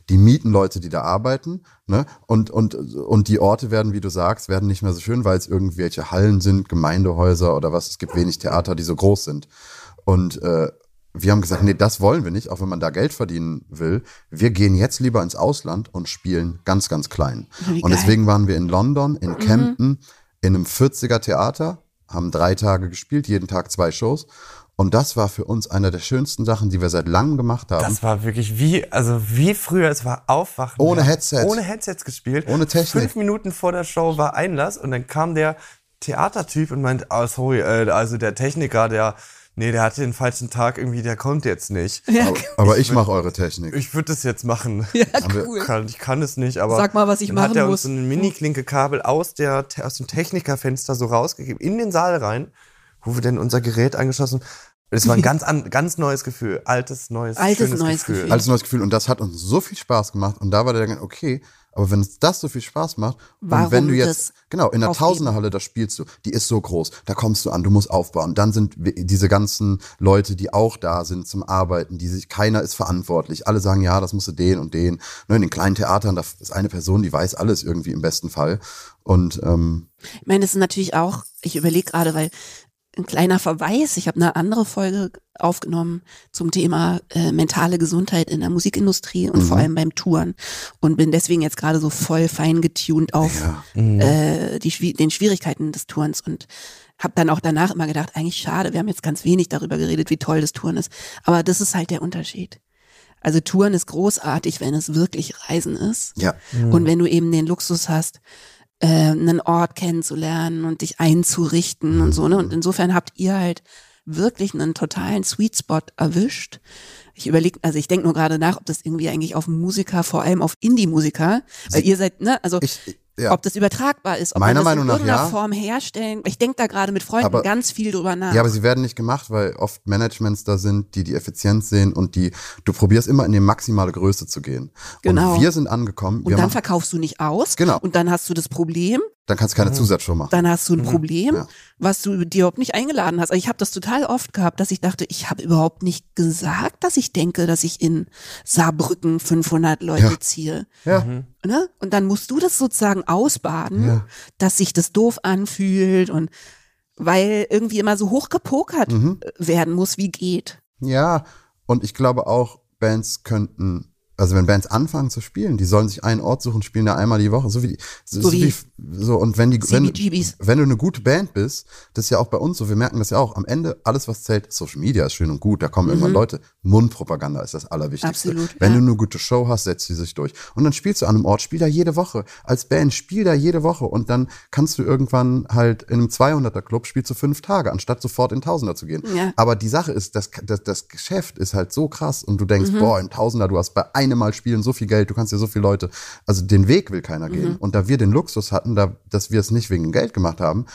die mieten Leute, die da arbeiten, ne? Und, und, und die Orte werden, wie du sagst, werden nicht mehr so schön, weil es irgendwelche Hallen sind, Gemeindehäuser oder was. Es gibt wenig Theater, die so groß sind. Und äh, wir haben gesagt, nee, das wollen wir nicht, auch wenn man da Geld verdienen will. Wir gehen jetzt lieber ins Ausland und spielen ganz, ganz klein. Wie Und geil. deswegen waren wir in London, in Camden, in einem 40er Theater, haben drei Tage gespielt, jeden Tag zwei Shows. Und das war für uns einer der schönsten Sachen, die wir seit langem gemacht haben. Das war wirklich wie, also wie früher, es war Aufwachen. Ohne haben Headset. Ohne Headsets gespielt. Ohne Technik. Fünf Minuten vor der Show war Einlass und dann kam der Theatertyp und meint, ah, sorry, äh, also der Techniker, der, nee, der hatte den falschen Tag irgendwie, der kommt jetzt nicht. Ja, aber, aber ich mache eure Technik. Ich würde das jetzt machen. ja cool. Kann, ich kann es nicht, aber. Sag mal, was ich dann machen hat er muss. uns so ein Mini-Klinke-Kabel aus, der, aus dem Technikerfenster so rausgegeben, in den Saal rein, wo wir dann unser Gerät angeschlossen Es war ein ganz, an, ganz neues Gefühl. Altes, neues, Altes, schönes neues Gefühl. Gefühl. Als neues Gefühl. Und das hat uns so viel Spaß gemacht. Und da war der Gedanke, okay, aber wenn es das so viel Spaß macht, Warum und wenn du jetzt, genau, in der aufgeben? Tausenderhalle, da spielst du, die ist so groß, da kommst du an, du musst aufbauen. Dann sind diese ganzen Leute, die auch da sind zum Arbeiten, die sich, keiner ist verantwortlich. Alle sagen, ja, das musst du den und den. Ne, in den kleinen Theatern, da ist eine Person, die weiß alles irgendwie im besten Fall. Und ähm, Ich meine, das ist natürlich auch, ich überlege gerade, weil ein kleiner Verweis, ich habe eine andere Folge aufgenommen zum Thema äh, mentale Gesundheit in der Musikindustrie und vor allem beim Touren. Und bin deswegen jetzt gerade so voll fein getuned auf ja, äh, die, den Schwierigkeiten des Tourens und habe dann auch danach immer gedacht, eigentlich schade, wir haben jetzt ganz wenig darüber geredet, wie toll das Touren ist. Aber das ist halt der Unterschied. Also Touren ist großartig, wenn es wirklich Reisen ist. ja, Und wenn du eben den Luxus hast, äh, einen Ort kennenzulernen und dich einzurichten und so, ne? Und insofern habt ihr halt wirklich einen totalen Sweet Spot erwischt. Ich überlege, also ich denke nur gerade nach, ob das irgendwie eigentlich auf Musiker, vor allem auf Indie-Musiker, weil ihr seid, ne, also ich, ja. ob das übertragbar ist, ob Meiner man das Meinung in nach irgendeiner ja. Form herstellen. Ich denke da gerade mit Freunden Aber- ganz viel drüber nach. Ja, aber sie werden nicht gemacht, weil oft Managements da sind, die die Effizienz sehen und die, du probierst immer in die maximale Größe zu gehen. Genau. Und wir sind angekommen, und dann machen, verkaufst du nicht aus. Genau. Und dann hast du das Problem, dann kannst du keine Zusatzshow machen. dann hast du ein Problem, Ja. was du dir überhaupt nicht eingeladen hast. Also ich habe das total oft gehabt, dass ich dachte, ich habe überhaupt nicht gesagt, dass ich denke, dass ich in Saarbrücken 500 Leute Ja. ziehe. Ja. Ne? Und dann musst du das sozusagen ausbaden, Ja. dass sich das doof anfühlt und weil irgendwie immer so hoch gepokert Mhm. werden muss, wie geht. Ja, und ich glaube auch, Bands könnten, also wenn Bands anfangen zu spielen, die sollen sich einen Ort suchen, spielen da einmal die Woche, so wie So so wie wie, so, und wenn die, wenn, wenn du eine gute Band bist, das ist ja auch bei uns so, wir merken das ja auch, am Ende, alles was zählt, Social Media ist schön und gut, da kommen irgendwann Leute, Mundpropaganda ist das Allerwichtigste. Mhm. Absolut, Wenn ja. du eine gute Show hast, setzt sie sich durch. Und dann spielst du an einem Ort, spiel da jede Woche. Als Band, spiel da jede Woche. Und dann kannst du irgendwann halt in einem 200er Club spielst du fünf Tage, anstatt sofort in Tausender zu gehen. Ja. Aber die Sache ist, das, das, das Geschäft ist halt so krass und du denkst, Mhm. boah, in Tausender, du hast bei einem Mal spielen so viel Geld, du kannst dir so viele Leute, also den Weg will keiner Mhm. gehen. Und da wir den Luxus hatten, da, dass wir es nicht wegen Geld gemacht haben,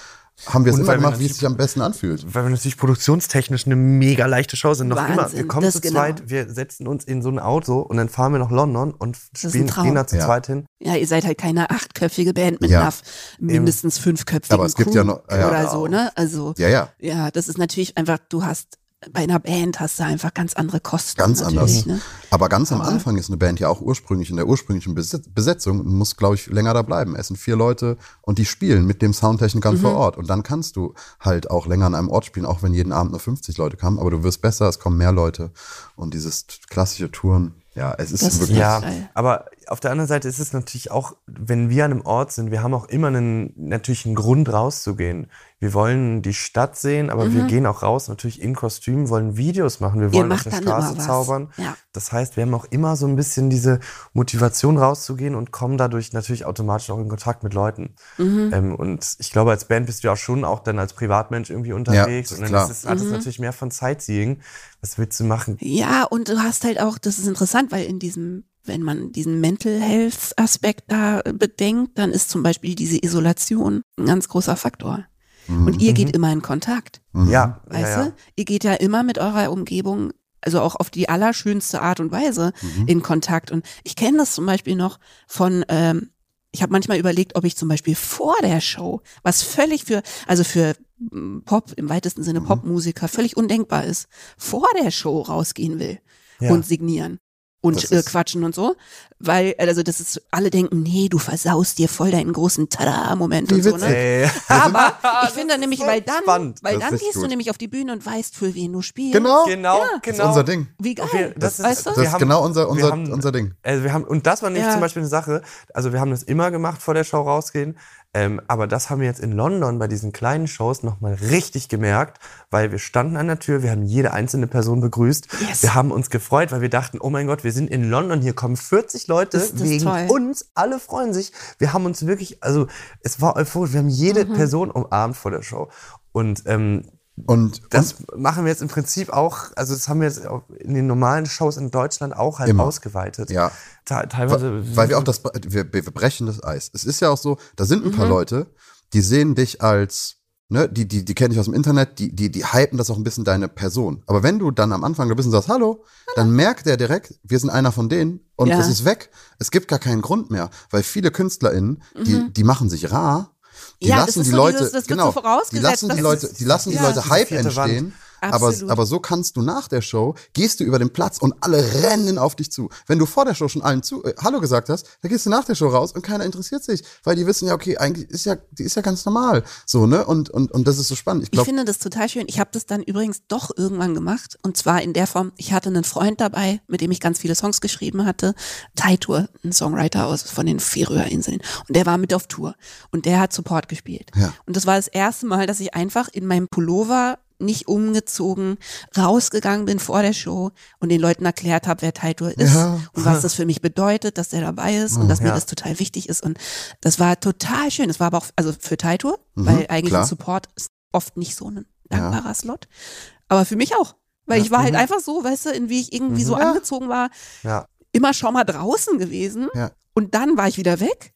haben wir es immer gemacht, wie es sich am besten anfühlt. Weil wir natürlich produktionstechnisch eine mega leichte Show sind. Noch immer. Wahnsinn, Wir kommen zu genau. zweit, wir setzen uns in so ein Auto und dann fahren wir nach London und spielen, da zu Ja. zweit hin. Ja, ihr seid halt keine achtköpfige Band mit Ja. einer mindestens fünfköpfigen Aber es gibt Crew ja noch- ja, oder so, ne? Also Ja, ja. Ja, das ist natürlich einfach, du hast bei einer Band hast du einfach ganz andere Kosten. Ganz anders. Ne? Aber ganz am Anfang ist eine Band ja auch ursprünglich in der ursprünglichen Besetz- Besetzung und muss, glaube ich, länger da bleiben. Es sind vier Leute und die spielen mit dem Soundtechnikern Mhm. vor Ort. Und dann kannst du halt auch länger an einem Ort spielen, auch wenn jeden Abend nur 50 Leute kamen. Aber du wirst besser, es kommen mehr Leute. Und dieses klassische Touren, Ja, es ist Das ist wirklich. Ja, geil. aber auf der anderen Seite ist es natürlich auch, wenn wir an einem Ort sind, wir haben auch immer einen, natürlich einen Grund rauszugehen. Wir wollen die Stadt sehen, aber wir gehen auch raus, natürlich in Kostüm, wollen Videos machen, wir Mhm. Wollen auf der Straße zaubern. Ja. Das heißt, wir haben auch immer so ein bisschen diese Motivation rauszugehen und kommen dadurch natürlich automatisch auch in Kontakt mit Leuten. Mhm. Ähm, und ich glaube, als Band bist du ja auch schon auch dann als Privatmensch irgendwie unterwegs. ist und dann klar. ist es alles Mhm. natürlich mehr von Sightseeing. Was willst du machen? Ja, und du hast halt auch, das ist interessant, weil in diesem, wenn man diesen Mental Health Aspekt da bedenkt, dann ist zum Beispiel diese Isolation ein ganz großer Faktor. Und ihr geht immer in Kontakt, Mhm. Ja, weißt ja, ja. du? Ihr geht ja immer mit eurer Umgebung, also auch auf die allerschönste Art und Weise Mhm. in Kontakt. Und ich kenne das zum Beispiel noch von, ähm, ich habe manchmal überlegt, ob ich zum Beispiel vor der Show, was völlig für, also für mm, Pop, im weitesten Sinne Mhm. Popmusiker, völlig undenkbar ist, vor der Show rausgehen will Ja. und signieren und äh, quatschen und so, weil also das ist alle denken, nee, du versaust dir voll deinen großen Tada-Moment und so, ne? Ey. Aber ich Das finde ist nämlich, so weil dann, spannend. weil Das dann gehst du gut. nämlich auf die Bühne und weißt, für wen du spielst. Genau. Genau, Ja. Das genau. ist unser Ding. Wie geil. Wir- das ist- weißt du? Das ist haben- genau unser, unser, haben- unser Ding. Also wir haben, und das war nämlich Ja. zum Beispiel eine Sache, also wir haben das immer gemacht vor der Show rausgehen, ähm, aber das haben wir jetzt in London bei diesen kleinen Shows nochmal richtig gemerkt, weil wir standen an der Tür, wir haben jede einzelne Person begrüßt, Yes. wir haben uns gefreut, weil wir dachten, oh mein Gott, wir sind in London, hier kommen 40 Leute Ist das wegen toll. uns, alle freuen sich. Wir haben uns wirklich, also es war euphorisch, wir haben jede Mhm. Person umarmt vor der Show. Und ähm, Und, das machen wir jetzt im Prinzip auch, also das haben wir jetzt auch in den normalen Shows in Deutschland auch halt Immer. ausgeweitet. Ja. Te teilweise. Weil, weil wir auch das, wir, wir brechen das Eis. Es ist ja auch so, da sind ein Mhm. paar Leute, die sehen dich als, ne, die, die, die kennen dich aus dem Internet, die, die, die hypen das auch ein bisschen deine Person. Aber wenn du dann am Anfang da bist und sagst, hallo, dann merkt der direkt, wir sind einer von denen und Ja. es ist weg. Es gibt gar keinen Grund mehr, weil viele KünstlerInnen, die, die machen sich rar. Die Mhm. Ja, das lassen ist die so Leute, dieses- das wird genau, so vorausgesetzt, die lassen die Leute, die lassen die ja. Leute Hype vierte Wand. Entstehen. Aber, Absolut. aber so kannst du nach der Show, gehst du über den Platz und alle rennen auf dich zu. Wenn du vor der Show schon allen zu, äh, Hallo gesagt hast, dann gehst du nach der Show raus und keiner interessiert sich, weil die wissen ja, okay, eigentlich ist ja, die ist ja ganz normal. So, ne? Und, und, und das ist so spannend. Ich Ich glaube, finde das total schön. Ich habe das dann übrigens doch irgendwann gemacht. Und zwar in der Form, ich hatte einen Freund dabei, mit dem ich ganz viele Songs geschrieben hatte. Taitur, ein Songwriter aus von den Färöerinseln. Und der war mit auf Tour. Und der hat Support gespielt. Ja. Und das war das erste Mal, dass ich einfach in meinem Pullover nicht umgezogen, rausgegangen bin vor der Show und den Leuten erklärt habe, wer Taitur ist Ja. und was das für mich bedeutet, dass der dabei ist und dass mir Ja. das total wichtig ist. Und das war total schön. Es war aber auch, also für Taitur, weil eigentlich Mhm, klar. ein Support ist oft nicht so ein dankbarer Slot. Aber für mich auch. Weil ich war Mhm. halt einfach so, weißt du, in wie ich irgendwie so Ja. angezogen war, Ja. immer schon mal draußen gewesen. Ja. Und dann war ich wieder weg.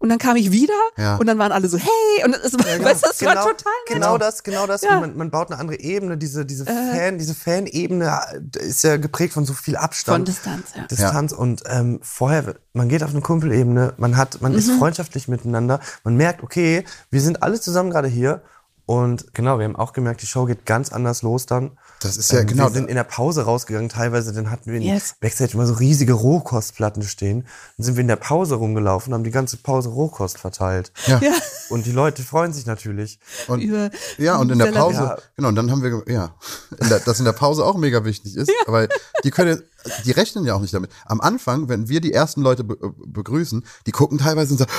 Und dann kam ich wieder Ja. und dann waren alle so, hey, und es, weißt du, das war total nett. Genau das, genau das. Ja. Man, man baut eine andere Ebene. Diese, diese Äh. Fan, diese Fan-Ebene ist ja geprägt von so viel Von Abstand. Distanz, ja. Distanz und ähm, vorher, man geht auf eine Kumpelebene, man hat, man Mhm. ist freundschaftlich miteinander, man merkt, okay, wir sind alle zusammen gerade hier und genau, wir haben auch gemerkt, die Show geht ganz anders los dann. das ist ja Ähm, genau. Wir sind in der Pause rausgegangen, teilweise, dann hatten wir in Yes. Backstage immer so riesige Rohkostplatten stehen. Dann sind wir in der Pause rumgelaufen, haben die ganze Pause Rohkost verteilt. ja. Ja, Und die Leute freuen sich natürlich. Und, über ja, und in der. Pause, Ja. genau, und dann haben wir, ja, in der, dass in der Pause auch mega wichtig ist, weil die können, die rechnen ja auch nicht damit. Am Anfang, wenn wir die ersten Leute be äh, begrüßen, die gucken teilweise und sagen,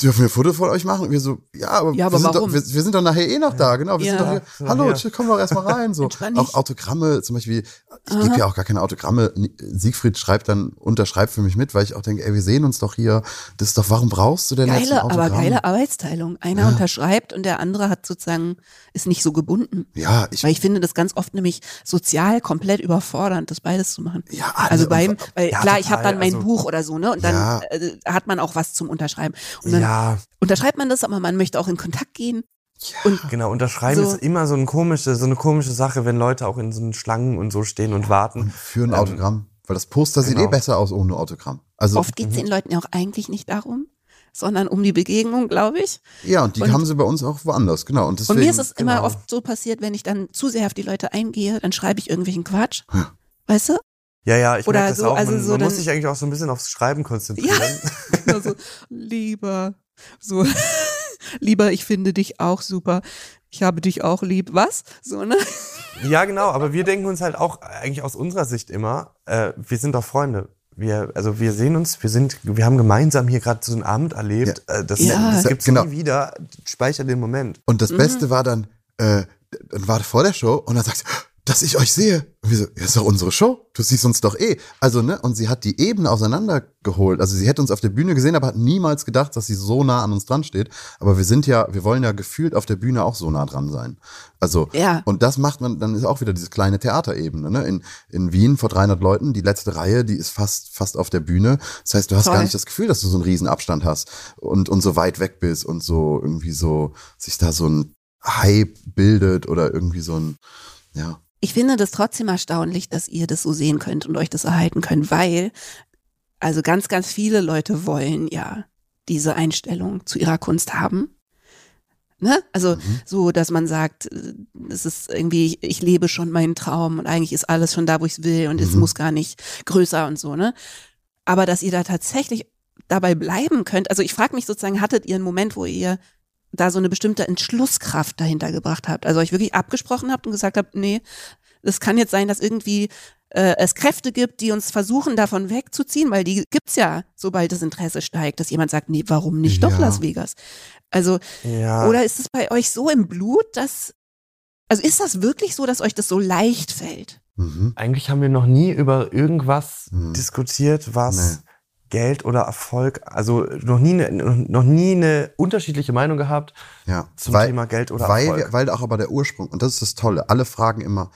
dürfen wir ein Foto von euch machen? Und wir so, ja, aber, Ja, aber wir, sind warum? doch, wir, wir sind doch nachher eh noch da, genau. Wir Ja. sind doch hier, So, hallo, chill, komm doch erstmal rein. So. Auch. Autogramme, zum Beispiel, ich gebe ja auch gar keine Autogramme. Siegfried schreibt dann, unterschreibt für mich mit, weil ich auch denke, ey, wir sehen uns doch hier. Das ist doch, warum brauchst du denn jetzt ein geile, Autogramm? aber geile Arbeitsteilung. Einer unterschreibt und der andere hat sozusagen, ist nicht so gebunden. Ja, ich, Weil ich finde das ganz oft nämlich sozial komplett überfordernd, das beides zu machen. Ja, alle also und- beim, weil Ja, klar, ich habe total, dann mein also- Buch oder so, ne? Und dann Ja. äh, hat man auch was zum Unterschreiben. Und dann Ja, unterschreibt man das, aber man möchte auch in Kontakt gehen. Und genau. Unterschreiben So. ist immer so eine komische, so eine komische Sache, wenn Leute auch in so einen Schlangen und so stehen und warten. für ein Autogramm. Weil das Poster sieht genau. eh besser aus ohne Autogramm. Also, oft geht es den Leuten ja auch eigentlich nicht darum, sondern um die Begegnung, glaube ich. ja, und die und- haben sie bei uns auch woanders, genau. Und deswegen, Und mir ist es immer genau. oft so passiert, wenn ich dann zu sehr auf die Leute eingehe, dann schreibe ich irgendwelchen Quatsch. Weißt du? Ja, ja, ich merke das so, auch. also man so man muss sich eigentlich auch so ein bisschen aufs Schreiben konzentrieren. Also, lieber, so, lieber, ich finde dich auch super. Ich habe dich auch lieb. Was? So, ne? Ja, genau, aber wir denken uns halt auch eigentlich aus unserer Sicht immer, äh, wir sind doch Freunde. wir, also wir sehen uns, wir sind, wir haben gemeinsam hier gerade so einen Abend erlebt. Ja. Äh, Das, Ja. das gibt's Genau. nie wieder. Speicher den Moment. Und das Beste war dann, äh, dann war vor der Show und dann sagt sie, dass ich euch sehe. Und wir so, ja, ist doch unsere Show. Du siehst uns doch eh. Also, ne, und sie hat die Ebene auseinandergeholt. Also sie hätte uns auf der Bühne gesehen, aber hat niemals gedacht, dass sie so nah an uns dran steht. Aber wir sind ja, wir wollen ja gefühlt auf der Bühne auch so nah dran sein. Also, Ja. und das macht man, dann ist auch wieder diese kleine Theaterebene, ne? In, in Wien vor 300 Leuten, die letzte Reihe, die ist fast, fast auf der Bühne. Das heißt, du hast Toll. gar nicht das Gefühl, dass du so einen riesen Abstand hast und, und so weit weg bist und so irgendwie so, sich da so ein Hype bildet oder irgendwie so ein, ja. Ich finde das trotzdem erstaunlich, dass ihr das so sehen könnt und euch das erhalten könnt, weil also ganz, ganz viele Leute wollen ja diese Einstellung zu ihrer Kunst haben. Ne? Also so, dass man sagt, es ist irgendwie, ich, lebe schon meinen Traum und eigentlich ist alles schon da, wo ich es will und es Mhm. muss gar nicht größer und so, ne? Aber dass ihr da tatsächlich dabei bleiben könnt, also ich frage mich sozusagen, hattet ihr einen Moment, wo ihr da so eine bestimmte Entschlusskraft dahinter gebracht habt? Also euch wirklich abgesprochen habt und gesagt habt, nee, es kann jetzt sein, dass irgendwie äh, es Kräfte gibt, die uns versuchen, davon wegzuziehen, weil die gibt's ja, sobald das Interesse steigt, dass jemand sagt, nee, warum nicht doch Ja. Las Vegas? Also, Ja. oder ist es bei euch so im Blut, dass, also ist das wirklich so, dass euch das so leicht fällt? Mhm. Eigentlich haben wir noch nie über irgendwas Hm. diskutiert, was Nee. Geld oder Erfolg, also noch nie eine, noch nie eine unterschiedliche Meinung gehabt Ja. zum weil, Thema Geld oder weil, Erfolg. weil auch aber der Ursprung, und das ist das Tolle, alle fragen immer,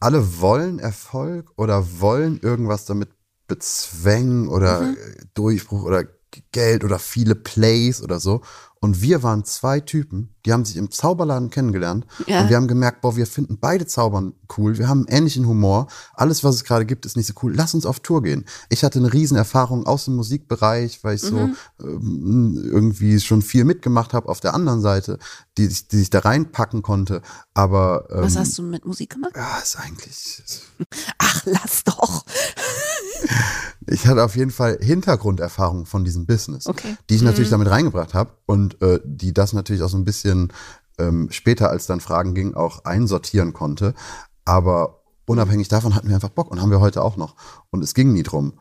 alle wollen Erfolg oder wollen irgendwas damit bezwängen oder Mhm. Durchbruch oder Geld oder viele Plays oder so. Und wir waren zwei Typen, die haben sich im Zauberladen kennengelernt Ja. und wir haben gemerkt, boah, wir finden beide Zaubern cool, wir haben einen ähnlichen Humor, alles, was es gerade gibt, ist nicht so cool, lass uns auf Tour gehen. Ich hatte eine Riesenerfahrung aus dem Musikbereich, weil ich so ähm, irgendwie schon viel mitgemacht habe auf der anderen Seite, die, sich- die sich da reinpacken konnte, aber ähm, Was hast du mit Musik gemacht? ja, ist eigentlich, Ach, lass doch. ich hatte auf jeden Fall Hintergrunderfahrung von diesem Business, Okay. die ich natürlich Mhm. damit reingebracht habe und äh, die das natürlich auch so ein bisschen ähm, später, als dann Fragen ging, auch einsortieren konnte. Aber unabhängig davon hatten wir einfach Bock und haben wir heute auch noch. Und es ging nie drum.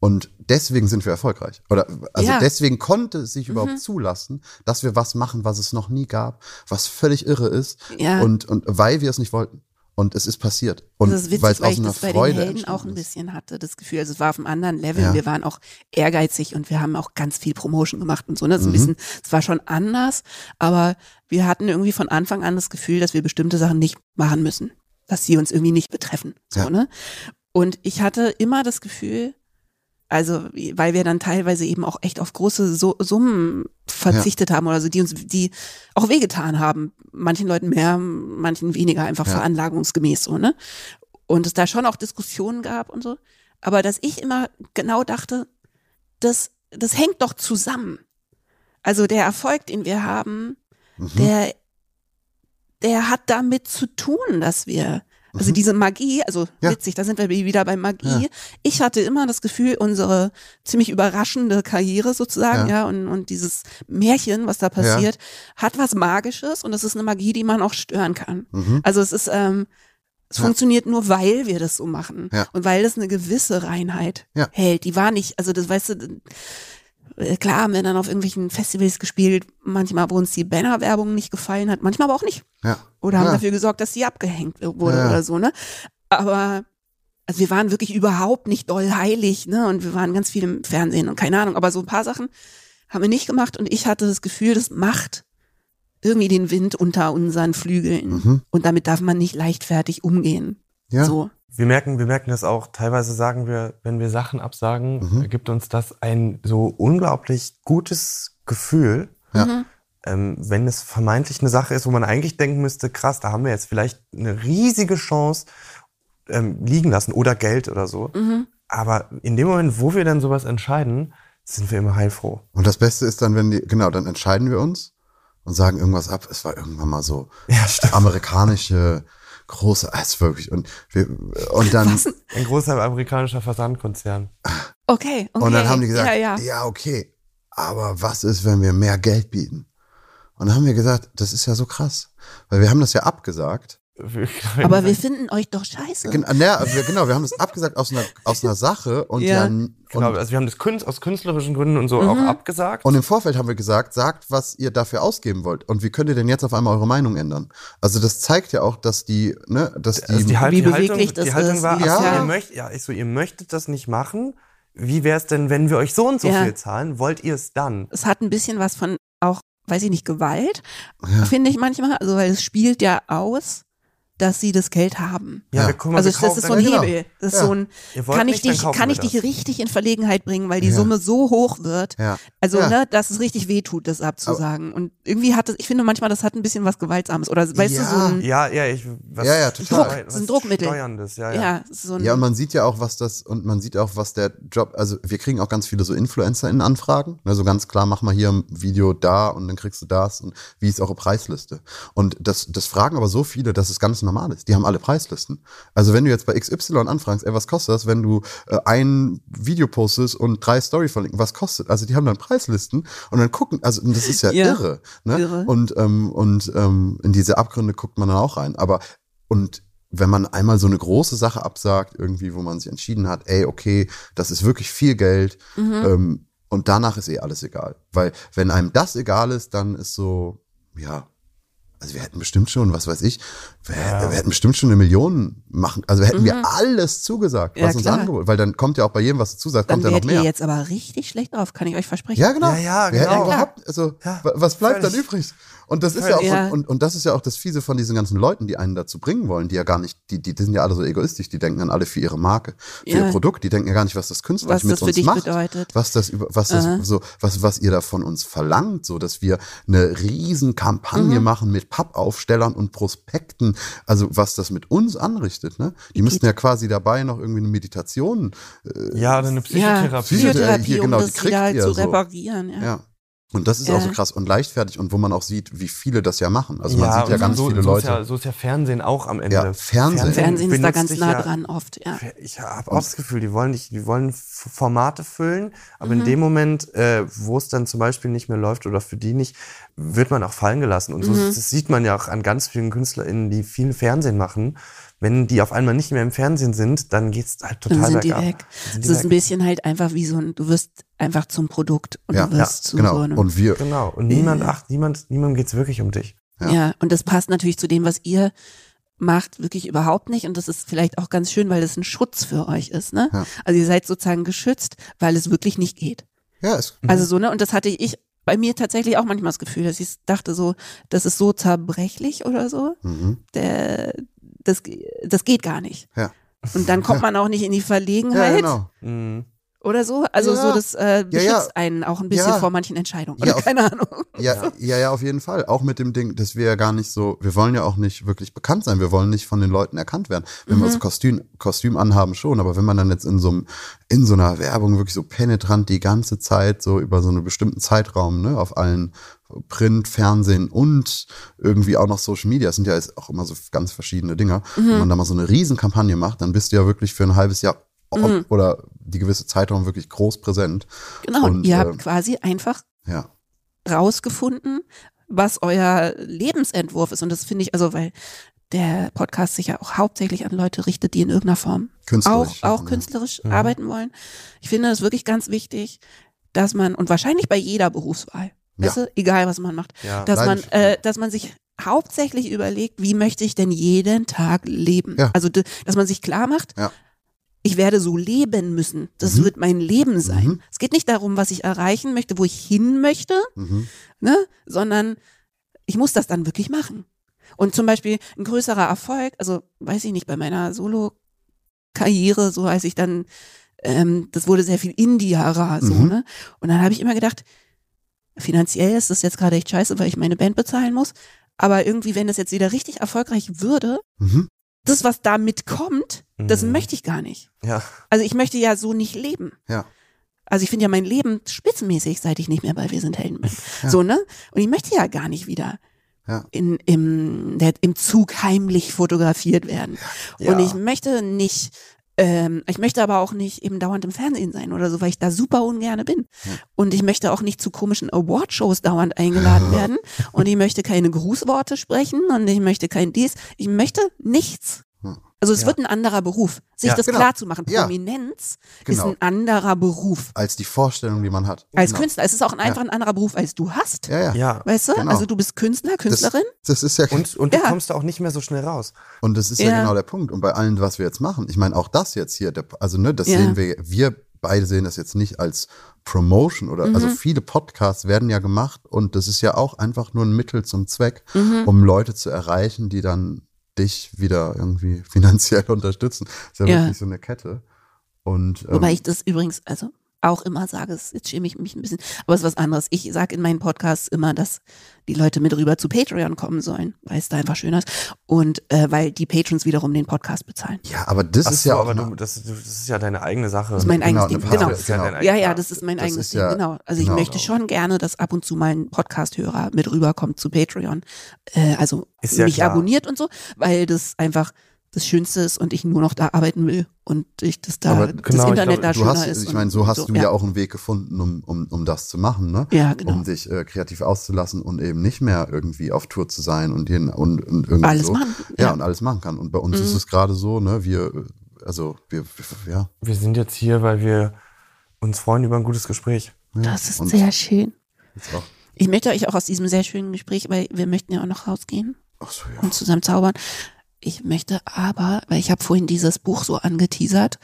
Und deswegen sind wir erfolgreich. Oder also Ja. deswegen konnte es sich Mhm. überhaupt zulassen, dass wir was machen, was es noch nie gab, was völlig irre ist. Ja. Und, und weil wir es nicht wollten. Und es ist passiert. Und das ist witzig, weil es aus ich einer das bei den Freude Helden auch ein bisschen hatte, das Gefühl. Also es war auf einem anderen Level. Ja. Wir waren auch ehrgeizig und wir haben auch ganz viel Promotion gemacht und so. Ne? Das, ist ein Mhm. bisschen, es war schon anders, aber wir hatten irgendwie von Anfang an das Gefühl, dass wir bestimmte Sachen nicht machen müssen. Dass sie uns irgendwie nicht betreffen. So, Ja. ne? Und ich hatte immer das Gefühl, also weil wir dann teilweise eben auch echt auf große so Summen verzichtet haben oder so, die uns, die auch wehgetan haben. Manchen Leuten mehr, manchen weniger, einfach Ja. veranlagungsgemäß so, ne? Und es da schon auch Diskussionen gab und so. Aber dass ich immer genau dachte, das, das hängt doch zusammen. Also der Erfolg, den wir haben, Mhm. der, der hat damit zu tun, dass wir, also Mhm. diese Magie, also Ja. witzig, da sind wir wieder bei Magie. Ja. Ich hatte immer das Gefühl, unsere ziemlich überraschende Karriere sozusagen, ja, Ja. und, und dieses Märchen, was da passiert, hat was Magisches und das ist eine Magie, die man auch stören kann. Mhm. Also es ist, ähm, es Ja. funktioniert nur, weil wir das so machen. Ja. Und weil das eine gewisse Reinheit Ja. hält. Die war nicht, also das weißt du, klar haben wir dann auf irgendwelchen Festivals gespielt, manchmal, wo uns die Bannerwerbung nicht gefallen hat, manchmal aber auch nicht. Ja. Oder haben ja. dafür gesorgt, dass sie abgehängt wurde Ja. oder so, ne? Aber also wir waren wirklich überhaupt nicht doll heilig, ne? Und wir waren ganz viel im Fernsehen und keine Ahnung, aber so ein paar Sachen haben wir nicht gemacht und ich hatte das Gefühl, das macht irgendwie den Wind unter unseren Flügeln. Mhm. Und damit darf man nicht leichtfertig umgehen. Ja. So. Wir merken, wir merken das auch. Teilweise sagen wir, wenn wir Sachen absagen, Mhm. gibt uns das ein so unglaublich gutes Gefühl, Ja. Mhm. ähm, wenn es vermeintlich eine Sache ist, wo man eigentlich denken müsste, krass, da haben wir jetzt vielleicht eine riesige Chance ähm, liegen lassen oder Geld oder so. Mhm. Aber in dem Moment, wo wir dann sowas entscheiden, sind wir immer heilfroh. Und das Beste ist dann, wenn die, genau, dann entscheiden wir uns und sagen irgendwas ab. Es war irgendwann mal so Ja, amerikanische große, es ist wirklich und wir und dann Was? Ein großer amerikanischer Versandkonzern. Okay, okay. und dann haben die gesagt, ja, ja. okay, aber was ist, wenn wir mehr Geld bieten? Und dann haben wir gesagt, das ist ja so krass, weil wir haben das ja abgesagt Aber wir finden euch doch scheiße. Gen na, wir, genau, wir haben das abgesagt aus einer, aus einer Sache und Ja. ja. und, Genau, also wir haben das Künst, aus künstlerischen Gründen und so auch abgesagt. und im Vorfeld haben wir gesagt, sagt, was ihr dafür ausgeben wollt. Und wie könnt ihr denn jetzt auf einmal eure Meinung ändern? Also das zeigt ja auch, dass die, ne, dass die, also die, Halt- Wie die Haltung, beweglich das die Haltung ist, war, wie ach so, es- ihr möchtet, ja, ich so, ihr möchtet das nicht machen. Wie wäre es denn, wenn wir euch so und so Ja. viel zahlen? Wollt ihr es dann? es hat ein bisschen was von auch, weiß ich nicht, Gewalt, finde ich manchmal. Also, weil es spielt ja aus, dass sie das Geld haben. Ja, Ja. wir gucken mal, Also wir das ist so ein genau. Hebel. Das ist Ja. so ein, kann ich nicht, dich, kann ich dich das. richtig in Verlegenheit bringen, weil die Ja. Summe so hoch wird. ja. Also, Ja. ne, dass es richtig wehtut, das abzusagen. Und irgendwie hat es, ich finde manchmal, das hat ein bisschen was Gewaltsames. Oder weißt Ja. du, so ein, Ja, ja, ich, was, Ja, ja, total. Druck, was das ist ein Druckmittel. Steuerndes, ja, ja, ja. so ein, Ja, und man sieht ja auch, was das, und man sieht auch, was der Job, also wir kriegen auch ganz viele so InfluencerInnen-Anfragen. Ne, so ganz klar, mach mal hier ein Video da und dann kriegst du das und wie ist eure Preisliste? Und das, das fragen aber so viele, dass es ganz normal ist. Die haben alle Preislisten. Also wenn du jetzt bei XY anfragst, ey, was kostet das, wenn du äh, ein Video postest und drei Story verlinken, was kostet? Also die haben dann Preislisten und dann gucken, also das ist ja, Ja, irre. Ne? irre. Und, ähm, und ähm, in diese Abgründe guckt man dann auch rein. Aber und wenn man einmal so eine große Sache absagt, irgendwie, wo man sich entschieden hat, ey, okay, das ist wirklich viel Geld, Mhm. ähm, und danach ist eh alles egal. Weil wenn einem das egal ist, dann ist so, ja, also wir hätten bestimmt schon, was weiß ich, wir, Ja. wir hätten bestimmt schon eine Million machen, also hätten wir alles zugesagt, Mhm. Ja, was uns angeboten, weil dann kommt ja auch bei jedem, was du zusagst, dann kommt ja noch werdet ihr mehr. jetzt aber richtig schlecht drauf, kann ich euch versprechen. Ja, genau. Ja, ja, Wir hätten genau. überhaupt, also, Ja, wa- was bleibt dann völlig. übrig? Und das ist ja auch, Völlig. Ja. und, und, und das ist ja auch das Fiese von diesen ganzen Leuten, die einen dazu bringen wollen, die ja gar nicht, die, die, die sind ja alle so egoistisch, die denken an alle für ihre Marke, für Ja. ihr Produkt, die denken ja gar nicht, was das künstlerisch Was mit das für uns dich macht. bedeutet. Was das über, was das Aha. so, was, was ihr da von uns verlangt, so, dass wir eine riesen Kampagne Mhm. machen mit Pappaufstellern und Prospekten, also was das mit uns anrichtet, ne? Die müssten ja quasi dabei noch irgendwie eine Meditation, Ja, oder eine Ja, Psychotherapie. Psycho- Psychotherapie, hier, genau, um die das kriegt wieder ihr zu so. reparieren. Ja. ja. Und das ist auch so Ja. krass und leichtfertig und wo man auch sieht, wie viele das ja machen. Also man sieht ja ganz so, viele so Leute. Ist ja, so ist ja Fernsehen auch am Ende. Ja, Fernsehen. Fernsehen ist da ganz nah ja, dran oft. Ja. Ich habe auch das Gefühl, die wollen nicht, die wollen Formate füllen, aber Mhm. in dem Moment, äh, wo es dann zum Beispiel nicht mehr läuft oder für die nicht, wird man auch fallen gelassen. Und so Mhm. das sieht man ja auch an ganz vielen KünstlerInnen, die viel Fernsehen machen. Wenn die auf einmal nicht mehr im Fernsehen sind, dann geht's halt total Dann sind die bergab. weg. Dann sind Es die ist ein weg. bisschen halt einfach wie so ein, du wirst einfach zum Produkt und ja, du wirst zu genau. so einem. Und wir, Genau. Und niemand acht, niemand, niemandem geht's wirklich um dich. Ja. Ja. und das passt natürlich zu dem, was ihr macht, wirklich überhaupt nicht. Und das ist vielleicht auch ganz schön, weil es ein Schutz für euch ist. Ne? Ja. Also ihr seid sozusagen geschützt, weil es wirklich nicht geht. ja, es, Also so, ne? Und das hatte ich bei mir tatsächlich auch manchmal das Gefühl, dass ich dachte so, das ist so zerbrechlich oder so. mhm. Der, das, das geht gar nicht. ja. Und dann kommt man auch nicht in die ja, Verlegenheit genau. Mhm. oder so. Also Ja. so, das äh, beschützt Ja, ja. einen auch ein bisschen Ja. vor manchen Entscheidungen. Ja, auf- keine Ahnung. Ja, ja, ja, auf jeden Fall. Auch mit dem Ding, dass wir ja gar nicht so, wir wollen ja auch nicht wirklich bekannt sein. Wir wollen nicht von den Leuten erkannt werden. Wenn wir Mhm. so Kostüm, Kostüm anhaben schon, aber wenn man dann jetzt in so einem, in so einer Werbung wirklich so penetrant die ganze Zeit so über so einen bestimmten Zeitraum, ne, auf allen Print, Fernsehen und irgendwie auch noch Social Media, das sind ja jetzt auch immer so ganz verschiedene Dinger. Mhm. Wenn man da mal so eine Riesenkampagne macht, dann bist du ja wirklich für ein halbes Jahr ob, oder die gewisse Zeitraum wirklich groß präsent. Mhm. Genau. Und, ihr äh, habt quasi einfach Ja. rausgefunden, was euer Lebensentwurf ist. Und das finde ich, also weil der Podcast sich ja auch hauptsächlich an Leute richtet, die in irgendeiner Form auch, Künstlerisch. auch ja. künstlerisch Mhm. arbeiten wollen. Ich finde es wirklich ganz wichtig, dass man, und wahrscheinlich bei jeder Berufswahl, Ja. weißt du, egal was man macht, Ja. dass man, äh, dass man sich hauptsächlich überlegt, wie möchte ich denn jeden Tag leben? Ja. Also, dass man sich klar macht, Ja. ich werde so leben müssen. Das Mhm. wird mein Leben sein. Mhm. Es geht nicht darum, was ich erreichen möchte, wo ich hin möchte, Mhm. ne? sondern ich muss das dann wirklich machen. Und zum Beispiel ein größerer Erfolg, also weiß ich nicht, bei meiner Solo-Karriere, so als ich dann, ähm, das wurde sehr viel Indie-Hara, so, Mhm. ne? Und dann habe ich immer gedacht, finanziell ist das jetzt gerade echt scheiße, weil ich meine Band bezahlen muss. Aber irgendwie, wenn das jetzt wieder richtig erfolgreich würde, Mhm. das, was damit kommt, das Mhm. möchte ich gar nicht. Ja. Also ich möchte ja so nicht leben. Ja. Also ich finde ja mein Leben spitzenmäßig, seit ich nicht mehr bei Wir sind Helden bin. So, ne? Und ich möchte ja gar nicht wieder Ja. in, im, der, im Zug heimlich fotografiert werden. Ja. Und ich möchte nicht Ähm, ich möchte aber auch nicht eben dauernd im Fernsehen sein oder so, weil ich da super ungerne bin. Und ich möchte auch nicht zu komischen Awardshows dauernd eingeladen werden. Und ich möchte keine Grußworte sprechen und ich möchte kein dies. Ich möchte nichts. Also es Ja. wird ein anderer Beruf. Sich Ja, das genau. klar zu machen. Ja. Prominenz ist Genau. ein anderer Beruf. Als die Vorstellung, die man hat. Als Genau. Künstler. Es ist auch ein, einfach ein anderer Beruf, als du hast. Ja, ja. Ja. Weißt du? Genau. Also du bist Künstler, Künstlerin. Das ist ja Und, und du kommst da auch nicht mehr so schnell raus. Und das ist ja. Ja. genau der Punkt. Und bei allem, was wir jetzt machen, ich meine, auch das jetzt hier, der, also ne, das Ja. sehen wir, wir beide sehen das jetzt nicht als Promotion oder, also Mhm. viele Podcasts werden ja gemacht und das ist ja auch einfach nur ein Mittel zum Zweck, Mhm. um Leute zu erreichen, die dann dich wieder irgendwie finanziell unterstützen. ist ja, Ja. wirklich so eine Kette. Und, ähm, Wobei ich das übrigens, also auch immer sage, es- jetzt schäme ich mich ein bisschen, aber es ist was anderes. Ich sage in meinen Podcasts immer, dass die Leute mit rüber zu Patreon kommen sollen, weil es da einfach schöner ist. Und äh, weil die Patrons wiederum den Podcast bezahlen. ja, aber das Ach ist so, ja auch aber du, das, das ist ja deine eigene Sache. Das ist mein Genau, eigenes Ding. Genau. Genau. Ja, ja, das ist mein Das eigenes ist Ding, ja- genau. Also ich genau. möchte schon gerne, dass ab und zu mal ein Podcast-Hörer mit rüberkommt zu Patreon. Äh, also Ist ja mich klar. abonniert und so, weil das einfach das Schönste ist und ich nur noch da arbeiten will und ich das da Aber das genau, ich Internet glaube, da schöner hast, ist. ich meine, so hast du ja. ja auch einen Weg gefunden, um, um, um das zu machen, ne? Ja, genau. Um dich äh, kreativ auszulassen und eben nicht mehr irgendwie auf Tour zu sein und, jeden, und, und irgendwie Alles so. machen, Ja, ja. und alles machen kann. Und bei uns Mhm. ist es gerade so, ne, wir, also wir, wir ja. Wir sind jetzt hier, weil wir uns freuen über ein gutes Gespräch. ja. Das ist und sehr schön. jetzt auch, Ich möchte euch auch aus diesem sehr schönen Gespräch, weil wir möchten ja auch noch rausgehen ach so, ja. und zusammen zaubern. Ich möchte aber, weil ich habe vorhin dieses Buch so angeteasert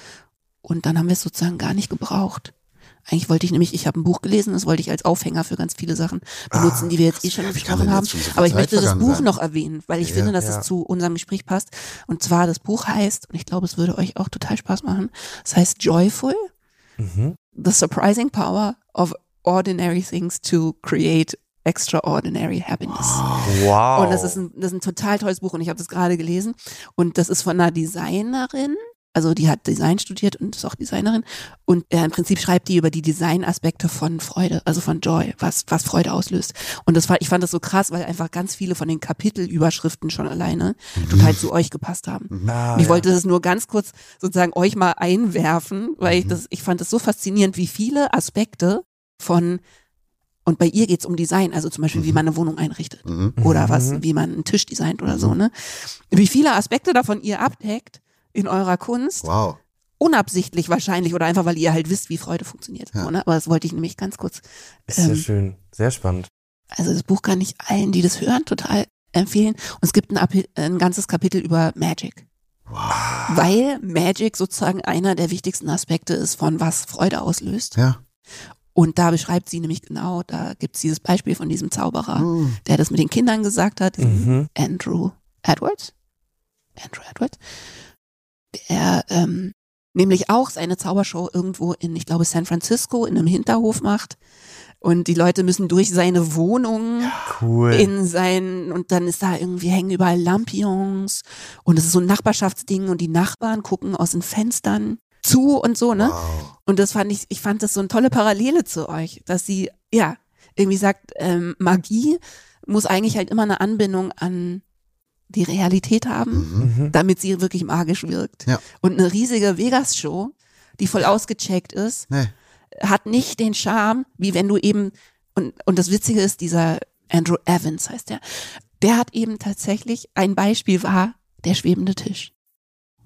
und dann haben wir es sozusagen gar nicht gebraucht. Eigentlich wollte ich nämlich, ich habe ein Buch gelesen, das wollte ich als Aufhänger für ganz viele Sachen benutzen, die wir jetzt eh schon Ah, besprochen haben. schon so Aber ich Zeit möchte das Buch sein? noch erwähnen, weil ich Ja. finde, dass Ja. es zu unserem Gespräch passt. Und zwar das Buch heißt, und ich glaube, es würde euch auch total Spaß machen, es heißt Joyful, Mhm. The Surprising Power of Ordinary Things to Create Extraordinary Happiness. Wow. Und das ist, ein, das ist ein total tolles Buch und ich habe das gerade gelesen. Und das ist von einer Designerin, also die hat Design studiert und ist auch Designerin. Und äh, im Prinzip schreibt die über die Designaspekte von Freude, also von Joy, was, was Freude auslöst. Und das war, ich fand das so krass, weil einfach ganz viele von den Kapitelüberschriften schon alleine total zu euch gepasst haben. Ah, Ich ja. wollte das nur ganz kurz sozusagen euch mal einwerfen, weil ich Mhm. das, ich fand das so faszinierend, wie viele Aspekte von, und bei ihr geht's um Design, also zum Beispiel, wie Mhm. man eine Wohnung einrichtet Mhm. oder was, Mhm. wie man einen Tisch designt oder Mhm. so, ne? Wie viele Aspekte davon ihr abdeckt in eurer Kunst, Wow. unabsichtlich wahrscheinlich oder einfach, weil ihr halt wisst, wie Freude funktioniert. Ja. Ne? Aber das wollte ich nämlich ganz kurz. Ist sehr ähm, schön. Sehr spannend. Also das Buch kann ich allen, die das hören, total empfehlen. Und es gibt ein, ein ganzes Kapitel über Magic. Wow. Weil Magic sozusagen einer der wichtigsten Aspekte ist, von was Freude auslöst. Ja. Und da beschreibt sie nämlich genau, da gibt's dieses Beispiel von diesem Zauberer, Mhm. der das mit den Kindern gesagt hat, Mhm. Andrew Edwards. Andrew Edwards. Der ähm, nämlich auch seine Zaubershow irgendwo in, ich glaube, San Francisco in einem Hinterhof macht. Und die Leute müssen durch seine Wohnung Cool. in sein und dann ist da irgendwie hängen überall Lampions und es ist so ein Nachbarschaftsding und die Nachbarn gucken aus den Fenstern zu und so, ne? Wow. Und das fand ich, ich fand das so eine tolle Parallele zu euch, dass sie, ja, irgendwie sagt, ähm, Magie muss eigentlich halt immer eine Anbindung an die Realität haben, Mhm. Mhm. damit sie wirklich magisch wirkt. Ja. Und eine riesige Vegas-Show, die voll ausgecheckt ist, Nee. hat nicht den Charme, wie wenn du eben, und, und das Witzige ist, dieser Andrew Evans heißt der, der hat eben tatsächlich, ein Beispiel war der schwebende Tisch.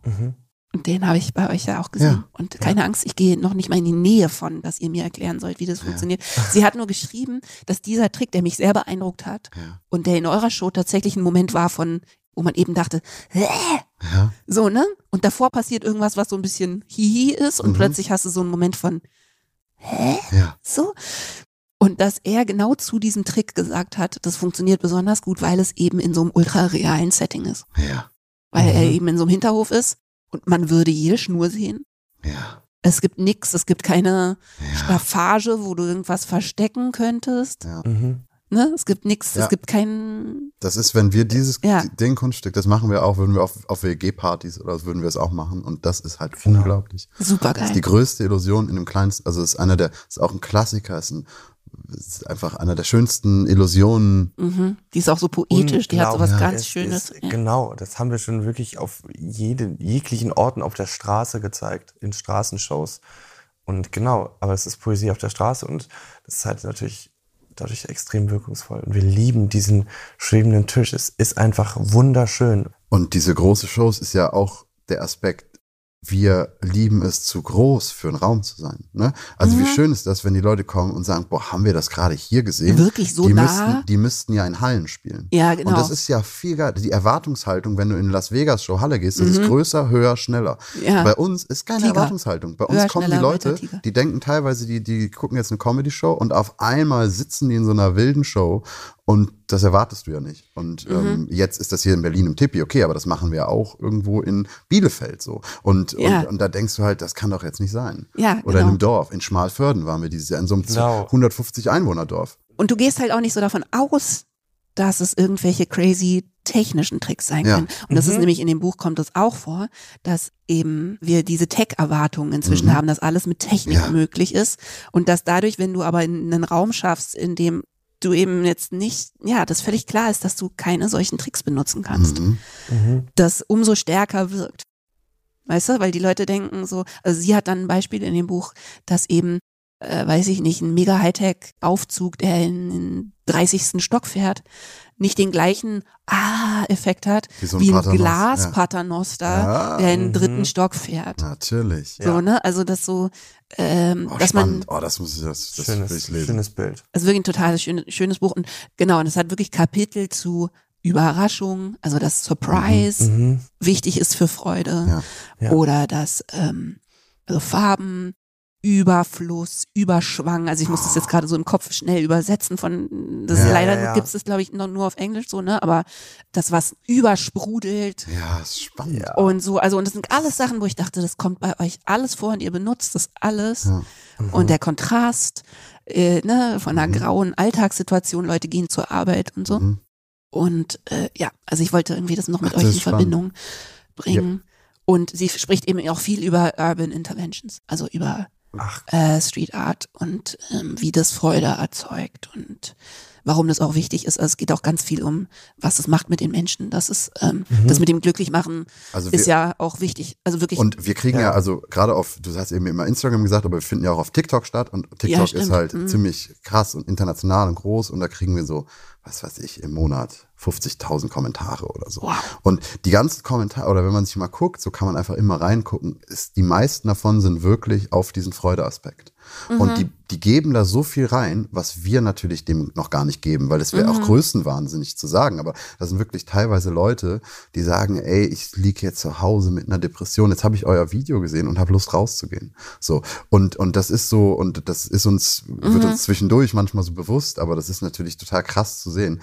Mhm. Und den habe ich bei euch ja auch gesehen. Ja. Und keine Angst, ich gehe noch nicht mal in die Nähe von, dass ihr mir erklären sollt, wie das Ja. funktioniert. Sie hat nur geschrieben, dass dieser Trick, der mich sehr beeindruckt hat Ja. und der in eurer Show tatsächlich ein Moment war von, wo man eben dachte, Hä? Ja. so, ne? Und davor passiert irgendwas, was so ein bisschen hihi ist und Mhm. plötzlich hast du so einen Moment von, hä? Ja. So. Und dass er genau zu diesem Trick gesagt hat, das funktioniert besonders gut, weil es eben in so einem ultra realen Setting ist. Ja. Weil er Mhm. eben in so einem Hinterhof ist und man würde jede Schnur sehen. Ja. Es gibt nix, es gibt keine Ja. Staffage, wo du irgendwas verstecken könntest. Ja. Mhm. Ne? Es gibt nix, Ja. es gibt keinen. Das ist, wenn wir dieses, Ja. den Kunststück, das machen wir auch, würden wir auf, auf WG-Partys oder so würden wir es auch machen. Und das ist halt Genau. unglaublich. Super Das ist geil. die größte Illusion in dem kleinsten, also es ist einer der, ist auch ein Klassiker, ist ein ist einfach einer der schönsten Illusionen. Mhm. Die ist auch so poetisch, die hat so was Unglaublich. ganz Es Schönes. Ist, ja. Genau, das haben wir schon wirklich auf jede, jeglichen Orten auf der Straße gezeigt, in Straßenshows. Und genau, aber es ist Poesie auf der Straße und das ist halt natürlich dadurch extrem wirkungsvoll. Und wir lieben diesen schwebenden Tisch. Es ist einfach wunderschön. Und diese große Shows ist ja auch der Aspekt, wir lieben es zu groß für einen Raum zu sein. Ne? Also wie Mhm. schön ist das, wenn die Leute kommen und sagen, boah, haben wir das gerade hier gesehen? Wirklich so die nah? Müssten, die müssten ja in Hallen spielen. Ja, genau. Und das ist ja viel geil. Die Erwartungshaltung, wenn du in Las Vegas Show Halle gehst, das ist größer, höher, schneller. Mhm. Ja. Bei uns ist keine Tiger. Erwartungshaltung. Bei uns Höher, kommen die Leute, die denken teilweise, die, die gucken jetzt eine Comedy-Show und auf einmal sitzen die in so einer wilden Show und das erwartest du ja nicht. Und Mhm. ähm, jetzt ist das hier in Berlin im Tippi, okay, aber das machen wir auch irgendwo in Bielefeld so. Und, Ja. und, und da denkst du halt, das kann doch jetzt nicht sein. Ja, Oder in genau. einem Dorf. In Schmalförden waren wir dieses Jahr, in so einem Genau. 150 Einwohner-Dorf. Und du gehst halt auch nicht so davon aus, dass es irgendwelche crazy technischen Tricks sein Ja. können. Und das ist Mhm. nämlich in dem Buch kommt es auch vor, dass eben wir diese Tech-Erwartungen inzwischen Mhm. haben, dass alles mit Technik Ja. möglich ist und dass dadurch, wenn du aber in einen Raum schaffst, in dem du eben jetzt nicht, ja, das völlig klar ist, dass du keine solchen Tricks benutzen kannst, Mhm. das umso stärker wirkt. Weißt du, weil die Leute denken so, also sie hat dann ein Beispiel in dem Buch, dass eben, äh, weiß ich nicht, ein mega Hightech-Aufzug, der in den 30. Stock fährt, nicht den gleichen Ah-Effekt hat, Wie so ein wie ein Paternoster, Glas-Paternoster, Ja. der in den Mhm. dritten Stock fährt. Natürlich. So, ne? Also das so, ähm, Oh, dass spannend. man, oh, das muss ich, das, das will ich Schönes, lesen. schönes Bild. also wirklich ein total schönes, schönes Buch und genau, und es hat wirklich Kapitel zu Überraschung, also das Surprise Mhm. wichtig ist für Freude Ja. Ja. oder das ähm, also Farben, Überfluss, Überschwang. Also ich muss das jetzt gerade so im Kopf schnell übersetzen von das Ja, leider ja, ja. gibt es das glaube ich noch nur auf Englisch so ne, aber das was übersprudelt Ja, ist spannend. Und so also und das sind alles Sachen, wo ich dachte, das kommt bei euch alles vor und ihr benutzt das alles Ja. und der Kontrast äh, ne von einer Mhm. grauen Alltagssituation, Leute gehen zur Arbeit und so. Mhm. Und äh, ja, also ich wollte irgendwie das noch mit Ach, das euch in spannend. Verbindung bringen. Und sie spricht eben auch viel über Urban Interventions, also über Äh, Street Art und ähm, wie das Freude erzeugt und warum das auch wichtig ist. Also es geht auch ganz viel um, was es macht mit den Menschen. Das ist ähm, das mit dem Glücklichmachen Also ist ja auch wichtig. Also wirklich und wir kriegen ja, Ja. also gerade auf, du hast eben immer Instagram gesagt, aber wir finden ja auch auf TikTok statt und TikTok Ja, ist halt Mhm. ziemlich krass und international und groß und da kriegen wir so, was weiß ich, im Monat 50.000 Kommentare oder so. Wow. Und die ganzen Kommentare, oder wenn man sich mal guckt, so kann man einfach immer reingucken, ist, die meisten davon sind wirklich auf diesen Freudeaspekt. Mhm. Und die, die geben da so viel rein, was wir natürlich dem noch gar nicht geben, weil es wäre Mhm. auch größenwahnsinnig zu sagen. Aber das sind wirklich teilweise Leute, die sagen, ey, ich liege jetzt zu Hause mit einer Depression, jetzt habe ich euer Video gesehen und habe Lust rauszugehen. So. Und, und das ist so, und das ist uns, wird Mhm. uns zwischendurch manchmal so bewusst, aber das ist natürlich total krass zu sehen,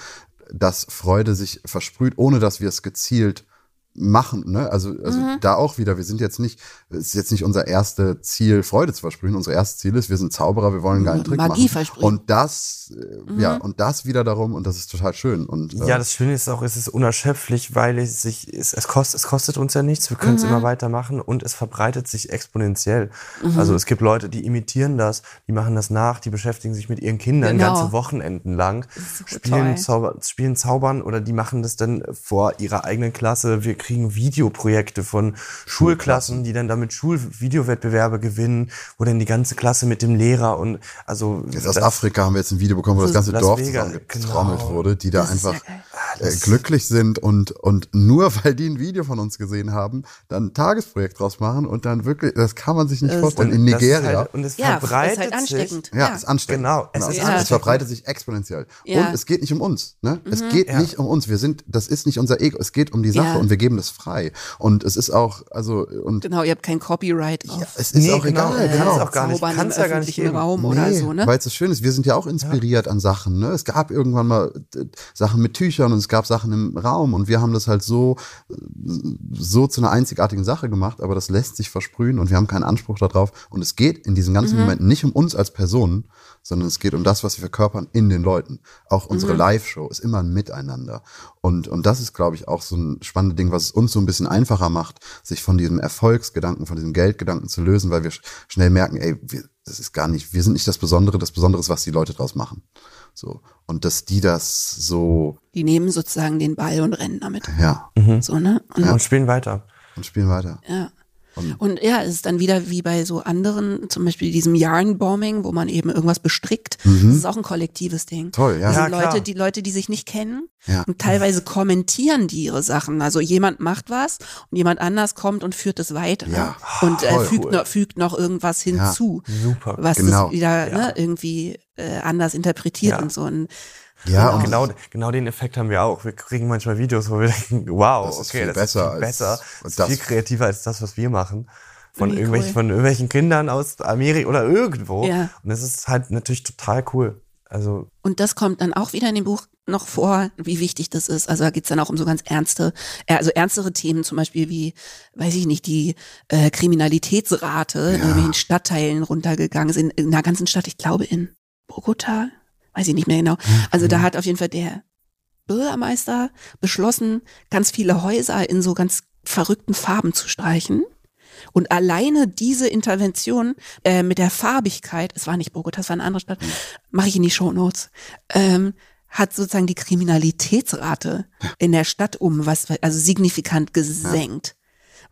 dass Freude sich versprüht, ohne dass wir es gezielt machen, ne? Also, also Mhm. da auch wieder, wir sind jetzt nicht, es ist jetzt nicht unser erstes Ziel, Freude zu versprühen. Unser erstes Ziel ist, wir sind Zauberer, wir wollen einen geilen Trick Magie machen. versprühen. Und das, äh, ja, und das wieder darum, und das ist total schön. Und äh, Ja, das Schöne ist auch, es ist unerschöpflich, weil es sich, es, es, kostet, es kostet uns ja nichts, wir können es immer weitermachen und es verbreitet sich exponentiell. Also es gibt Leute, die imitieren das, die machen das nach, die beschäftigen sich mit ihren Kindern Genau. ganze Wochenenden lang, spielen. Zauber, spielen Zaubern oder die machen das dann vor ihrer eigenen Klasse. Wir kriegen Videoprojekte von Schulklassen, die dann damit Schulvideowettbewerbe gewinnen, wo dann die ganze Klasse mit dem Lehrer und also jetzt aus das- Afrika haben wir jetzt ein Video bekommen, wo das ganze Las Dorf zusammengetrommelt genau. wurde, die da Das einfach ja äh, glücklich sind und, und nur weil die ein Video von uns gesehen haben, dann ein Tagesprojekt draus machen und dann wirklich, das kann man sich nicht Das- vorstellen. In Nigeria. Halt, und es Ja, verbreitet ist halt ansteckend. sich. Ja, ist ansteckend. Genau, es Genau. ist Es ansteckend. verbreitet sich exponentiell. Ja. Und es geht nicht um uns. Ne? Es geht Ja. nicht um uns. Wir sind, das ist nicht unser Ego. Es geht um die Sache Ja. und wir geben das frei. Und es ist auch, also, und Genau, ihr habt kein Copyright drauf. ja, es ist Nee, auch genau. egal. Genau. auch gar nicht. Kannst im ja gar nicht geben. Raum oder so, ne? Weil es so schön ist. Wir sind ja auch inspiriert an Sachen. Ne? Es gab irgendwann mal äh, Sachen mit Tüchern und es gab Sachen im Raum und wir haben das halt so, äh, so zu einer einzigartigen Sache gemacht, aber das lässt sich versprühen und wir haben keinen Anspruch darauf. Und es geht in diesen ganzen Momenten nicht um uns als Personen, sondern es geht um das, was wir verkörpern in den Leuten. Auch unsere Live-Show ist immer ein Miteinander. Und, und das ist, glaube ich, auch so ein spannendes Ding, was es uns so ein bisschen einfacher macht, sich von diesem Erfolgsgedanken, von diesem Geldgedanken zu lösen, weil wir sch schnell merken, ey, wir, das ist gar nicht, wir sind nicht das Besondere, das Besondere ist, was die Leute draus machen. So. Und dass die das so, Die nehmen sozusagen den Ball und rennen damit. ja, So, ne? Und, Und spielen weiter. und spielen weiter. ja. Und- Und ja, es ist dann wieder wie bei so anderen, zum Beispiel diesem Yarn-Bombing, wo man eben irgendwas bestrickt. Das ist auch ein kollektives Ding. Toll, ja. Das Ja, sind Leute, klar. die Leute, die sich nicht kennen Ja. und teilweise kommentieren die ihre Sachen. Also jemand macht was und jemand anders kommt und führt es weiter Ja, und äh, fügt, cool. noch, fügt noch irgendwas hinzu, Super. was Genau. das wieder Ja. ne, irgendwie äh, anders interpretiert Ja. und so. Und Ja, Genau. und Genau, genau den Effekt haben wir auch. Wir kriegen manchmal Videos, wo wir denken, wow, Das ist okay, viel das besser ist viel besser, als das ist viel kreativer als das, was wir machen. Von Wie irgendwelchen, cool. von irgendwelchen Kindern aus Amerika oder irgendwo. Ja. Und das ist halt natürlich total cool. Also, Und das kommt dann auch wieder in dem Buch noch vor, wie wichtig das ist. Also da geht's dann auch um so ganz ernste, äh, also ernstere Themen, zum Beispiel wie, weiß ich nicht, die äh, Kriminalitätsrate in Ja. irgendwelchen Stadtteilen runtergegangen ist, in, in einer ganzen Stadt, ich glaube in Bogota, weiß ich nicht mehr genau. Also da hat auf jeden Fall der Bürgermeister beschlossen, ganz viele Häuser in so ganz verrückten Farben zu streichen. Und alleine diese Intervention äh, mit der Farbigkeit, es war nicht Bogota, es war eine andere Stadt, mache ich in die Shownotes, ähm, hat sozusagen die Kriminalitätsrate in der Stadt um was, also signifikant gesenkt.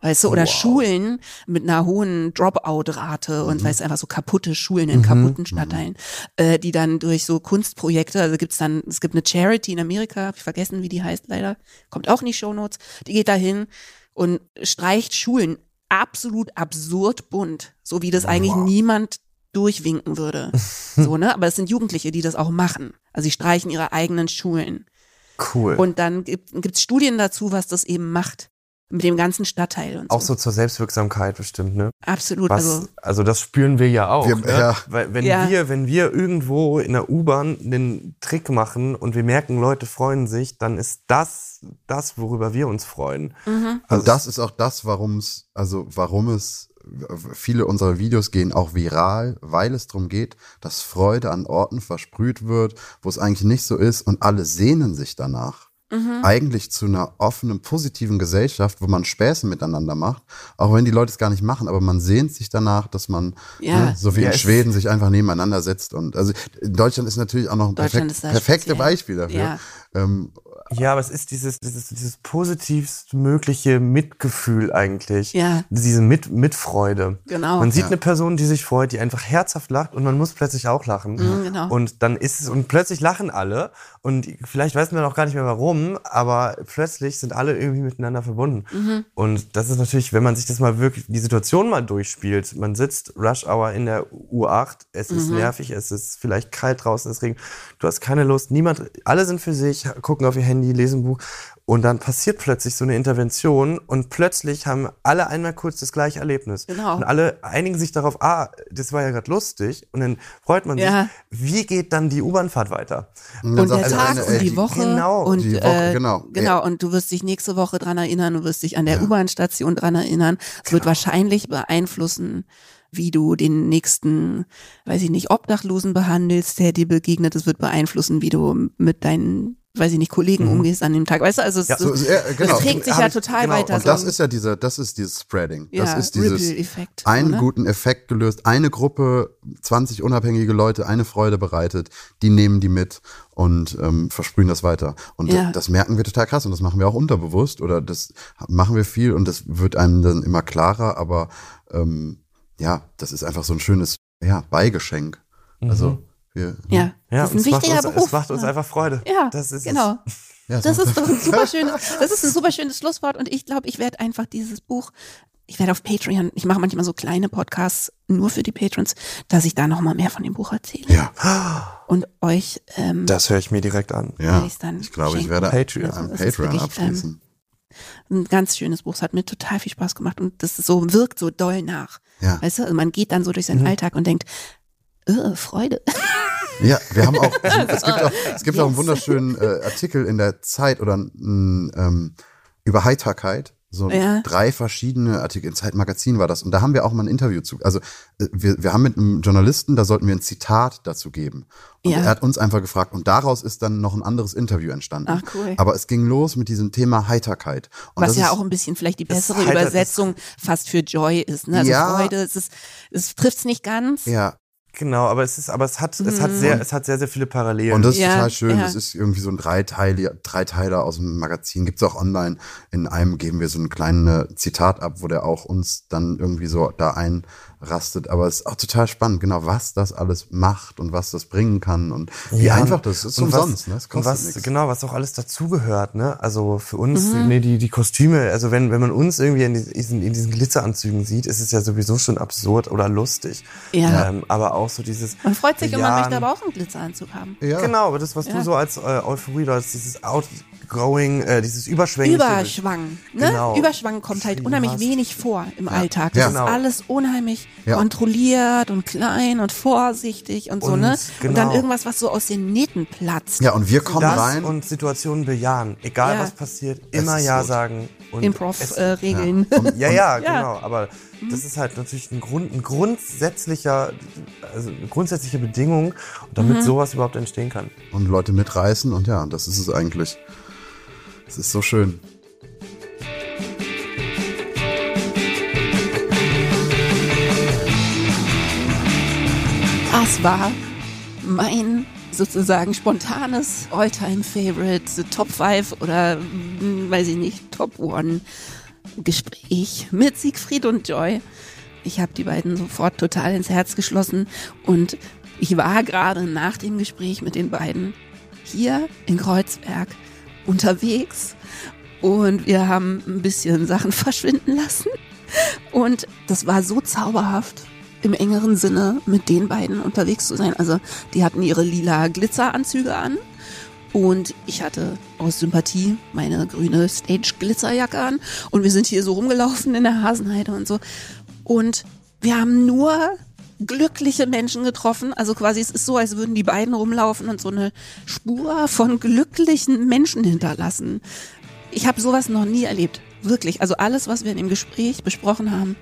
Weißt du, oder Schulen mit einer hohen Dropout-Rate und weißt du, einfach so kaputte Schulen in kaputten Stadtteilen, äh, die dann durch so Kunstprojekte, also gibt's dann, es gibt eine Charity in Amerika, hab ich vergessen, wie die heißt leider, kommt auch in die Shownotes, die geht dahin und streicht Schulen absolut absurd bunt, so wie das eigentlich niemand durchwinken würde. so, ne? Aber es sind Jugendliche, die das auch machen. Also sie streichen ihre eigenen Schulen. cool. Und dann gibt es Studien dazu, was das eben macht. Mit dem ganzen Stadtteil und so. auch so zur Selbstwirksamkeit bestimmt, ne? Absolut. Was, Also, also, das spüren wir ja auch. Wir- ne? ja. Weil wenn Ja. wir, wenn wir irgendwo in der U-Bahn einen Trick machen und wir merken, Leute freuen sich, dann ist das das, worüber wir uns freuen. Mhm. Und das ist auch das, warum es, also warum es, viele unserer Videos gehen auch viral, weil es darum geht, dass Freude an Orten versprüht wird, wo es eigentlich nicht so ist und alle sehnen sich danach. Mhm. Eigentlich zu einer offenen, positiven Gesellschaft, wo man Späße miteinander macht, auch wenn die Leute es gar nicht machen, aber man sehnt sich danach, dass man, Ja. ne, so wie Ja, in Schweden, sich einfach nebeneinander setzt. Und also Deutschland ist natürlich auch noch ein perfekt, perfekte. Beispiel dafür. Ja. Ähm, Ja, aber es ist dieses, dieses, dieses positivst mögliche Mitgefühl eigentlich. Ja. Diese Mit Mitfreude. Genau. Man sieht Ja. eine Person, die sich freut, die einfach herzhaft lacht und man muss plötzlich auch lachen. Mhm, genau. Und dann ist es, und plötzlich lachen alle und vielleicht weiß man auch gar nicht mehr warum, aber plötzlich sind alle irgendwie miteinander verbunden. Mhm. Und das ist natürlich, wenn man sich das mal wirklich, die Situation mal durchspielt, man sitzt Rush Hour in der U8, es Mhm. ist nervig, es ist vielleicht kalt draußen, es regnet, du hast keine Lust, niemand, alle sind für sich, gucken auf ihr Handy, lesen ein Buch und dann passiert plötzlich so eine Intervention und plötzlich haben alle einmal kurz das gleiche Erlebnis. Genau. Und alle einigen sich darauf, ah, das war ja gerade lustig und dann freut man Ja. sich, wie geht dann die U-Bahnfahrt weiter? und sagt der Tag eine, und die Woche genau, und die Woche, äh, genau. genau Ja. und du wirst dich nächste Woche dran erinnern, du wirst dich an der Ja. U-Bahn-Station dran erinnern. Es Genau. wird wahrscheinlich beeinflussen, wie du den nächsten, weiß ich nicht, Obdachlosen behandelst, der dir begegnet. Es wird beeinflussen, wie du mit deinen, weiß ich nicht, Kollegen umgehst an dem Tag. Weißt du, also es, Ja, So, ja, genau. es trägt sich Hab ja ich- total genau, weiter. Und so das ist ja dieser, das ist dieses Spreading. ja, das ist dieses einen so, ne? guten Effekt gelöst, eine Gruppe, 20 unabhängige Leute, eine Freude bereitet, die nehmen die mit und ähm, versprühen das weiter. Und Ja. das merken wir total krass und das machen wir auch unterbewusst oder das machen wir viel und das wird einem dann immer klarer, aber ähm, ja, das ist einfach so ein schönes ja, Beigeschenk. Also wir, Ja, Ja, das ist ein es macht wichtiger uns, Beruf. Es macht uns ja. einfach Freude. Ja, das ist genau. ja, Das so- ist doch ein super schönes, das ist ein super schönes Schlusswort und ich glaube, ich werde einfach dieses Buch, ich werde auf Patreon, ich mache manchmal so kleine Podcasts nur für die Patrons, dass ich da nochmal mehr von dem Buch erzähle ja, und euch ähm, Das höre ich mir direkt an. ja. Dann Ich glaube, ich werde Patreon. ein Das ist Patreon wirklich, abschließen. ein ganz schönes Buch. Es hat mir total viel Spaß gemacht und das ist so wirkt so doll nach. Ja. Weißt du, also man geht dann so durch Mhm. seinen Alltag und denkt, äh, Freude. Ja, wir haben auch, es gibt auch, es gibt auch einen Yes. wunderschönen äh, Artikel in der Zeit oder ähm, über Heiterkeit. So Ja. drei verschiedene Artikel, in Zeitmagazin war das. Und da haben wir auch mal ein Interview zu. Also äh, wir, wir haben mit einem Journalisten, da sollten wir ein Zitat dazu geben. Und Ja. er hat uns einfach gefragt und daraus ist dann noch ein anderes Interview entstanden. Ach, cool. Aber es ging los mit diesem Thema Heiterkeit. Und Was ja ist, auch ein bisschen vielleicht die es bessere Übersetzung fast für Joy ist. Ne? Also Ja. Freude, es, ist, es trifft es nicht ganz. Ja, Genau, aber es ist, aber es hat, es hat sehr, es hat sehr, sehr viele Parallelen. Und das ist Ja, total schön. ja. Das ist irgendwie so ein Dreiteiler, Dreiteiler aus dem Magazin. Gibt's auch online. In einem geben wir so ein kleines Zitat ab, wo der auch uns dann irgendwie so da einrastet. Aber es ist auch total spannend, genau, was das alles macht und was das bringen kann und wie Ja, einfach das ist. und was- umsonst, ne? Es und kostet was, nichts. Genau, was auch alles dazugehört, ne? Also für uns, Mhm. nee, die, die Kostüme, also wenn, wenn man uns irgendwie in diesen, in diesen Glitzeranzügen sieht, ist es ja sowieso schon absurd oder lustig. Ja. Ähm, aber auch so dieses. Man freut sich und man möchte aber auch einen Glitzeranzug haben. Ja. Genau, aber das, was Ja. du so als äh, Euphorie, oder als dieses Outgoing, äh, dieses Überschwängliche. Überschwang. Ne? Genau. Überschwang kommt halt unheimlich hast. wenig vor im Alltag. Das Ja. ist Genau. alles unheimlich Ja. kontrolliert und klein und vorsichtig und so, Und ne? Und dann genau. irgendwas, was so aus den Nähten platzt. Ja, und wir kommen das rein. und Situationen bejahen. Egal Ja. was passiert, immer ist Ja so- sagen. Improv-Regeln. Ja, ja, Ja. genau. Aber das ist halt natürlich ein, Grund, ein grundsätzlicher, also eine grundsätzliche Bedingung, damit Mhm. sowas überhaupt entstehen kann. und Leute mitreißen und ja, das ist es eigentlich. Es ist so schön. Das war mein sozusagen spontanes All-Time-Favorite, Top 5 oder hm, weiß ich nicht, Top 1 Gespräch mit Siegfried und Joy. Ich habe die beiden sofort total ins Herz geschlossen und ich war gerade nach dem Gespräch mit den beiden hier in Kreuzberg unterwegs und wir haben ein bisschen Sachen verschwinden lassen und das war so zauberhaft im engeren Sinne mit den beiden unterwegs zu sein. Also die hatten ihre lila Glitzeranzüge an und ich hatte aus Sympathie meine grüne Stage-Glitzerjacke an und wir sind hier so rumgelaufen in der Hasenheide und so. Und wir haben nur glückliche Menschen getroffen. Also quasi, es ist so, als würden die beiden rumlaufen und so eine Spur von glücklichen Menschen hinterlassen. Ich habe sowas noch nie erlebt. Wirklich. Also alles, was wir in dem Gespräch besprochen haben,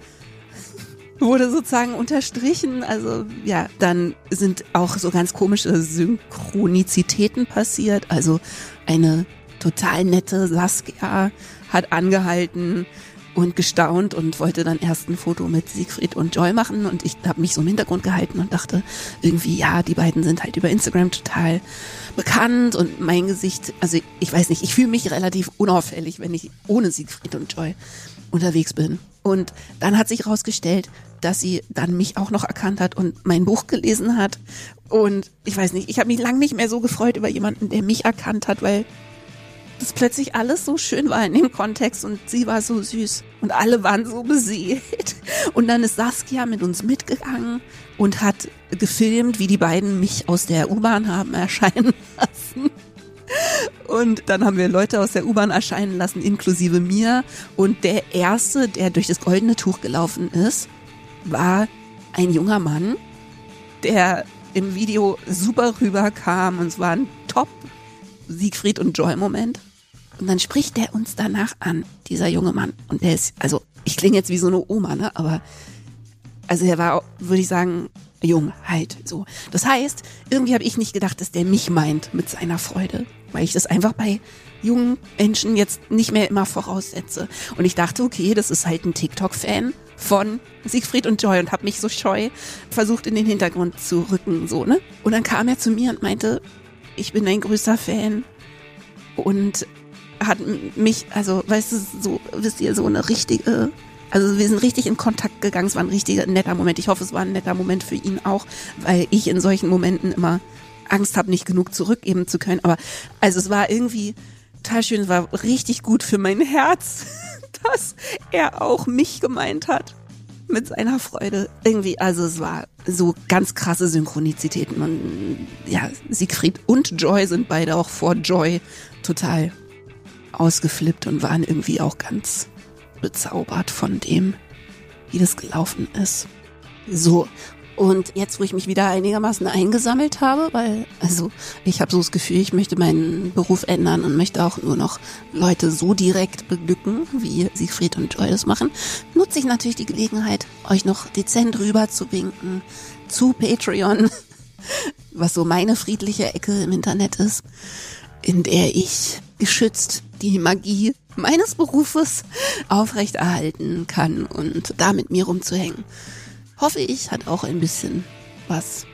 wurde sozusagen unterstrichen. Also ja, dann sind auch so ganz komische Synchronizitäten passiert. Also eine total nette Saskia hat angehalten und gestaunt und wollte dann erst ein Foto mit Siegfried und Joy machen und ich habe mich so im Hintergrund gehalten und dachte irgendwie, ja, die beiden sind halt über Instagram total bekannt und mein Gesicht, also ich weiß nicht, ich fühle mich relativ unauffällig, wenn ich ohne Siegfried und Joy unterwegs bin. Und dann hat sich herausgestellt, dass sie dann mich auch noch erkannt hat und mein Buch gelesen hat. Und ich weiß nicht, ich habe mich lang nicht mehr so gefreut über jemanden, der mich erkannt hat, weil das plötzlich alles so schön war in dem Kontext und sie war so süß und alle waren so beseelt. Und dann ist Saskia mit uns mitgegangen und hat gefilmt, wie die beiden mich aus der U-Bahn haben erscheinen lassen. Und dann haben wir Leute aus der U-Bahn erscheinen lassen, inklusive mir. Und der erste, der durch das goldene Tuch gelaufen ist, war ein junger Mann, der im Video super rüberkam und es war ein Top Siegfried und Joy Moment. Und dann spricht der uns danach an, dieser junge Mann. Und der ist, also ich klinge jetzt wie so eine Oma, ne? Aber also er war, würde ich sagen, jung halt so. Das heißt, irgendwie habe ich nicht gedacht, dass der mich meint mit seiner Freude, weil ich das einfach bei jungen Menschen jetzt nicht mehr immer voraussetze. Und ich dachte, okay, das ist halt ein TikTok-Fan von Siegfried und Joy und habe mich so scheu versucht in den Hintergrund zu rücken, so, ne? Und dann kam er zu mir und meinte, ich bin dein größter Fan und hat mich, also, weißt du, so, wisst ihr, so eine richtige, also wir sind richtig in Kontakt gegangen, es war ein richtiger netter Moment. Ich hoffe, es war ein netter Moment für ihn auch, weil ich in solchen Momenten immer Angst habe, nicht genug zurückgeben zu können. Aber also es war irgendwie total schön, es war richtig gut für mein Herz, dass er auch mich gemeint hat mit seiner Freude. Irgendwie, also es war so ganz krasse Synchronizitäten. Und ja, Siegfried und Joy sind beide auch vor Joy total ausgeflippt und waren irgendwie auch ganz bezaubert von dem, wie das gelaufen ist. So, und jetzt, wo ich mich wieder einigermaßen eingesammelt habe, weil, also ich habe so das Gefühl, ich möchte meinen Beruf ändern und möchte auch nur noch Leute so direkt beglücken, wie Siegfried und Joy das machen, nutze ich natürlich die Gelegenheit, euch noch dezent rüber zu winken zu Patreon, was so meine friedliche Ecke im Internet ist, in der ich geschützt die Magie meines Berufes aufrechterhalten kann und da mit mir rumzuhängen hoffe ich, hat auch ein bisschen was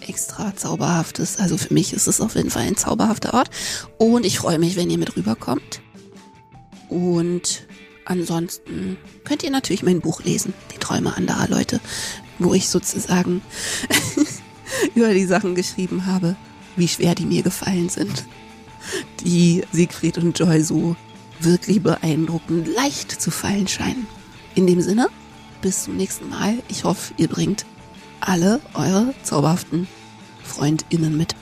extra zauberhaftes. Also für mich ist es auf jeden Fall ein zauberhafter Ort. Und ich freue mich, wenn ihr mit rüberkommt. Und ansonsten könnt ihr natürlich mein Buch lesen, Die Träume anderer Leute, wo ich sozusagen über die Sachen geschrieben habe, wie schwer die mir gefallen sind. Die Siegfried und Joy so wirklich beeindruckend leicht zu fallen scheinen. In dem Sinne, bis zum nächsten Mal. Ich hoffe, ihr bringt alle eure zauberhaften FreundInnen mit.